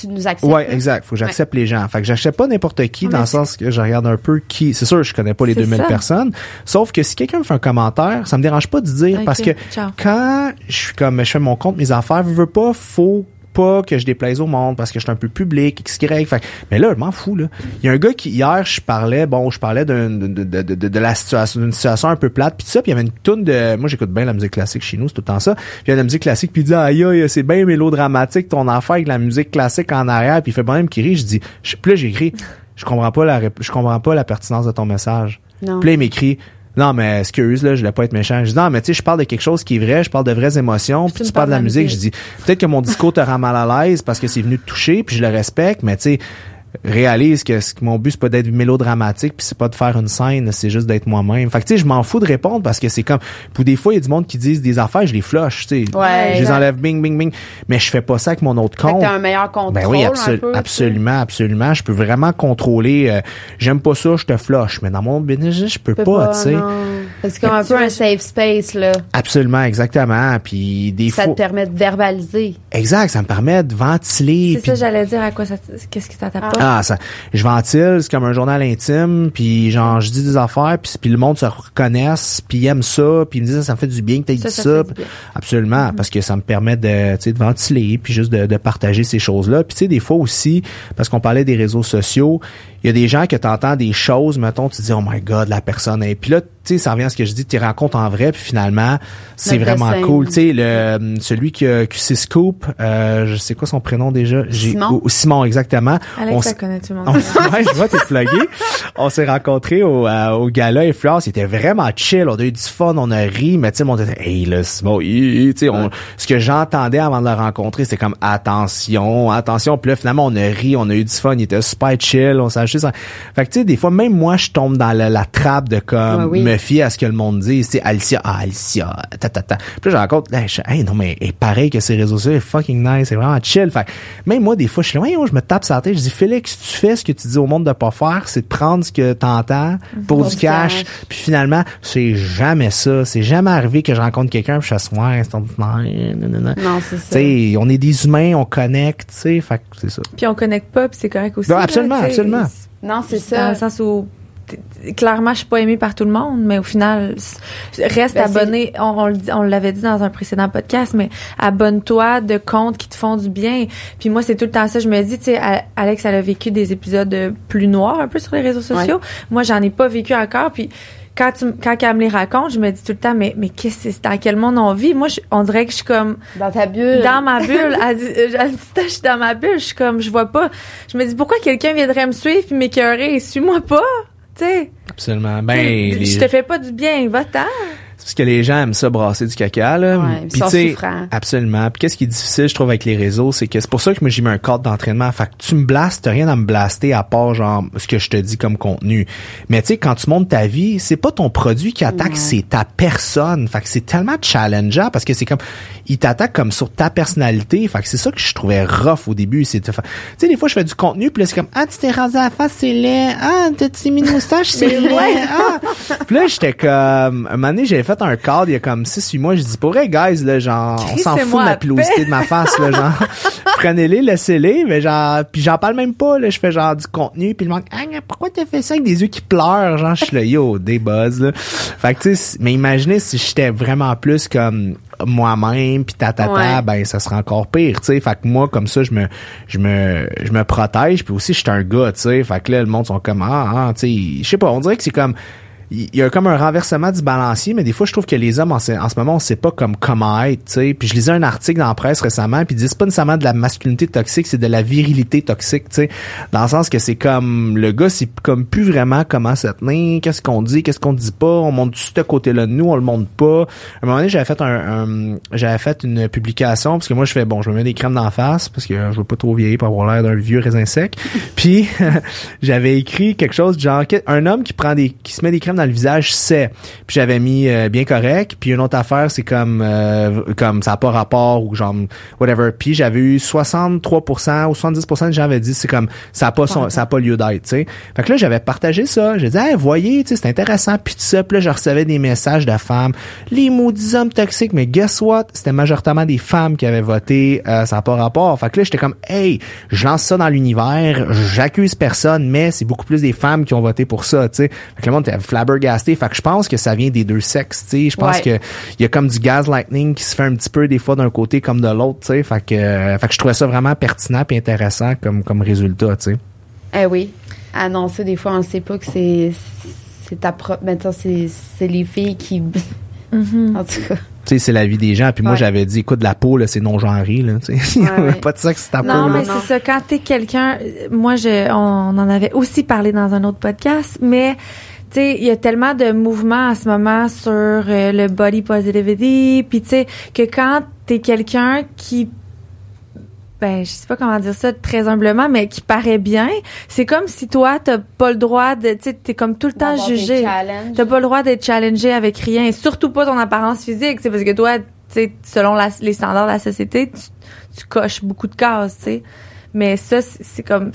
[SPEAKER 2] tu nous acceptes.
[SPEAKER 4] Ouais, exact. Faut que j'accepte les gens. Fait que j'achète pas n'importe qui
[SPEAKER 3] Ouais,
[SPEAKER 4] dans le sens que je regarde un peu qui. C'est sûr, je connais pas les
[SPEAKER 3] C'est
[SPEAKER 4] 2000
[SPEAKER 3] ça.
[SPEAKER 4] personnes. Sauf que si quelqu'un me fait un commentaire, ça me dérange pas de dire parce que
[SPEAKER 3] ciao.
[SPEAKER 4] quand je suis comme je fais mon compte, mes affaires, je veux pas, faut pas que je déplaise au monde parce que je suis un peu public, x, y. Fait mais là, je m'en fous, là. Il y a un gars qui, hier, je parlais, bon, je parlais d'un- de, de, de, de, la situation, d'une situation un peu plate, puis tout ça, puis il y avait une toune de, moi, j'écoute bien la musique classique chez nous, c'est tout le temps ça. Puis il y a de la musique classique, puis il dit, aïe, aïe, c'est bien mélodramatique, ton affaire avec la musique classique en arrière, puis il fait même qui rit, je dis, je, puis là, j'ai écrit, je comprends pas la, je comprends pas la pertinence de ton message.
[SPEAKER 2] Non.
[SPEAKER 4] Puis là, il m'écrit, Non, mais excuse, là, je voulais pas être méchant. Je dis, non, mais tu sais, je parle de quelque chose qui est vrai, je parle de vraies émotions, puis tu parles de la musique. Je dis, peut-être que mon discours te rend mal à l'aise parce que c'est venu te toucher, puis je le respecte, mais tu sais, réalise que, mon but c'est pas d'être mélodramatique puis c'est pas de faire une scène c'est juste d'être moi-même fait que tu sais je m'en fous de répondre parce que c'est comme pour des fois il y a du monde qui disent des affaires je les flush tu sais
[SPEAKER 2] Ouais,
[SPEAKER 4] je les enlève bing bing bing mais je fais pas ça avec mon autre
[SPEAKER 2] Fait que
[SPEAKER 4] compte
[SPEAKER 2] t'as un meilleur contrôle.
[SPEAKER 4] ben oui, absolu-
[SPEAKER 2] peu,
[SPEAKER 4] absolument, absolument. Je peux vraiment contrôler. euh, J'aime pas ça, je te flush. Mais dans mon business, je peux pas, tu sais.
[SPEAKER 2] Non. C'est comme un peu un safe space, là.
[SPEAKER 4] Absolument, exactement. Puis des
[SPEAKER 2] Ça
[SPEAKER 4] fois,
[SPEAKER 2] te permet de verbaliser.
[SPEAKER 4] exact, ça me permet de ventiler.
[SPEAKER 3] C'est
[SPEAKER 4] puis
[SPEAKER 3] ça, j'allais dire à quoi ça, qu'est-ce que ça t'apporte?
[SPEAKER 4] Ah, ça, je ventile, c'est comme un journal intime, puis genre, je dis des affaires, puis, puis le monde se reconnaisse, puis il aime ça, puis il me dit ça, ça me fait du bien que t'aies dit
[SPEAKER 3] ça.
[SPEAKER 4] Absolument, parce que ça me permet de, tu sais, de ventiler, puis juste de, de partager ces choses-là. Puis tu sais, des fois aussi, parce qu'on parlait des réseaux sociaux, il y a des gens que t'entends des choses, mettons, tu te dis, oh my god, la personne est... Puis là, tu sais, ça revient à ce que je dis, tu rencontres en vrai, puis finalement, c'est vraiment cool. Tu sais, le, celui qui a QC Scoop, euh, je sais quoi son prénom déjà?
[SPEAKER 2] Simon.
[SPEAKER 4] oh, Simon, exactement.
[SPEAKER 3] Alex,
[SPEAKER 4] On
[SPEAKER 3] ça connaît tout le
[SPEAKER 4] on-
[SPEAKER 3] monde.
[SPEAKER 4] ouais, je vois, t'es plugué. On s'est rencontrés au, euh, au gala Influence. C'était vraiment chill. On a eu du fun, on a ri, mais tu sais, on était, hey, là, Simon, tu sais, on- ce que j'entendais avant de le rencontrer, c'est comme, attention, attention. Puis là, finalement, on a ri, on a eu du fun. Il était super chill, on s'est Fait que, tu sais, des fois, même moi, je tombe dans la, la trappe de comme,
[SPEAKER 2] oui.
[SPEAKER 4] me fier à ce que le monde dit. Tu sais, Alicia, ah, Alicia, ta, ta, ta. Puis là, je rencontre, hey, je- hey, non, mais, hey, pareil que ces réseaux sociaux, c'est fucking nice, c'est vraiment chill. Fait même moi, des fois, je suis là, ouais, je me tape sur la tête, je dis, Félix, tu fais ce que tu dis au monde de pas faire, c'est de prendre ce que t'entends pour,
[SPEAKER 2] Pour
[SPEAKER 4] du cash.
[SPEAKER 2] cash.
[SPEAKER 4] Puis finalement, c'est jamais ça. C'est jamais arrivé que je rencontre quelqu'un puis je fasse, ouais, c'est.
[SPEAKER 2] Non, c'est
[SPEAKER 4] Tu
[SPEAKER 2] ça.
[SPEAKER 4] sais, on est des humains, on connecte, tu sais, fait c'est ça.
[SPEAKER 3] Puis on connecte pas, puis c'est correct aussi.
[SPEAKER 4] Non,
[SPEAKER 3] là,
[SPEAKER 4] absolument, absolument.
[SPEAKER 2] Non, c'est
[SPEAKER 3] Dans
[SPEAKER 2] ça.
[SPEAKER 3] le sens où clairement je suis pas aimée par tout le monde mais au final reste
[SPEAKER 2] Ben,
[SPEAKER 3] abonné. On, l'avait dit dans un précédent podcast mais abonne-toi de comptes qui te font du bien. Puis moi c'est tout le temps ça. Je me dis tu sais Alex elle a vécu des épisodes euh, plus noirs un peu sur les réseaux sociaux. Moi j'en ai pas vécu encore. Puis quand tu quand elle me les raconte je me dis tout le temps mais mais qu'est-ce que c'est dans quel monde on vit? Moi je- on dirait que je suis comme
[SPEAKER 2] Dans ta bulle.
[SPEAKER 3] dans ma bulle. Elle dit, euh, elle dit, je suis dans ma bulle. Je suis comme, je vois pas. Je me dis, pourquoi quelqu'un viendrait me suivre puis m'écœurer? Suis-moi pas. Tu sais.
[SPEAKER 4] Absolument. Ben,
[SPEAKER 3] Tu sais,
[SPEAKER 4] les-
[SPEAKER 3] je te fais pas du bien. Va-t'en.
[SPEAKER 4] Parce que les gens aiment ça brasser du caca là.
[SPEAKER 2] Ouais,
[SPEAKER 4] Puis tu absolument. Puis qu'est-ce qui est difficile, je trouve, avec les réseaux, c'est que c'est pour ça que moi j'ai mis un cadre d'entraînement. Fait que tu me blastes, t'as rien à me blaster à part genre ce que je te dis comme contenu. Mais tu sais, quand tu montes ta vie, c'est pas ton produit qui attaque, c'est ta personne. Fait que c'est tellement challengeant parce que c'est comme il t'attaque comme sur ta personnalité. Fait que c'est ça que je trouvais rough au début. C'est tu sais, des fois je fais du contenu puis là c'est comme ah tu t'es rasé la face, c'est laid. Ah t'as-tu mis une moustache, c'est laid. Ah. Puis là j'étais comme un moment donné j'avais fait un cadre il y a comme 6 8 mois, je dis pour vrai guys là genre on s'en fout de la pilosité de ma face là genre. Prenez-les laissez-les mais genre puis j'en parle même pas là je fais genre du contenu puis le monde ah pourquoi t'as fait ça avec des yeux qui pleurent? Genre je suis là yo des buzz là. Fait que tu sais mais imaginez si j'étais vraiment plus comme moi-même puis ta ta ta
[SPEAKER 2] Ouais.
[SPEAKER 4] ben ça serait encore pire tu sais. Fait que moi comme ça je me je me je me protège puis aussi je suis un gars tu sais. Fait que là le monde sont comme ah, ah tu sais je sais pas on dirait que c'est comme il y a comme un renversement du balancier, mais des fois, je trouve que les hommes, en ce, en ce moment, on sait pas comme comment être, tu sais. Puis je lisais un article dans la presse récemment, puis ils disent pas nécessairement de la masculinité toxique, c'est de la virilité toxique, tu sais. Dans le sens que c'est comme, le gars, c'est comme plus vraiment comment se tenir, qu'est-ce qu'on dit, qu'est-ce qu'on dit pas, on monte ce côté-là de nous, on le monte pas. À un moment donné, j'avais fait un, un- j'avais fait une publication, parce que moi, je fais, bon, je me mets des crèmes d'en face, parce que je veux pas trop vieillir pour avoir l'air d'un vieux raisin sec. puis, j'avais écrit quelque chose genre, un homme qui prend des, qui se met des crèmes dans le visage sait. Puis j'avais mis euh, bien correct. Puis une autre affaire, c'est comme, euh, comme ça n'a pas rapport ou genre, whatever. Puis j'avais eu 63% ou 70% de gens avaient dit c'est comme, ça n'a pas, son- ça a pas lieu d'être, tu sais. Fait que là, j'avais partagé ça. J'ai dit, hey, voyez, tu sais, c'est intéressant. Puis tout ça. Puis là, je recevais des messages de femmes. Les maudits hommes toxiques. Mais guess what? C'était majoritairement des femmes qui avaient voté, euh, ça n'a pas rapport. Fait que là, j'étais comme, hey, je lance ça dans l'univers. J'accuse personne, mais c'est beaucoup plus des femmes qui ont voté pour ça, tu sais. Fait que le monde était flabbergasté. Fait que je pense que ça vient des deux sexes, tu sais. Je pense
[SPEAKER 2] Ouais.
[SPEAKER 4] que il y a comme du gaslighting qui se fait un petit peu des fois d'un côté comme de l'autre, tu sais. Fait que, euh, fait que je trouvais ça vraiment pertinent et intéressant comme, comme résultat, tu sais.
[SPEAKER 2] Eh oui. Annoncer, des fois, on ne sait pas que c'est c'est ta propre. Maintenant, c'est c'est les filles qui. En tout cas.
[SPEAKER 4] Tu sais, c'est la vie des gens. Puis moi, j'avais dit, écoute, la peau, là, c'est non-genré, là. Tu sais,
[SPEAKER 2] Ouais,
[SPEAKER 4] pas de sexe, ta
[SPEAKER 3] Non,
[SPEAKER 4] peau, là.
[SPEAKER 3] mais c'est ça. Quand t'es quelqu'un, moi, je, on en avait aussi parlé dans un autre podcast, mais tu sais, il y a tellement de mouvements en ce moment sur euh, le body positivity, puis tu sais que quand t'es quelqu'un qui ben je sais pas comment dire ça très humblement mais qui paraît bien c'est comme si toi t'as pas le droit de tu sais t'es comme tout le temps jugé. t'as pas le droit d'être challengé avec rien et surtout pas ton apparence physique c'est parce que toi tu sais selon la- les standards de la société tu, tu coches beaucoup de cases tu sais. Mais ça c'est comme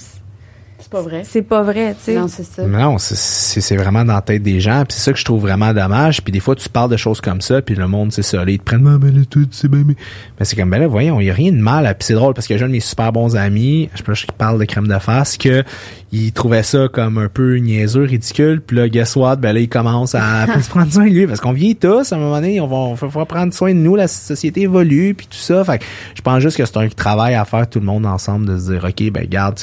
[SPEAKER 2] C'est pas vrai.
[SPEAKER 3] c'est pas vrai tu sais
[SPEAKER 2] Non, c'est ça.
[SPEAKER 4] Mais non, c'est- c'est c'est vraiment dans la tête des gens. Puis c'est ça que je trouve vraiment dommage. Puis des fois, tu parles de choses comme ça, puis le monde, c'est ça. Là, ils te prennent, ah, ben là, tout, c'est bien, mais... Mais c'est comme, ben là, voyons, il y a rien de mal. Puis c'est drôle, parce que j'ai un de mes super bons amis, je sais pas, je parle de crème de face, que il trouvait ça comme un peu niaiseux, ridicule. Puis là, guess what? Ben là, il commence à se prendre soin de lui. Parce qu'on vieillit tous, à un moment donné, on va, on va prendre soin de nous. La société évolue, puis tout ça. Fait que je pense juste que c'est un travail à faire tout le monde ensemble, de se dire, OK, ben garde,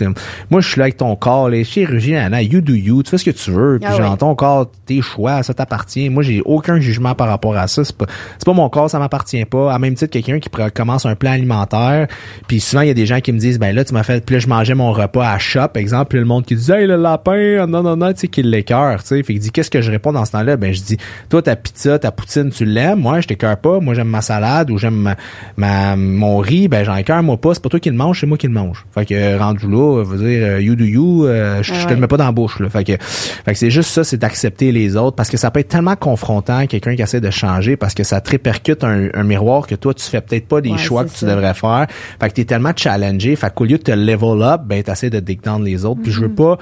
[SPEAKER 4] moi, je suis là avec ton corps, les chirurgiens, Anna, you do you, tu fais ce que tu veux. Puis
[SPEAKER 2] Ah
[SPEAKER 4] genre, ton corps, tes choix, ça t'appartient. Moi, j'ai aucun jugement par rapport à ça. C'est pas, c'est pas mon corps, ça m'appartient pas. À même titre, quelqu'un qui commence un plan alimentaire, puis souvent, il y a des gens qui me disent, ben là, tu m'as fait, puis là, je mangeais mon repas à shop, exemple, puis le monde qui dit, hey, le lapin, non, non, non, tu sais, qui l'écœure, tu sais. Fait qu'il dit, qu'est-ce que je réponds dans ce temps-là? Ben, je dis, toi, ta pizza, ta poutine, tu l'aimes. Moi, je t'écœure pas. Moi, j'aime ma salade ou j'aime ma, ma- mon riz. Ben, j'en écœure, moi pas. C'est pas toi qui le mange, c'est moi qui le mange. Fait que, euh, rendu là, veut dire, euh, you do you, euh, je, te le mets pas dans la bouche, là. Fait que, fait que c'est juste ça, c'est d'accepter les autres parce que ça peut être tellement confrontant, quelqu'un qui essaie de changer parce que ça te répercute un, un miroir que toi, tu fais peut-être pas des
[SPEAKER 2] Ouais,
[SPEAKER 4] choix que tu
[SPEAKER 2] ça.
[SPEAKER 4] devrais faire. Fait que t'es tellement challengé. Fait qu'au lieu de te level up, ben, t'essaies de dig down les autres. Puis je veux pas,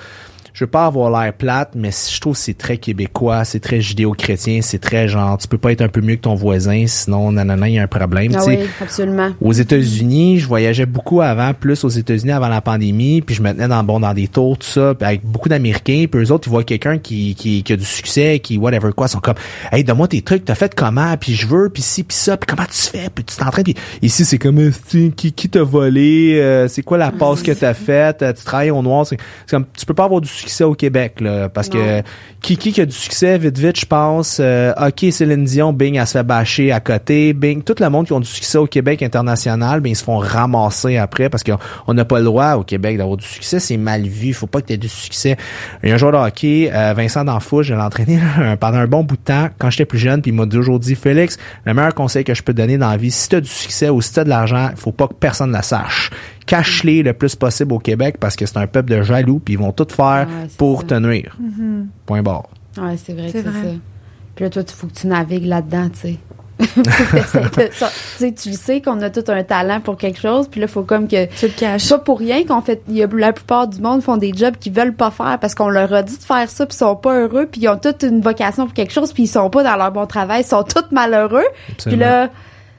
[SPEAKER 4] je veux pas avoir l'air plate, mais je trouve que c'est très québécois, c'est très judéo-chrétien, c'est très genre, tu peux pas être un peu mieux que ton voisin, sinon, nanana, il y a un problème.
[SPEAKER 2] Ah oui, absolument.
[SPEAKER 4] Aux États-Unis, je voyageais beaucoup avant, plus aux États-Unis avant la pandémie, puis je me tenais dans bon dans des tours tout ça, avec beaucoup d'Américains, puis eux autres ils voient quelqu'un qui, qui qui a du succès, qui whatever quoi, sont comme "Hey, donne-moi tes trucs, t'as fait comment? Puis je veux, puis ci puis ça, puis comment tu fais? Puis tu t'entraînes puis ici c'est comme qui qui t'a volé, euh, c'est quoi la passe que t'as faite, euh, tu travailles au noir, c'est comme tu peux pas avoir du succès au Québec là parce que
[SPEAKER 2] Non.
[SPEAKER 4] qui a du succès? Vite vite, je pense euh, OK, Céline Dion, Bing elle se fait bâcher à côté, Bing tout le monde qui ont du succès au Québec international, ben ils se font ramasser après parce qu'on on n'a pas le droit au Québec d'avoir du succès, c'est mal vu, faut pas que tu aies du succès. Il y a un joueur de hockey, euh, Vincent D'Anfouche, je l'ai entraîné pendant un bon bout de temps quand j'étais plus jeune, puis il m'a toujours dit Félix, le meilleur conseil que je peux te donner dans la vie, si tu as du succès ou si tu as de l'argent, il faut pas que personne le sache. Cache-les le plus possible au Québec parce que c'est un peuple de jaloux puis ils vont tout faire
[SPEAKER 2] Ouais,
[SPEAKER 4] pour
[SPEAKER 2] ça.
[SPEAKER 4] te nuire. Point barre.
[SPEAKER 2] Ouais, c'est vrai que
[SPEAKER 3] C'est
[SPEAKER 2] ça. Puis là, toi, il faut que tu navigues là-dedans, tu sais. Tu sais, tu le sais qu'on a tout un talent pour quelque chose, puis là, faut comme que
[SPEAKER 3] tu le caches
[SPEAKER 2] c'est pas pour rien qu'on fait il y a la plupart du monde font des jobs qu'ils veulent pas faire parce qu'on leur a dit de faire ça puis ils sont pas heureux puis ils ont toute une vocation pour quelque chose puis ils sont pas dans leur bon travail ils sont tous malheureux puis là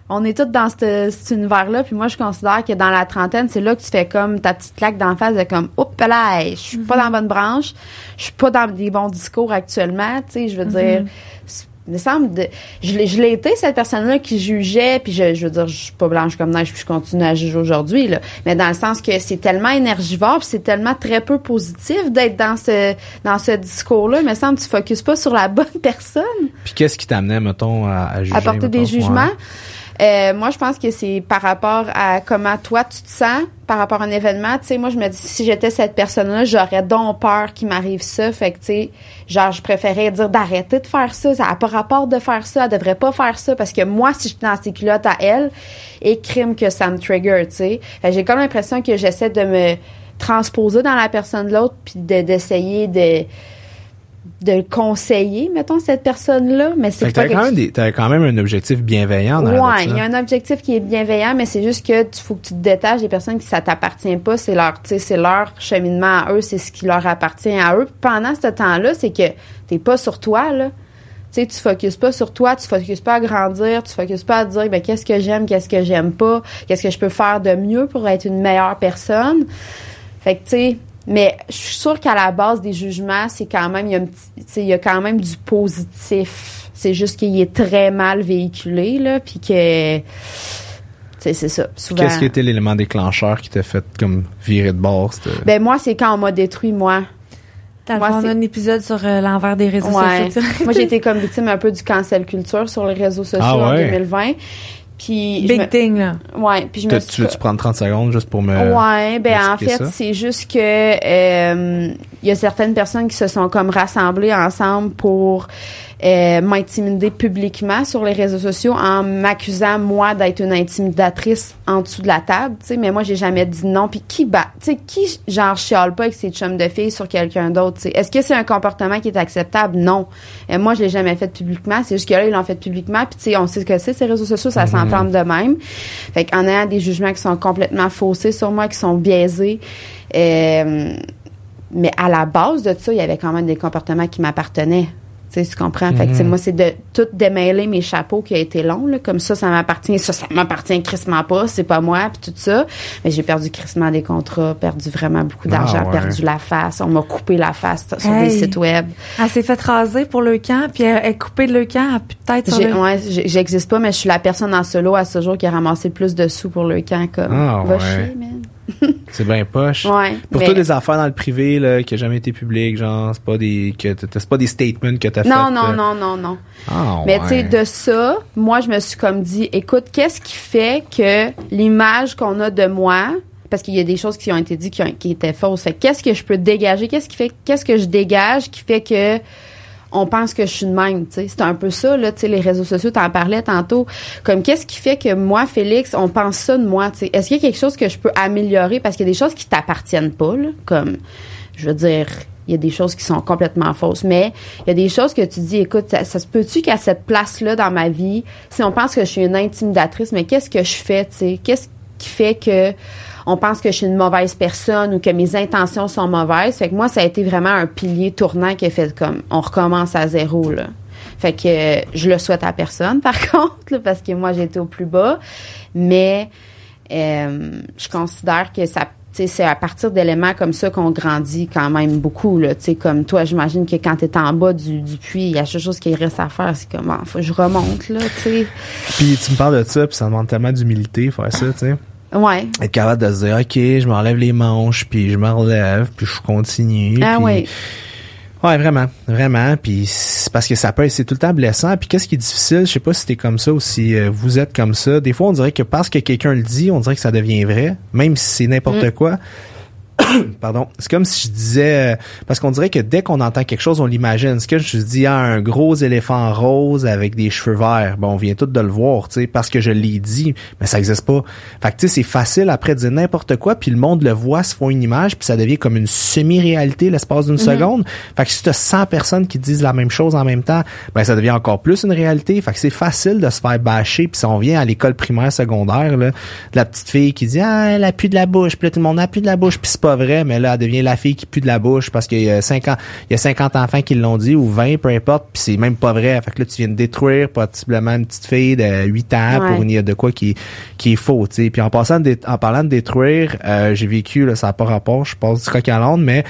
[SPEAKER 2] on est tous dans ce- cet univers là puis moi je considère que dans la trentaine c'est là que tu fais comme ta petite claque d'en face de comme oups là je suis pas dans la bonne branche je suis pas dans des bons discours actuellement tu sais je veux dire c'est- il me semble de, je l'ai je l'ai été cette personne-là qui jugeait puis je, je veux dire je suis pas blanche comme neige puis je continue à juger aujourd'hui là mais dans le sens que c'est tellement énergivore puis c'est tellement très peu positif d'être dans ce dans ce discours-là il me semble que tu focuses pas sur la bonne personne
[SPEAKER 4] Puis qu'est-ce qui t'amenait, mettons, à, à juger?
[SPEAKER 2] apporter des
[SPEAKER 4] mettons?
[SPEAKER 2] jugements?
[SPEAKER 4] Ouais.
[SPEAKER 2] Euh, moi, je pense que c'est par rapport à comment toi tu te sens par rapport à un événement. Tu sais, moi, je me dis si j'étais cette personne-là, j'aurais donc peur qu'il m'arrive ça. Fait que, tu sais, genre, je préférais dire d'arrêter de faire ça. Ça n'a pas rapport de faire ça. Elle devrait pas faire ça parce que moi, si j'étais dans ses culottes à elle, et crime que ça me trigger, tu sais. J'ai comme l'impression que j'essaie de me transposer dans la personne de l'autre puis de- d'essayer de de conseiller, mettons, cette personne-là, mais c'est
[SPEAKER 4] Fait que
[SPEAKER 2] pas quelque
[SPEAKER 4] quand, même des- t'avais quand même un objectif bienveillant dans la
[SPEAKER 2] Ouais, il y a un objectif qui est bienveillant, mais c'est juste que tu faut que tu te détaches des personnes qui ça t'appartient pas, c'est leur, tu sais, c'est leur cheminement à eux, c'est ce qui leur appartient à eux. Pendant ce temps-là, c'est que t'es pas sur toi là. Tu sais, tu focuses pas sur toi, tu focuses pas à grandir, tu focuses pas à dire ben qu'est-ce que j'aime, qu'est-ce que j'aime pas, qu'est-ce que je peux faire de mieux pour être une meilleure personne. Fait que tu sais, mais je suis sûre qu'à la base des jugements, c'est quand même il y a un petit, tu sais, il y a quand même du positif. C'est juste qu'il est très mal véhiculé là, puis que tu sais, c'est ça. Souvent.
[SPEAKER 4] Qu'est-ce qui était l'élément déclencheur qui t'a fait comme virer de bord? c'était-
[SPEAKER 2] Ben moi, c'est quand on m'a détruit moi.
[SPEAKER 3] Dans
[SPEAKER 2] Moi,
[SPEAKER 3] on a un épisode sur euh, l'envers des réseaux
[SPEAKER 2] Ouais.
[SPEAKER 3] sociaux.
[SPEAKER 2] moi, j'ai été comme victime un peu du cancel culture sur les réseaux sociaux
[SPEAKER 4] Ah
[SPEAKER 2] en
[SPEAKER 4] ouais?
[SPEAKER 2] 2020. Puis
[SPEAKER 3] Big
[SPEAKER 2] me-
[SPEAKER 3] thing, là.
[SPEAKER 2] ouais, puis je me suis
[SPEAKER 4] tu veux-tu prendre 30 secondes juste pour me.
[SPEAKER 2] Ouais, ben en fait,
[SPEAKER 4] ça?
[SPEAKER 2] c'est juste que euh, il y a certaines personnes qui se sont comme rassemblées ensemble pour euh, m'intimider publiquement sur les réseaux sociaux en m'accusant moi d'être une intimidatrice en dessous de la table, tu sais, mais moi j'ai jamais dit non. Puis qui bat, tu sais, qui genre chiale pas avec ses chums de filles sur quelqu'un d'autre, tu sais? Est-ce que c'est un comportement qui est acceptable? Non. Et moi je l'ai jamais fait publiquement, c'est juste que là ils l'ont fait publiquement, puis tu sais on sait ce que c'est ces réseaux sociaux, ça s'enflamme de même. Fait qu'en ayant des jugements qui sont complètement faussés sur moi, qui sont biaisés, euh, mais à la base de ça, il y avait quand même des comportements qui m'appartenaient. Tu sais, tu comprends? Fait que, sais, moi, c'est de tout démêler mes chapeaux qui a été long, là. Comme ça, ça m'appartient. Ça, ça m'appartient crissement pas. C'est pas moi, puis tout ça. Mais j'ai perdu crissement des contrats, perdu vraiment beaucoup d'argent,
[SPEAKER 4] Ah, ouais.
[SPEAKER 2] perdu la face. On m'a coupé la face sur
[SPEAKER 3] Hey.
[SPEAKER 2] des sites web.
[SPEAKER 3] Elle s'est fait raser pour le camp, puis elle est coupée de le camp, peut-être le...
[SPEAKER 2] ouais, j'existe pas, mais je suis la personne en solo à ce jour qui a ramassé le plus de sous pour le camp, comme.
[SPEAKER 4] Ah,
[SPEAKER 2] Va
[SPEAKER 4] ouais.
[SPEAKER 2] chier, man.
[SPEAKER 4] C'est bien poche.
[SPEAKER 2] Ouais.
[SPEAKER 4] Pour
[SPEAKER 2] mais-
[SPEAKER 4] toi, des affaires dans le privé, là, qui a jamais été public, genre, c'est pas des, que c'est pas des statements que t'as fait.
[SPEAKER 2] Non, non,
[SPEAKER 4] euh,
[SPEAKER 2] non, non, non.
[SPEAKER 4] Ah,
[SPEAKER 2] Mais tu sais, de ça, moi, je me suis comme dit, écoute, qu'est-ce qui fait que l'image qu'on a de moi, parce qu'il y a des choses qui ont été dites qui, ont- qui étaient fausses, fait que qu'est-ce que je peux dégager, qu'est-ce qui fait, qu'est-ce que je dégage qui fait que on pense que je suis de même. C'est un peu ça, là, tu sais, les réseaux sociaux, t'en parlais tantôt. Comme, qu'est-ce qui fait que moi, Félix, on pense ça de moi. Est-ce qu'il y a quelque chose que je peux améliorer? Parce qu'il y a des choses qui t'appartiennent pas, là. Comme, je veux dire, il y a des choses qui sont complètement fausses. Mais il y a des choses que tu dis, écoute, ça, ça se peut-tu qu'à cette place-là dans ma vie, si on pense que je suis une intimidatrice, mais qu'est-ce que je fais, tu sais? Qu'est-ce qui fait que on pense que je suis une mauvaise personne ou que mes intentions sont mauvaises. Fait que moi, ça a été vraiment un pilier tournant qui a fait comme on recommence à zéro, là. Fait que euh, je le souhaite à personne, par contre, parce que moi, j'étais au plus bas. Mais euh, je considère que ça c'est à partir d'éléments comme ça qu'on grandit quand même beaucoup. Là, comme toi, j'imagine que quand tu es en bas du, puits, il y a quelque chose qui reste à faire. C'est comme, ah, faut que je remonte. Là.
[SPEAKER 4] Puis tu me parles de ça, puis ça demande tellement d'humilité, faire ça, sais.
[SPEAKER 2] Ouais.
[SPEAKER 4] Être capable de se dire, OK, je m'enlève les manches, puis je me relève, puis je continue.
[SPEAKER 2] Ah
[SPEAKER 4] puis-
[SPEAKER 2] ouais.
[SPEAKER 4] Ouais, vraiment, vraiment. Puis c'est parce que ça peut, c'est tout le temps blessant. Puis qu'est-ce qui est difficile, je sais pas si t'es comme ça ou si euh, vous êtes comme ça. Des fois, on dirait que parce que quelqu'un le dit, on dirait que ça devient vrai, même si c'est n'importe
[SPEAKER 2] Mm.
[SPEAKER 4] quoi. Pardon. C'est comme si je disais, euh, parce qu'on dirait que dès qu'on entend quelque chose, on l'imagine. Ce que je dis, ah, un gros éléphant rose avec des cheveux verts. Bon, on vient tout de le voir, tu sais, parce que je l'ai dit, mais ça existe pas. Fait que tu sais, c'est facile après de dire n'importe quoi, puis le monde le voit, se font une image, puis ça devient comme une semi-réalité l'espace d'une seconde. Fait que si t'as 100 personnes qui disent la même chose en même temps, ben ça devient encore plus une réalité. Fait que c'est facile de se faire bâcher, puis si on vient à l'école primaire, secondaire, là, de la petite fille qui dit ah elle a plus de la bouche, puis là tout le monde a plus de la bouche, puis c'est pas vrai, mais là elle devient la fille qui pue de la bouche parce qu'il y a 50 il y a 50 enfants qui l'ont dit ou 20 peu importe, puis c'est même pas vrai. Fait que là tu viens de détruire possiblement une petite fille de 8 ans
[SPEAKER 2] Ouais.
[SPEAKER 4] pour une de quoi qui qui est faux, tu sais. Puis en passant de en parlant de détruire, euh, j'ai vécu là ça a pas rapport, je passe du coq à l'âne, mais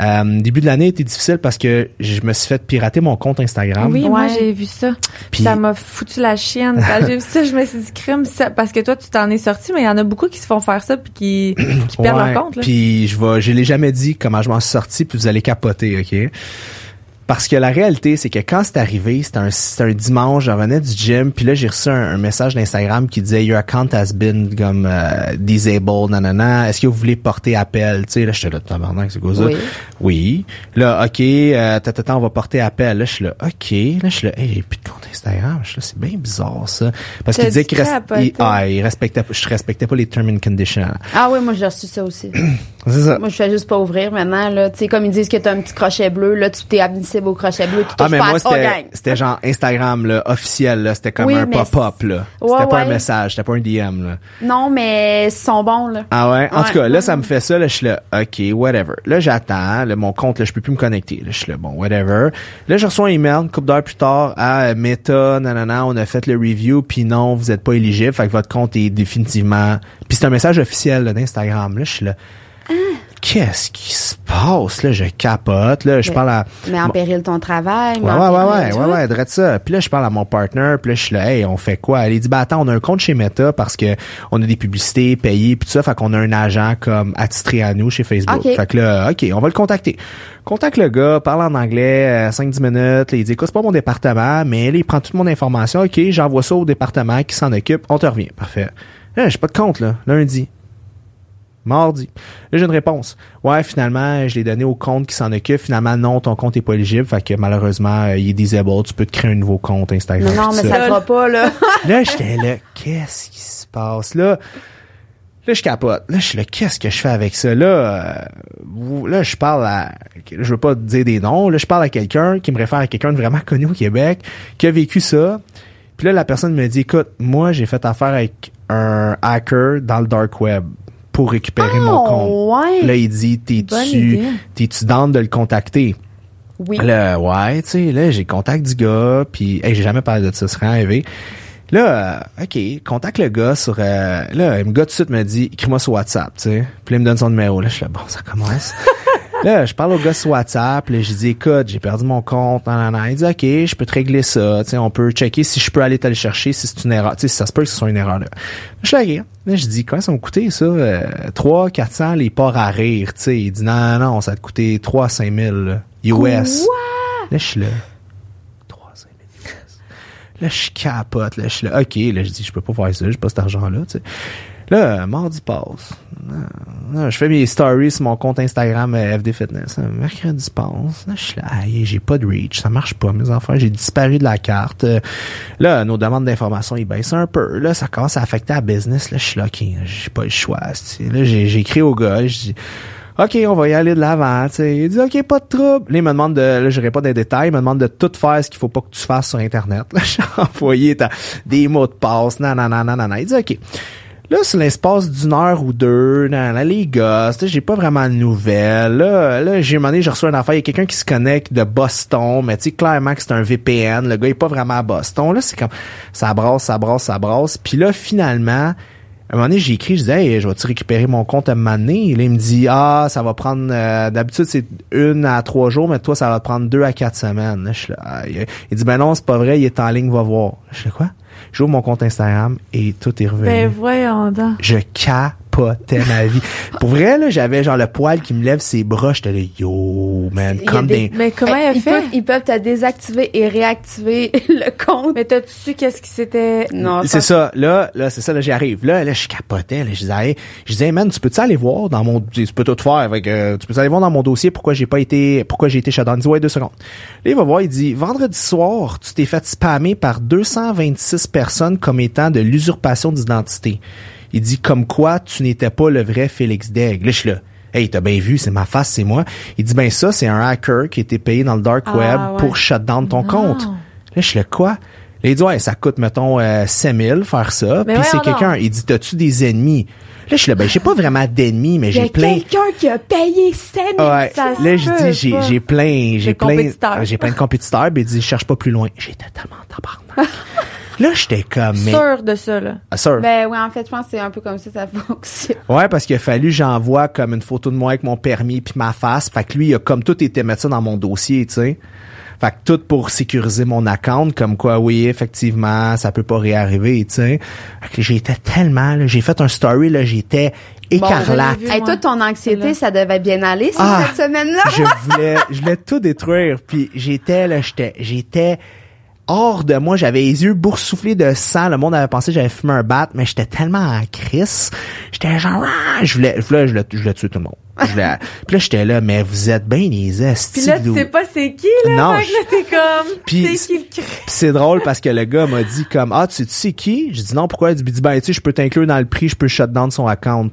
[SPEAKER 4] euh, début de l'année était difficile parce que je me suis fait pirater mon compte Instagram.
[SPEAKER 3] Oui, moi
[SPEAKER 2] Ouais.
[SPEAKER 3] j'ai vu ça.
[SPEAKER 4] Puis-
[SPEAKER 3] ça m'a foutu la chienne. Quand j'ai vu ça, je me suis dit crime ça parce que toi tu t'en es sorti mais il y en a beaucoup qui se font faire ça puis qui, qui perdent
[SPEAKER 4] Ouais,
[SPEAKER 3] leur compte là.
[SPEAKER 4] Puis je vais, je l'ai jamais dit comment je m'en suis sorti, puis vous allez capoter, ok? Parce que la réalité, c'est que quand c'est arrivé, c'était un, un dimanche, je revenais du gym, puis là j'ai reçu un, un message d'Instagram qui disait Your account has been comme euh, disabled, nanana. Est-ce que vous voulez porter appel? Tu sais, là j'étais là, tabarnak, c'est quoi ça?
[SPEAKER 2] Oui.
[SPEAKER 4] Oui. Là, ok, euh, tata, on va porter appel. Là je suis là, ok. Là je suis là, hey, plus de compte Instagram. Je suis là, c'est bien bizarre ça, parce qu'il disait qu'il il, ah, respectait, pas- je respectais pas les terms and conditions.
[SPEAKER 2] Ah oui, moi, j'ai reçu ça aussi.
[SPEAKER 4] C'est ça.
[SPEAKER 2] moi, je fais juste pas ouvrir maintenant, là. Tu sais, comme ils disent que t'as un petit crochet bleu, là, tu t'es admissible au crochet bleu, tu
[SPEAKER 4] Ah, mais moi, c'était, genre Instagram, là, officiel, là. C'était comme
[SPEAKER 2] Oui,
[SPEAKER 4] un pop-up, là.
[SPEAKER 2] Ouais,
[SPEAKER 4] c'était pas un message, c'était pas un DM, là.
[SPEAKER 2] Non, mais ils sont bons, là.
[SPEAKER 4] Ah ouais? En
[SPEAKER 2] Ouais.
[SPEAKER 4] tout cas, là, ça me fait ça, là, je suis là, OK, whatever. Là, j'attends, là, mon compte, là, je peux plus me connecter. Là, je suis là, bon, whatever. Là, je reçois un email, une couple d'heures plus tard, à euh, Meta, nanana, on a fait le review, puis non, vous êtes pas éligible, fait que votre compte est définitivement... Puis c'est un message officiel, là, d'Instagram. Là, je suis là. Qu'est-ce qui se passe? Là, je capote, là, je
[SPEAKER 2] Mais-
[SPEAKER 4] parle à...
[SPEAKER 2] Mais en péril ton travail.
[SPEAKER 4] Ouais, ouais, ouais, ouais, ouais, ouais, drette ça. Puis là, je parle à mon partner, puis là, je suis là, hey, on fait quoi? Elle dit, bah attends, on a un compte chez Meta parce que on a des publicités payées, puis tout ça, fait qu'on a un agent comme attitré à nous chez Facebook.
[SPEAKER 2] Ok.
[SPEAKER 4] Fait que là, OK, on va le contacter. Contacte le gars, parle en anglais, euh, 5-10 minutes, là, il dit, écoute, c'est pas mon département, mais là, il prend toute mon information, OK, j'envoie ça au département qui s'en occupe, on te revient. Parfait. Là, j'ai pas de compte, là, lundi. Mardi. Là, j'ai une réponse. Ouais, finalement, je l'ai donné au compte qui s'en occupe. Finalement, non, ton compte est pas éligible. Fait que malheureusement, euh, il est disabled. Tu peux te créer un nouveau compte Instagram.
[SPEAKER 2] Non, mais ça le fera pas, là.
[SPEAKER 4] Là, j'étais là, qu'est-ce qui se passe? Là? Là, je capote. Là, je suis là, qu'est-ce que je fais avec ça? Là, euh, là, je parle à, je veux pas te dire des noms. Là, je parle à quelqu'un qui me réfère à quelqu'un de vraiment connu au Québec, qui a vécu ça. Puis là, la personne me dit, écoute, moi, j'ai fait affaire avec un hacker dans le dark web pour récupérer mon compte.
[SPEAKER 2] Oh, ouais.
[SPEAKER 4] Là, il dit, t'es-tu, t'es-tu de le contacter?
[SPEAKER 2] Oui.
[SPEAKER 4] Là, ouais, tu sais, là, j'ai contact du gars, puis hey, j'ai jamais parlé de ça, ce serait arrivé. Là, euh, OK, contacte le gars sur... euh, là, le gars tout de suite me dit, écris-moi sur WhatsApp, tu sais. Puis là, il me donne son numéro. Là, je suis là, bon, ça commence. là, je parle au gars sur WhatsApp, là, je dis, écoute, j'ai perdu mon compte, nan, nan, nan. Il dit, OK, je peux te régler ça, tu sais, on peut checker si je peux aller te le chercher, si c'est une erreur, tu sais, si ça se peut que ce soit une erreur. Là, je suis là. Là, je dis, comment ça va me coûter, ça? Euh, 3, 400, les ports à rire, tu sais. Il dit, non, non, non, ça te coûter 3 à 5 000, là, US. Là, je suis là. 3 5 000 US. Là, je capote. Là, je suis là. OK, là, je dis, je peux pas faire ça. J'ai pas cet argent-là, tu sais. Là, mardi passe. Je fais mes stories sur mon compte Instagram euh, FD Fitness. Mercredi passe. Là, je suis là, j'ai pas de reach. Ça marche pas, mes enfants. J'ai disparu de la carte. Euh, là, nos demandes d'information, ils baissent un peu. Là, ça commence à affecter la business. Là, je suis là, OK, j'ai pas le choix. Là, j'ai écrit au gars. Je dis, OK, on va y aller de l'avant. Il dit OK, pas de trouble. Là, il me demande de là, je pas des détails, il me demande de tout faire ce qu'il faut pas que tu fasses sur internet. Là, j'ai envoyé des mots de passe, nan nan nan nan nan. Il dit OK. Là, c'est l'espace d'une heure ou deux, gars, tu sais, j'ai pas vraiment de nouvelles. Là, là j'ai demandé, j'ai reçu un affaire, il y a quelqu'un qui se connecte de Boston, mais tu sais, clairement que c'est un VPN. Le gars est pas vraiment à Boston. Là, c'est comme, ça brasse, ça brasse, ça brasse. Puis là, finalement, à un moment donné, j'ai écrit, je disais, hey, je vais-tu récupérer mon compte à un moment donné? Là, il me dit, ah, ça va prendre, euh, d'habitude, c'est une à trois jours, mais toi, ça va te prendre deux à quatre semaines. Là, je là, il, il dit, ben non, c'est pas vrai, il est en ligne, va voir. Je fais quoi? J'ouvre mon compte Instagram et tout est revenu.
[SPEAKER 3] Ben voyons donc.
[SPEAKER 4] je capotais ma vie. Pour vrai, là, j'avais genre le poil qui me lève ses bras, j'étais là, yo, man, comme
[SPEAKER 2] des-
[SPEAKER 4] des...
[SPEAKER 3] Mais comment il a
[SPEAKER 2] ils,
[SPEAKER 3] fait?
[SPEAKER 2] peuvent, ils peuvent te désactiver et réactiver le compte.
[SPEAKER 3] Mais t'as-tu su qu'est-ce qui s'était...
[SPEAKER 2] Non,
[SPEAKER 4] C'est ça, là, là, c'est ça, là, j'y arrive. Là, là, je capotais, là, je disais, hey, je disais, hey, man, tu peux-tu aller voir dans mon, tu peux tout faire avec, euh, tu peux aller voir dans mon dossier pourquoi j'ai pas été, pourquoi j'ai été shutdown. Il dit, ouais, deux secondes. Là, il va voir, il dit, vendredi soir, tu t'es fait spammer par 226 personnes comme étant de l'usurpation d'identité. Il dit, comme quoi, tu n'étais pas le vrai Félix Degg. Là, je suis là. Hey, t'as bien vu, c'est ma face, c'est moi. Il dit, ben ça, c'est un hacker qui a été payé dans le dark
[SPEAKER 3] Ah,
[SPEAKER 4] web
[SPEAKER 3] ouais.
[SPEAKER 4] pour shut down ton
[SPEAKER 3] Non.
[SPEAKER 4] compte. Là, je suis là, quoi? Là, il dit, ouais, ça coûte, mettons, euh, 5000 faire ça.
[SPEAKER 3] Mais
[SPEAKER 4] Puis c'est quelqu'un. Il dit, t'as-tu des ennemis? Là, je suis là, ben, j'ai pas vraiment d'ennemis, mais j'ai plein.
[SPEAKER 2] quelqu'un qui a payé 7
[SPEAKER 4] Ouais.
[SPEAKER 3] ça
[SPEAKER 4] Là, je dis, j'ai, j'ai plein, j'ai plein,
[SPEAKER 3] compétiteurs.
[SPEAKER 4] j'ai plein de compétiteurs. Puis il dit, cherche pas plus loin. J'étais tellement tabarnak. là, j'étais comme, mais,
[SPEAKER 3] Sûr de ça, là.
[SPEAKER 4] Ah, sûr.
[SPEAKER 2] Ben oui, en fait, je pense que c'est un peu comme ça ça fonctionne.
[SPEAKER 4] Ouais, parce qu'il a fallu que j'envoie comme une photo de moi avec mon permis puis ma face. Fait que lui, il a comme tout été mettre ça dans mon dossier, tu sais. Fait que tout pour sécuriser mon account, comme quoi, oui, effectivement, ça peut pas réarriver, tu sais. Fait que j'étais tellement, là, j'ai fait un story, là, j'étais écarlate.
[SPEAKER 3] vu.
[SPEAKER 2] Hey,
[SPEAKER 3] moi.
[SPEAKER 2] toi, ton anxiété, ça devait bien aller
[SPEAKER 4] Ah.
[SPEAKER 2] cette semaine-là.
[SPEAKER 4] je voulais, je voulais tout détruire. Puis j'étais là, j'étais, j'étais hors de moi. J'avais les yeux boursouflés de sang. Le monde avait pensé que j'avais fumé un bat, mais j'étais tellement en crise. J'étais genre, ah, je voulais, je voulais, je voulais, je voulais tuer tout le monde. Je voulais- puis là, j'étais là, mais vous êtes bien les
[SPEAKER 3] Puis
[SPEAKER 4] estis.
[SPEAKER 3] là, tu sais pas c'est qui, là.
[SPEAKER 4] Non,
[SPEAKER 3] que là, t'es comme...
[SPEAKER 4] Puis-
[SPEAKER 3] c'est qui le
[SPEAKER 4] Puis c'est drôle parce que le gars m'a dit comme ah tu sais, tu sais qui? J'ai dit non pourquoi? Il dit ben tu sais je peux t'inclure dans le prix, je peux shut down son account.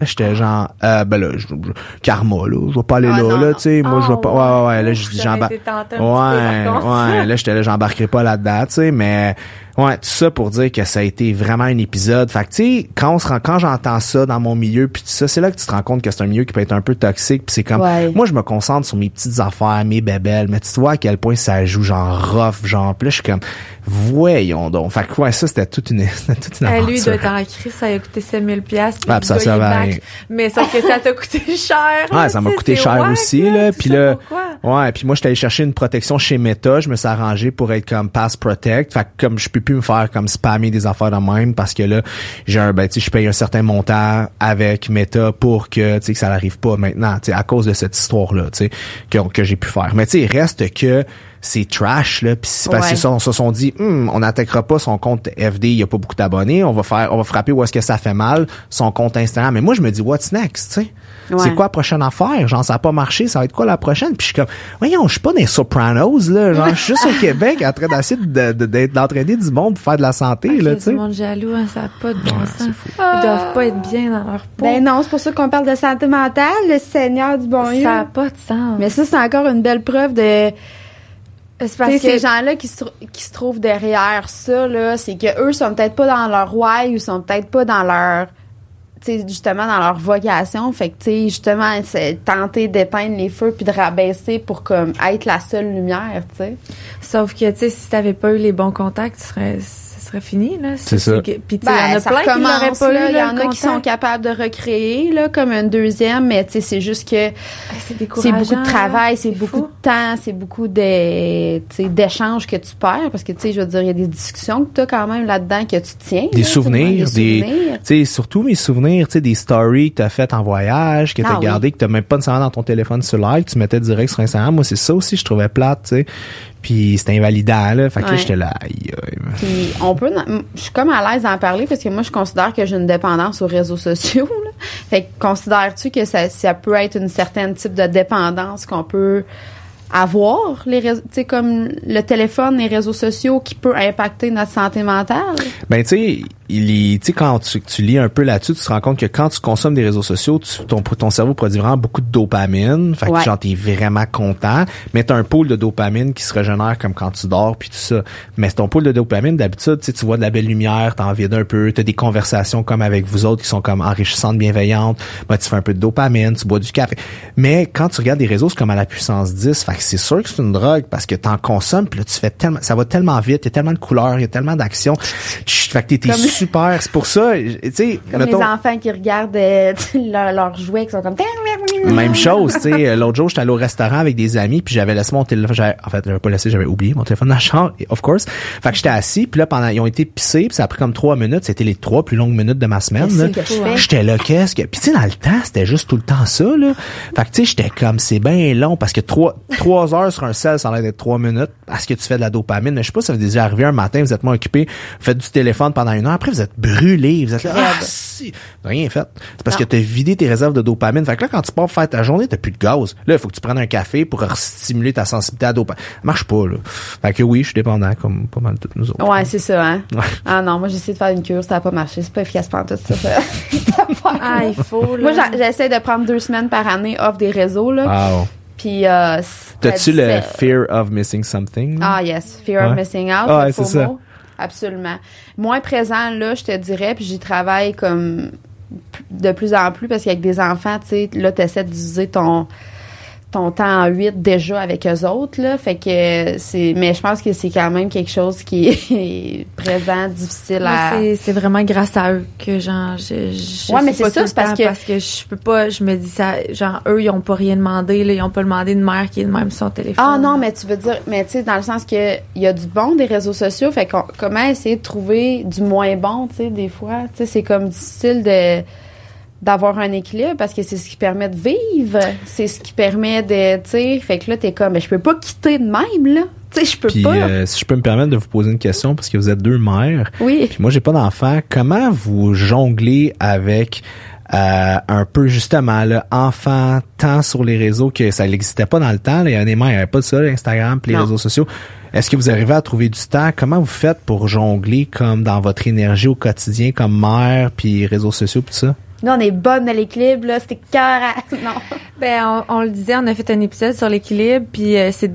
[SPEAKER 4] Là j'étais genre euh, ben là je, je- karma là, je vais pas aller
[SPEAKER 2] Ah,
[SPEAKER 4] là
[SPEAKER 2] non,
[SPEAKER 4] là tu sais. Moi je vais pas ouais ouais, ouais là je dis j'embarque. Ouais, ouais, là j'étais là j'embarquerai pas là-dedans, tu sais mais ouais, tout ça pour dire que ça a été vraiment un épisode. Fait que tu sais quand on se rend quand j'entends ça dans mon milieu puis tout ça, c'est là que tu te rends compte que c'est un milieu qui peut être un peu toxique puis c'est comme
[SPEAKER 2] Ouais.
[SPEAKER 4] moi je me concentre sur mes petites affaires, mes bébelles, mais tu vois à quel point ça joue genre rough, genre là je suis comme voyons donc. Fait que ouais, ça c'était toute une toute une aventure.
[SPEAKER 3] lui, il doit être en crise, ça a coûté 7000 piastres. puis
[SPEAKER 4] Ah, ça
[SPEAKER 3] back.
[SPEAKER 4] rien.
[SPEAKER 3] Mais sauf que ça t'a coûté cher.
[SPEAKER 4] Ouais,
[SPEAKER 3] là,
[SPEAKER 4] ça m'a coûté cher
[SPEAKER 3] wack,
[SPEAKER 4] aussi
[SPEAKER 3] là.
[SPEAKER 4] puis là ouais, puis moi j'étais allé chercher une protection chez Meta, je me suis arrangé pour être comme Pass Protect, fait que comme je peux me faire comme spammer des affaires de même parce que là j'ai un ben tu sais je paye un certain montant avec Meta pour que tu sais que ça n'arrive pas maintenant, tu sais à cause de cette histoire là, tu sais que que j'ai pu faire. Mais tu sais il reste que c'est trash là puis c'est parce
[SPEAKER 2] Ouais.
[SPEAKER 4] que ça on se sont dit Hum, on n'attaquera pas son compte FD il y a pas beaucoup d'abonnés on va faire on va frapper où est-ce que ça fait mal son compte Instagram mais moi je me dis what's next tu sais?
[SPEAKER 2] Ouais.
[SPEAKER 4] c'est quoi la prochaine affaire? Genre ça a pas marché ça va être quoi la prochaine? Puis je suis comme voyons je suis pas dans les Sopranos là genre je suis juste au Québec en train d'essayer de- de- d'être- d'entraîner du monde pour faire de la santé là
[SPEAKER 3] a
[SPEAKER 4] tu sais
[SPEAKER 3] monde jaloux, hein, ça n'a pas de bon sens. Ils doivent pas être bien dans leur peau.
[SPEAKER 2] Ben non, c'est pour ça qu'on parle de santé mentale, le Seigneur du bon Dieu.
[SPEAKER 3] ça n'a pas de sens.
[SPEAKER 2] Mais ça, c'est encore une belle preuve de
[SPEAKER 3] c'est
[SPEAKER 2] Tu
[SPEAKER 3] parce que
[SPEAKER 2] ces gens-là qui se, qui se trouvent derrière ça, là, c'est que eux sont peut-être pas dans leur why ou sont peut-être pas dans leur, tu sais, justement dans leur vocation. Fait que, tu sais, justement, c'est tenter d'éteindre les feux puis de rabaisser pour comme être la seule lumière, tu sais.
[SPEAKER 3] Sauf que, tu sais, si t'avais pas eu les bons contacts, tu serais, serait fini, là.
[SPEAKER 4] C'est ça.
[SPEAKER 3] que- Puis, tu sais, il y en a
[SPEAKER 2] Ben,
[SPEAKER 3] plein qui l'auraient pas
[SPEAKER 2] là.
[SPEAKER 3] eu,
[SPEAKER 2] Il y en a qui sont capables de recréer, là, comme un deuxième, mais tu sais, c'est juste que
[SPEAKER 3] Ah, C'est
[SPEAKER 2] beaucoup de travail, c'est beaucoup
[SPEAKER 3] fou.
[SPEAKER 2] de temps, c'est beaucoup tu d'échanges que tu perds parce que, tu sais, je veux dire, il y a des discussions que tu as quand même là-dedans que tu tiens.
[SPEAKER 4] des
[SPEAKER 2] là,
[SPEAKER 4] souvenirs,
[SPEAKER 2] des
[SPEAKER 4] des, tu surtout mes souvenirs, tu sais, des stories que t'as faites en voyage, que
[SPEAKER 2] Ah
[SPEAKER 4] t'as
[SPEAKER 2] oui.
[SPEAKER 4] gardé, que t'as même pas nécessairement dans ton téléphone sur live, tu mettais direct sur Instagram. Moi, c'est ça aussi, je trouvais plate, tu sais. Puis c'était invalidant, là. Fait que
[SPEAKER 2] Ouais.
[SPEAKER 4] j'étais là, aïe, aïe.
[SPEAKER 2] Puis on peut, je suis comme à l'aise d'en parler parce que moi je considère que j'ai une dépendance aux réseaux sociaux. là. Fait que considères-tu que ça, ça peut être une certaine type de dépendance qu'on peut avoir les réseaux, tu sais comme le téléphone, les réseaux sociaux qui peut impacter notre santé mentale?
[SPEAKER 4] Ben, tu sais, il est, quand tu, tu lis un peu là-dessus, tu te rends compte que quand tu consommes des réseaux sociaux, tu- ton, ton cerveau produit vraiment beaucoup de dopamine. Fait que,
[SPEAKER 2] Ouais.
[SPEAKER 4] genre, t'es vraiment content. Mais t'as un pôle de dopamine qui se régénère comme quand tu dors puis tout ça. Mais ton pôle de dopamine, d'habitude, tu sais, tu vois de la belle lumière, t'en vides un peu, t'as des conversations comme avec vous autres qui sont comme enrichissantes, bienveillantes. Ben, tu fais un peu de dopamine, tu bois du café. Mais quand tu regardes des réseaux, c'est comme à la puissance 10. Fait que c'est sûr que c'est une drogue parce que t'en consommes puis là, tu fais tellement, ça va tellement vite, il y a tellement de couleurs, il y a tellement d'actions. Fait que t'es super. C'est pour ça, tu sais,
[SPEAKER 2] Comme
[SPEAKER 4] mettons-
[SPEAKER 2] les enfants qui regardent euh, leurs jouets qui sont comme
[SPEAKER 4] même chose, tu sais. L'autre jour, j'étais allé au restaurant avec des amis, puis j'avais laissé mon téléphone. En fait, j'avais pas laissé, j'avais oublié mon téléphone dans la chambre, of course. Fait que j'étais assis, puis là, pendant, ils ont été pissés, puis ça a pris comme trois minutes. C'était les trois plus longues minutes de ma semaine. J'étais là, qu'est-ce que. Puis tu sais, dans le temps, c'était juste tout le temps ça, là. Fait que tu sais, j'étais comme, c'est bien long, parce que trois, trois heures sur un sel, ça a l'air d'être trois minutes, parce que tu fais de la dopamine. Mais je sais pas, ça vous est déjà arrivé un matin, vous êtes moins occupé, vous faites du téléphone pendant une heure, après vous êtes brûlé, vous êtes là, ah, si, rien fait. C'est parce que t'as vidé tes réserves de dopamine. Fait que là, quand tu pars pour faire ta journée, t'as plus de gaz. Là, il faut que tu prennes un café pour stimuler ta sensibilité à la dopamine. Ça marche pas, là. Fait que oui, je suis dépendant, comme pas mal de toutes nous autres.
[SPEAKER 2] Ouais, c'est ça, hein.
[SPEAKER 4] Ouais.
[SPEAKER 2] Ah non, moi j'ai essayé de faire une cure, ça a pas marché, c'est pas efficace pour tout ça. ça.
[SPEAKER 3] Ah, il faut, là.
[SPEAKER 2] Moi, j'essaie de prendre deux semaines par année off des réseaux, là.
[SPEAKER 4] Wow.
[SPEAKER 2] Puis, euh,
[SPEAKER 4] T'as-tu le fear of missing something?
[SPEAKER 2] Ah, yes. Fear of
[SPEAKER 4] Ouais.
[SPEAKER 2] missing out.
[SPEAKER 4] Ah,
[SPEAKER 2] le
[SPEAKER 4] c'est ça.
[SPEAKER 2] Absolument. Moins présent, là, je te dirais, puis j'y travaille comme de plus en plus parce qu'avec des enfants, tu sais, là, t'essaies d'utiliser ton ton temps en 8 déjà avec eux autres là. Fait que c'est mais je pense que c'est quand même quelque chose qui est présent difficile à
[SPEAKER 3] c'est- c'est vraiment grâce à eux que genre je, je
[SPEAKER 2] Ouais, mais c'est ça, parce que-
[SPEAKER 3] parce que je peux pas je me dis ça genre eux ils ont pas rien demandé là ils ont pas demandé de mère qui est de même sur son téléphone.
[SPEAKER 2] Ah non, mais tu veux dire, mais tu sais, dans le sens que il y a du bon des réseaux sociaux, fait qu'on- comment essayer de trouver du moins bon, tu sais, des fois, tu sais, c'est comme difficile de d'avoir un équilibre parce que c'est ce qui permet de vivre, c'est ce qui permet de, tu sais, fait que là t'es comme, mais je peux pas quitter de même là, tu sais, je peux
[SPEAKER 4] Puis
[SPEAKER 2] pas.
[SPEAKER 4] euh, si je peux me permettre de vous poser une question parce que vous êtes deux mères.
[SPEAKER 2] oui.
[SPEAKER 4] Puis moi j'ai pas d'enfant. Comment vous jonglez avec euh, un peu justement le enfant temps sur les réseaux que ça n'existait pas dans le temps. Là? Il y a des mères, il n'y avait pas de ça, Instagram puis les
[SPEAKER 2] Non.
[SPEAKER 4] réseaux sociaux. Est-ce que vous arrivez à trouver du temps? Comment vous faites pour jongler comme dans votre énergie au quotidien comme mère puis réseaux sociaux puis tout ça?
[SPEAKER 2] Nous on est bonne à l'équilibre là, c'était cœur à... non.
[SPEAKER 3] Ben, on, on le disait, on a fait un épisode sur l'équilibre, puis euh, c'est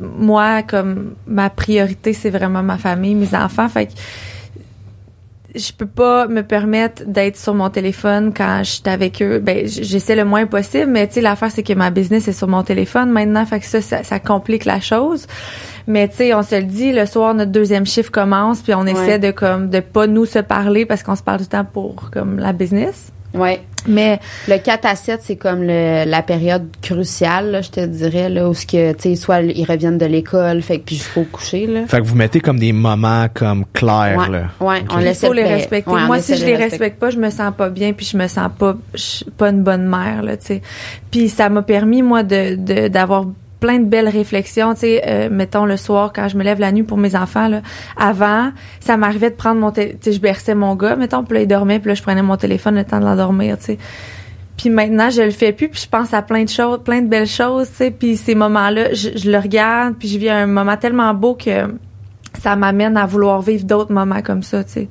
[SPEAKER 3] moi comme ma priorité, c'est vraiment ma famille, mes enfants. Fait que je peux pas me permettre d'être sur mon téléphone quand je suis avec eux. Ben, j'essaie le moins possible, mais tu sais, l'affaire c'est que ma business est sur mon téléphone maintenant, fait que ça, ça, ça complique la chose. Mais tu sais, on se le dit, le soir notre deuxième chiffre commence, puis on essaie de comme de pas nous se parler parce qu'on se parle le temps pour comme la business.
[SPEAKER 2] Ouais.
[SPEAKER 3] Mais
[SPEAKER 2] Le 4 à 7, c'est comme le, la période cruciale, là, je te dirais, là, où ce que, tu sais, soit ils reviennent de l'école, fait que puis jusqu'au coucher, là.
[SPEAKER 4] Fait que vous mettez comme des moments comme clairs
[SPEAKER 2] Ouais,
[SPEAKER 4] là.
[SPEAKER 2] ouais, on
[SPEAKER 3] il
[SPEAKER 2] laisse
[SPEAKER 3] faut les respecter.
[SPEAKER 2] ouais,
[SPEAKER 3] Moi, si je les respecte pas, je me sens pas bien, puis je me sens pas, je suis pas une bonne mère, là, tu sais. Puis ça m'a permis, moi, de de- d'avoir plein de belles réflexions. Tu sais, euh, mettons le soir quand je me lève la nuit pour mes enfants. Là, avant, ça m'arrivait de prendre mon, téléphone. tu sais, je berçais mon gars, mettons, puis là il dormait, puis là je prenais mon téléphone le temps de l'endormir. Tu sais. Puis maintenant, je le fais plus, puis je pense à plein de choses, plein de belles choses, tu sais. Puis ces moments-là, je, je le regarde, puis je vis un moment tellement beau que ça m'amène à vouloir vivre d'autres moments comme ça, tu sais.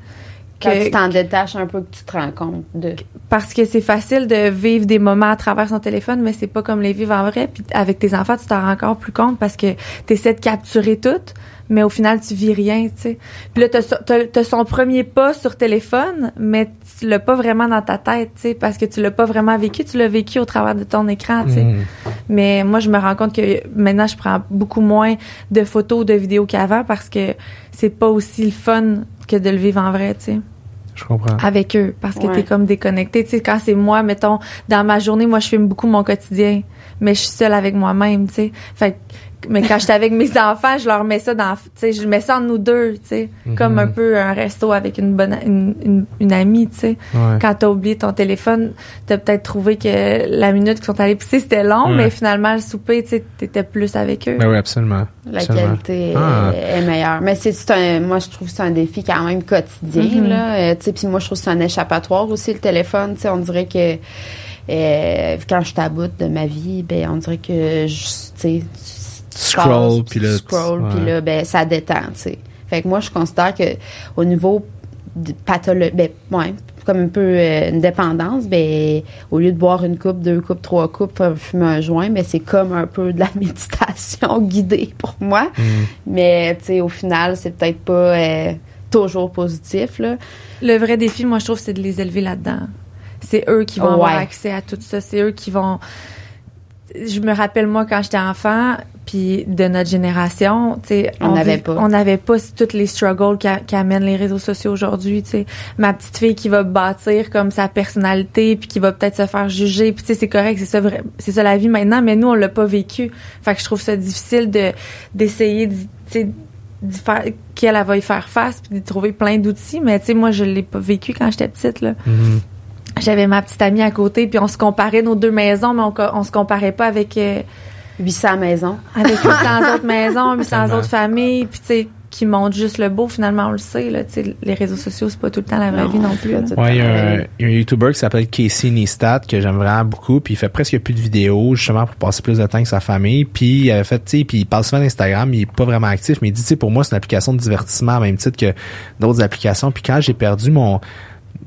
[SPEAKER 2] Quand tu t'en détaches un peu, que tu te rends compte de...
[SPEAKER 3] parce que c'est facile de vivre des moments à travers son téléphone, mais c'est pas comme les vivre en vrai. Puis avec tes enfants, tu t'en rends encore plus compte parce que tu essaies de capturer tout, mais au final, tu vis rien, tu sais. Puis là, t'as t'as son premier pas sur téléphone, mais tu l'as pas vraiment dans ta tête, tu sais, parce que tu l'as pas vraiment vécu, tu l'as vécu au travers de ton écran, tu sais.
[SPEAKER 4] Mhm.
[SPEAKER 3] Mais moi, je me rends compte que maintenant, je prends beaucoup moins de photos, de vidéos qu'avant parce que c'est pas aussi le fun que de le vivre en vrai, tu sais
[SPEAKER 4] Je comprends.
[SPEAKER 3] avec eux parce que
[SPEAKER 2] Ouais.
[SPEAKER 3] t'es comme déconnecté. Tu sais, quand c'est moi, mettons, dans ma journée, moi, je filme beaucoup mon quotidien, mais je suis seule avec moi-même, tu sais. Fait que- mais quand j'étais avec mes enfants, je leur mets ça dans, tu sais, je mets ça entre nous deux, tu sais,
[SPEAKER 4] Mhm.
[SPEAKER 3] comme un peu un resto avec une bonne, une, une, une amie, tu sais.
[SPEAKER 4] Ouais.
[SPEAKER 3] Quand t'as oublié ton téléphone, t'as peut-être trouvé que la minute qu'ils sont allés pisser, c'était long,
[SPEAKER 4] Ouais.
[SPEAKER 3] mais finalement, le souper, tu sais, t'étais plus avec eux.
[SPEAKER 4] Ben oui, absolument.
[SPEAKER 2] La
[SPEAKER 4] Absolument.
[SPEAKER 2] qualité est-
[SPEAKER 4] Ah.
[SPEAKER 2] est, meilleure. Mais c'est c'est un, moi je trouve que c'est un défi quand même quotidien
[SPEAKER 3] Mhm.
[SPEAKER 2] là. Euh, tu sais, puis moi je trouve que c'est un échappatoire aussi le téléphone. Tu sais, on dirait que euh, quand je taboute de ma vie, ben on dirait que je, tu sais,
[SPEAKER 4] Scroll, puis là,
[SPEAKER 2] scroll, puis là, ben ça détend. Tu sais. Fait que moi je considère que au niveau pathologique, ben ouais, comme un peu euh, une dépendance, ben au lieu de boire une coupe, deux coupes, trois coupes, fumer un joint, ben c'est comme un peu de la méditation guidée pour moi.
[SPEAKER 4] Mhm.
[SPEAKER 2] Mais tu sais, au final, c'est peut-être pas euh, toujours positif là.
[SPEAKER 3] Le vrai défi, moi, je trouve, c'est de les élever là-dedans. C'est eux qui vont
[SPEAKER 2] Ouais.
[SPEAKER 3] avoir accès à tout ça. C'est eux qui vont. Je me rappelle moi quand j'étais enfant, puis de notre génération, tu sais,
[SPEAKER 2] On n'avait pas.
[SPEAKER 3] on n'avait pas toutes les struggles qu'a- qu'amènent les réseaux sociaux aujourd'hui. Tu sais, ma petite fille qui va bâtir comme sa personnalité, puis qui va peut-être se faire juger, puis tu sais, c'est correct, c'est ça, vrai- c'est ça la vie maintenant. Mais nous, on l'a pas vécu. Fait que je trouve ça difficile de d'essayer, tu sais, qu'elle elle va y faire face puis de trouver plein d'outils mais tu sais moi je l'ai pas vécu quand j'étais petite là
[SPEAKER 4] Mhm.
[SPEAKER 3] J'avais ma petite amie à côté puis on se comparait nos deux maisons mais on, se comparait pas avec euh,
[SPEAKER 2] 800 maisons.
[SPEAKER 3] avec 800 autres maisons 800
[SPEAKER 4] Tellement.
[SPEAKER 3] autres familles puis tu sais qui montrent juste le beau finalement on le sait là tu sais les réseaux sociaux c'est pas tout le temps la vraie
[SPEAKER 2] Non,
[SPEAKER 3] vie non plus.
[SPEAKER 4] Ouais, il y, a un,
[SPEAKER 2] Ouais.
[SPEAKER 4] il y a un YouTuber qui s'appelle Casey Neistat que j'aime vraiment beaucoup, puis il fait presque plus de vidéos justement pour passer plus de temps avec sa famille. Puis il avait fait, tu sais, puis il parle souvent d'Instagram, il est pas vraiment actif, mais il dit, tu sais, pour moi c'est une application de divertissement, à même titre que d'autres applications. Puis quand j'ai perdu mon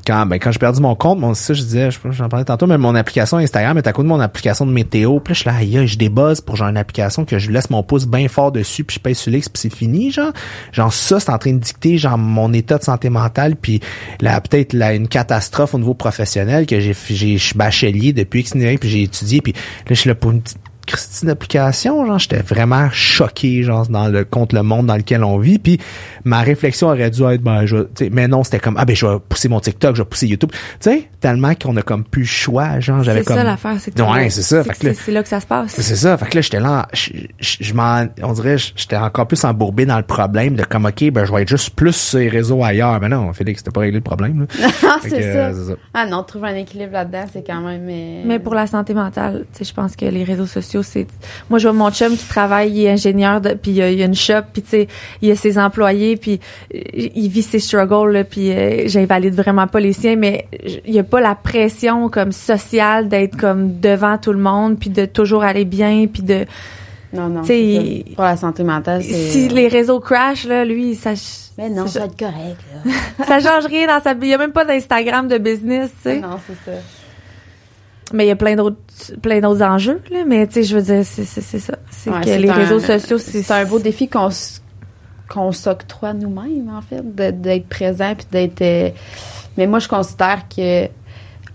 [SPEAKER 4] quand ben quand j'ai perdu mon compte, mon ça je disais, j'en parlais tantôt, mais mon application Instagram est à côté de mon application de météo. Puis là, je suis là, je débuzz pour genre une application que je laisse mon pouce bien fort dessus, puis je pèse sur l'X, puis c'est fini, genre. Genre ça, c'est en train de dicter genre mon état de santé mentale, puis là peut-être là une catastrophe au niveau professionnel que j'ai j'ai je suis bachelier depuis X puis j'ai étudié, puis là je suis là pour une petite Christine d'application, genre j'étais vraiment choqué genre dans le contre le monde dans lequel on vit puis ma réflexion aurait dû être ben je tu sais, mais non c'était comme ah ben je vais pousser mon TikTok je vais pousser YouTube tu sais tellement qu'on a comme plus le choix genre j'avais
[SPEAKER 3] c'est
[SPEAKER 4] comme
[SPEAKER 3] ça l'affaire c'est que
[SPEAKER 4] Ouais, c'est ça,
[SPEAKER 3] c'est
[SPEAKER 4] fait
[SPEAKER 3] que c'est c'est là que ça se passe
[SPEAKER 4] c'est ça. Fait que là, j'étais là, je, m'en, on dirait, j'étais encore plus embourbé dans le problème de comme, OK, ben, je vais être juste plus sur les réseaux ailleurs. Mais non, Félix, c'était pas réglé le problème.
[SPEAKER 2] Ah, c'est ça.
[SPEAKER 4] euh, c'est ça.
[SPEAKER 2] Ah non, trouver un équilibre là-dedans, c'est quand même. euh,
[SPEAKER 3] Mais pour la santé mentale, tu sais, je pense que les réseaux sociaux, c'est. Moi, je vois mon chum qui travaille, il est ingénieur, de... puis il y a, il y a une shop, puis tu sais, il a ses employés, puis euh, il vit ses struggles, là, puis euh, j'invalide vraiment pas les siens, mais il y a pas la pression comme sociale d'être comme devant tout le monde, puis de toujours aller bien, puis de.
[SPEAKER 2] Non, non.
[SPEAKER 3] Il-.
[SPEAKER 2] Pour la santé mentale, c'est.
[SPEAKER 3] Si les réseaux crash, là, lui, ça.
[SPEAKER 2] Mais non,
[SPEAKER 3] ça,
[SPEAKER 2] ça va être correct, là.
[SPEAKER 3] ça change rien dans sa vie. Il y a même pas d'Instagram de business, tu sais.
[SPEAKER 2] non, c'est ça.
[SPEAKER 3] Mais il y a plein d'autres plein d'autres enjeux là, mais tu sais je veux dire c'est c'est c'est ça. C'est
[SPEAKER 2] Ouais,
[SPEAKER 3] que les
[SPEAKER 2] un-
[SPEAKER 3] réseaux sociaux c'est
[SPEAKER 2] C'est un beau défi qu'on qu'on s'octroie nous-mêmes, en fait, d'être présent puis d'être. euh, Mais moi, je considère que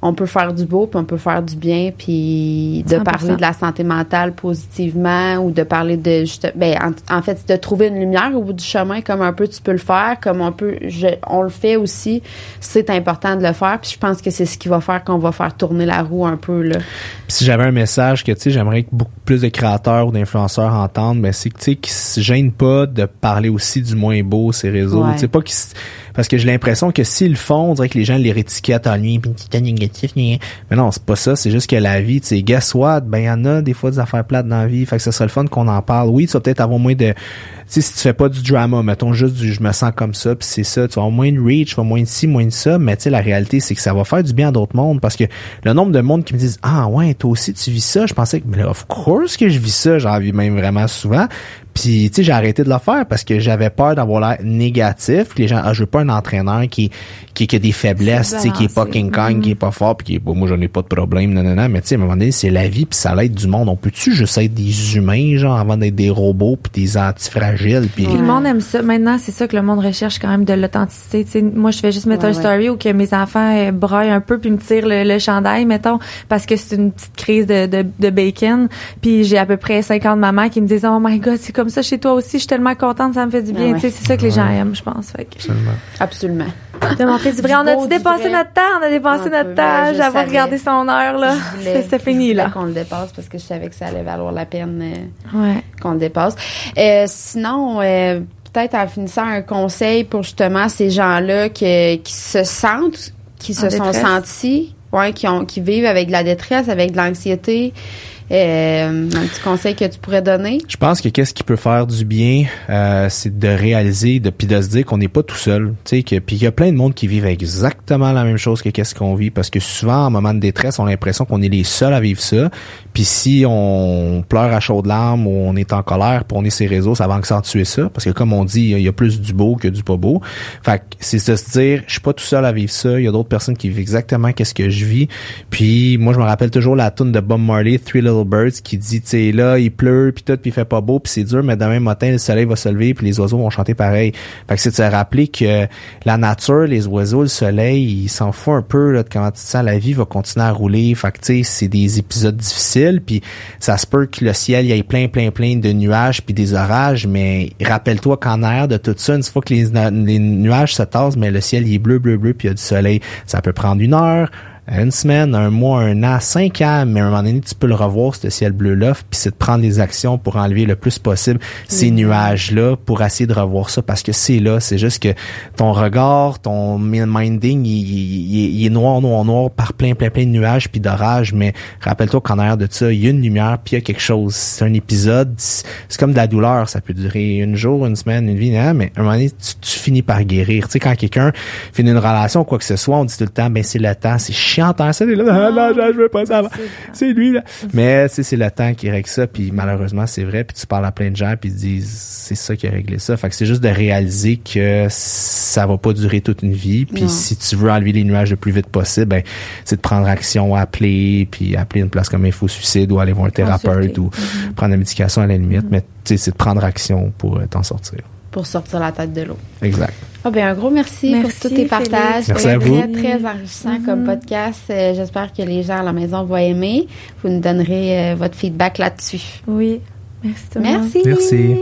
[SPEAKER 2] on peut faire du beau, puis on peut faire du bien, puis de
[SPEAKER 3] 100%.
[SPEAKER 2] parler de la santé mentale positivement ou de parler de juste, ben en, en fait de trouver une lumière au bout du chemin comme un peu tu peux le faire, comme on peut, je, on le fait aussi. C'est important de le faire, puis je pense que c'est ce qui va faire qu'on va faire tourner la roue un peu là.
[SPEAKER 4] Puis si j'avais un message que, tu sais, j'aimerais que beaucoup plus de créateurs ou d'influenceurs entendent, mais c'est que, tu sais, qu'ils se gênent pas de parler aussi du moins beau, ces réseaux.
[SPEAKER 2] Ouais.
[SPEAKER 4] Tu sais, pas qu'ils se- Parce que j'ai l'impression que s'ils le font, on dirait que les gens les rétiquettent en lui, puis négatif, mais non, c'est pas ça, c'est juste que la vie, tu sais, guess what, ben, il y en a des fois des affaires plates dans la vie, fait que ce serait le fun qu'on en parle. Oui, tu vas peut-être avoir moins de, sais, si tu fais pas du drama, mettons juste du je me sens comme ça, puis c'est ça, tu vas avoir moins de reach, tu vas moins de ci, moins de ça, mais tu sais, la réalité, c'est que ça va faire du bien à d'autres mondes parce que le nombre de monde qui me disent Ah ouais, toi aussi tu vis ça, je pensais que mais of course que je vis ça, j'en vis même vraiment souvent. Puis, tu sais, j'ai arrêté de le faire parce que j'avais peur d'avoir l'air négatif. Les gens, ah, je veux pas un entraîneur qui, qui, qui a des faiblesses, tu sais, qui est pas King Kong, qui est pas fort, puis qui est, bon, moi, j'en ai pas de problème, non, non, non. Mais tu sais, à un moment donné, c'est la vie, puis ça l'aide du monde. On peut-tu juste être des humains, genre, avant d'être des robots, puis des antifragiles, puis...
[SPEAKER 3] le monde aime ça. Maintenant, c'est ça que le monde recherche quand même de l'authenticité. Tu sais, moi, je fais juste mettre un story où que mes enfants euh, broient un peu, puis me tirent le, chandail, mettons, parce que c'est une petite crise de, de, de bacon. Puis j'ai à peu près 50 mamans qui me disent, oh my god, c'est comme ça chez toi aussi, je suis tellement contente, ça me fait du bien. Ah c'est ça que les gens aiment, je pense.
[SPEAKER 2] Absolument. Absolument.
[SPEAKER 3] De montrer du vrai. On a-tu dépassé notre temps? On a dépassé notre temps. J'avais regardé son heure, là. C'est fini, là.
[SPEAKER 2] qu'on le dépasse parce que je savais que ça allait valoir la peine euh, qu'on le dépasse. Euh, sinon, euh, peut-être en finissant un conseil pour justement ces gens-là qui, qui se sentent, qui se sont sentis, ouais, qui ont, qui vivent avec de la détresse, avec de l'anxiété, euh, un petit conseil que tu pourrais donner?
[SPEAKER 4] Je pense que qu'est-ce qui peut faire du bien, euh, c'est de réaliser, de puis de se dire qu'on n'est pas tout seul. Puis il y a plein de monde qui vivent exactement la même chose que qu'est-ce qu'on vit, parce que souvent en moment de détresse, on a l'impression qu'on est les seuls à vivre ça. Puis si on pleure à chaudes larmes ou on est en colère, pour on est ses réseaux, ça va accentuer ça, parce que comme on dit, il y a plus du beau que du pas beau. Fait c'est de se dire, je suis pas tout seul à vivre ça. Il y a d'autres personnes qui vivent exactement qu'est-ce que je vis. Puis moi, je me rappelle toujours la tune de Bob Marley, Three Little Qui dit, tu sais, là, il pleut, puis tout, puis il fait pas beau, puis c'est dur, mais demain matin, le soleil va se lever, puis les oiseaux vont chanter pareil. Fait que c'est de se rappeler que la nature, les oiseaux, le soleil, ils s'en foutent un peu là, de comment tu te sens, la vie va continuer à rouler. Fait que, tu sais, c'est des épisodes difficiles, puis ça se peut que le ciel, y ait plein, plein, plein de nuages, puis des orages, mais rappelle-toi qu'en air de tout ça, une fois que les, les nuages se tassent, mais le ciel, il est bleu, bleu, bleu, puis il y a du soleil. Ça peut prendre une heure, une semaine, un mois, un an, cinq ans, mais à un moment donné, tu peux le revoir, ce ciel bleu-là, puis c'est de prendre des actions pour enlever le plus possible ces nuages-là, pour essayer de revoir ça, parce que c'est là, c'est juste que ton regard, ton minding, il, est noir, noir, noir, par plein, plein, plein de nuages, puis d'orages, mais rappelle-toi qu'en arrière de ça, il y a une lumière, puis il y a quelque chose. C'est un épisode, c'est comme de la douleur, ça peut durer une jour, une semaine, une vie, hein, mais à un moment donné, tu, tu finis par guérir. Tu sais, quand quelqu'un finit une relation, quoi que ce soit, on dit tout le temps, ben c'est le temps, c'est chiant ça, là, non, non, je veux pas ça. C'est lui, là. Mais, tu sais, c'est le temps qui règle ça, puis malheureusement, c'est vrai, puis tu parles à plein de gens, puis ils disent, c'est ça qui a réglé ça. Fait que c'est juste de réaliser que ça va pas durer toute une vie, puis si tu veux enlever les nuages le plus vite possible, ben, c'est de prendre action, appeler, puis appeler une place comme Info Suicide, ou aller voir un thérapeute, ou mm-hmm. prendre la médication à la limite, mais, tu sais, c'est de prendre action pour euh, t'en sortir
[SPEAKER 2] pour sortir la tête de l'eau.
[SPEAKER 4] Exact.
[SPEAKER 2] Ah ben un gros merci, pour tous tes partages.
[SPEAKER 4] Merci à
[SPEAKER 2] vous. Très très enrichissant comme mm-hmm. podcast. Euh, j'espère que les gens à la maison vont aimer. Vous nous donnerez euh, votre feedback là-dessus.
[SPEAKER 3] Oui. Merci.
[SPEAKER 2] Merci.
[SPEAKER 4] Merci.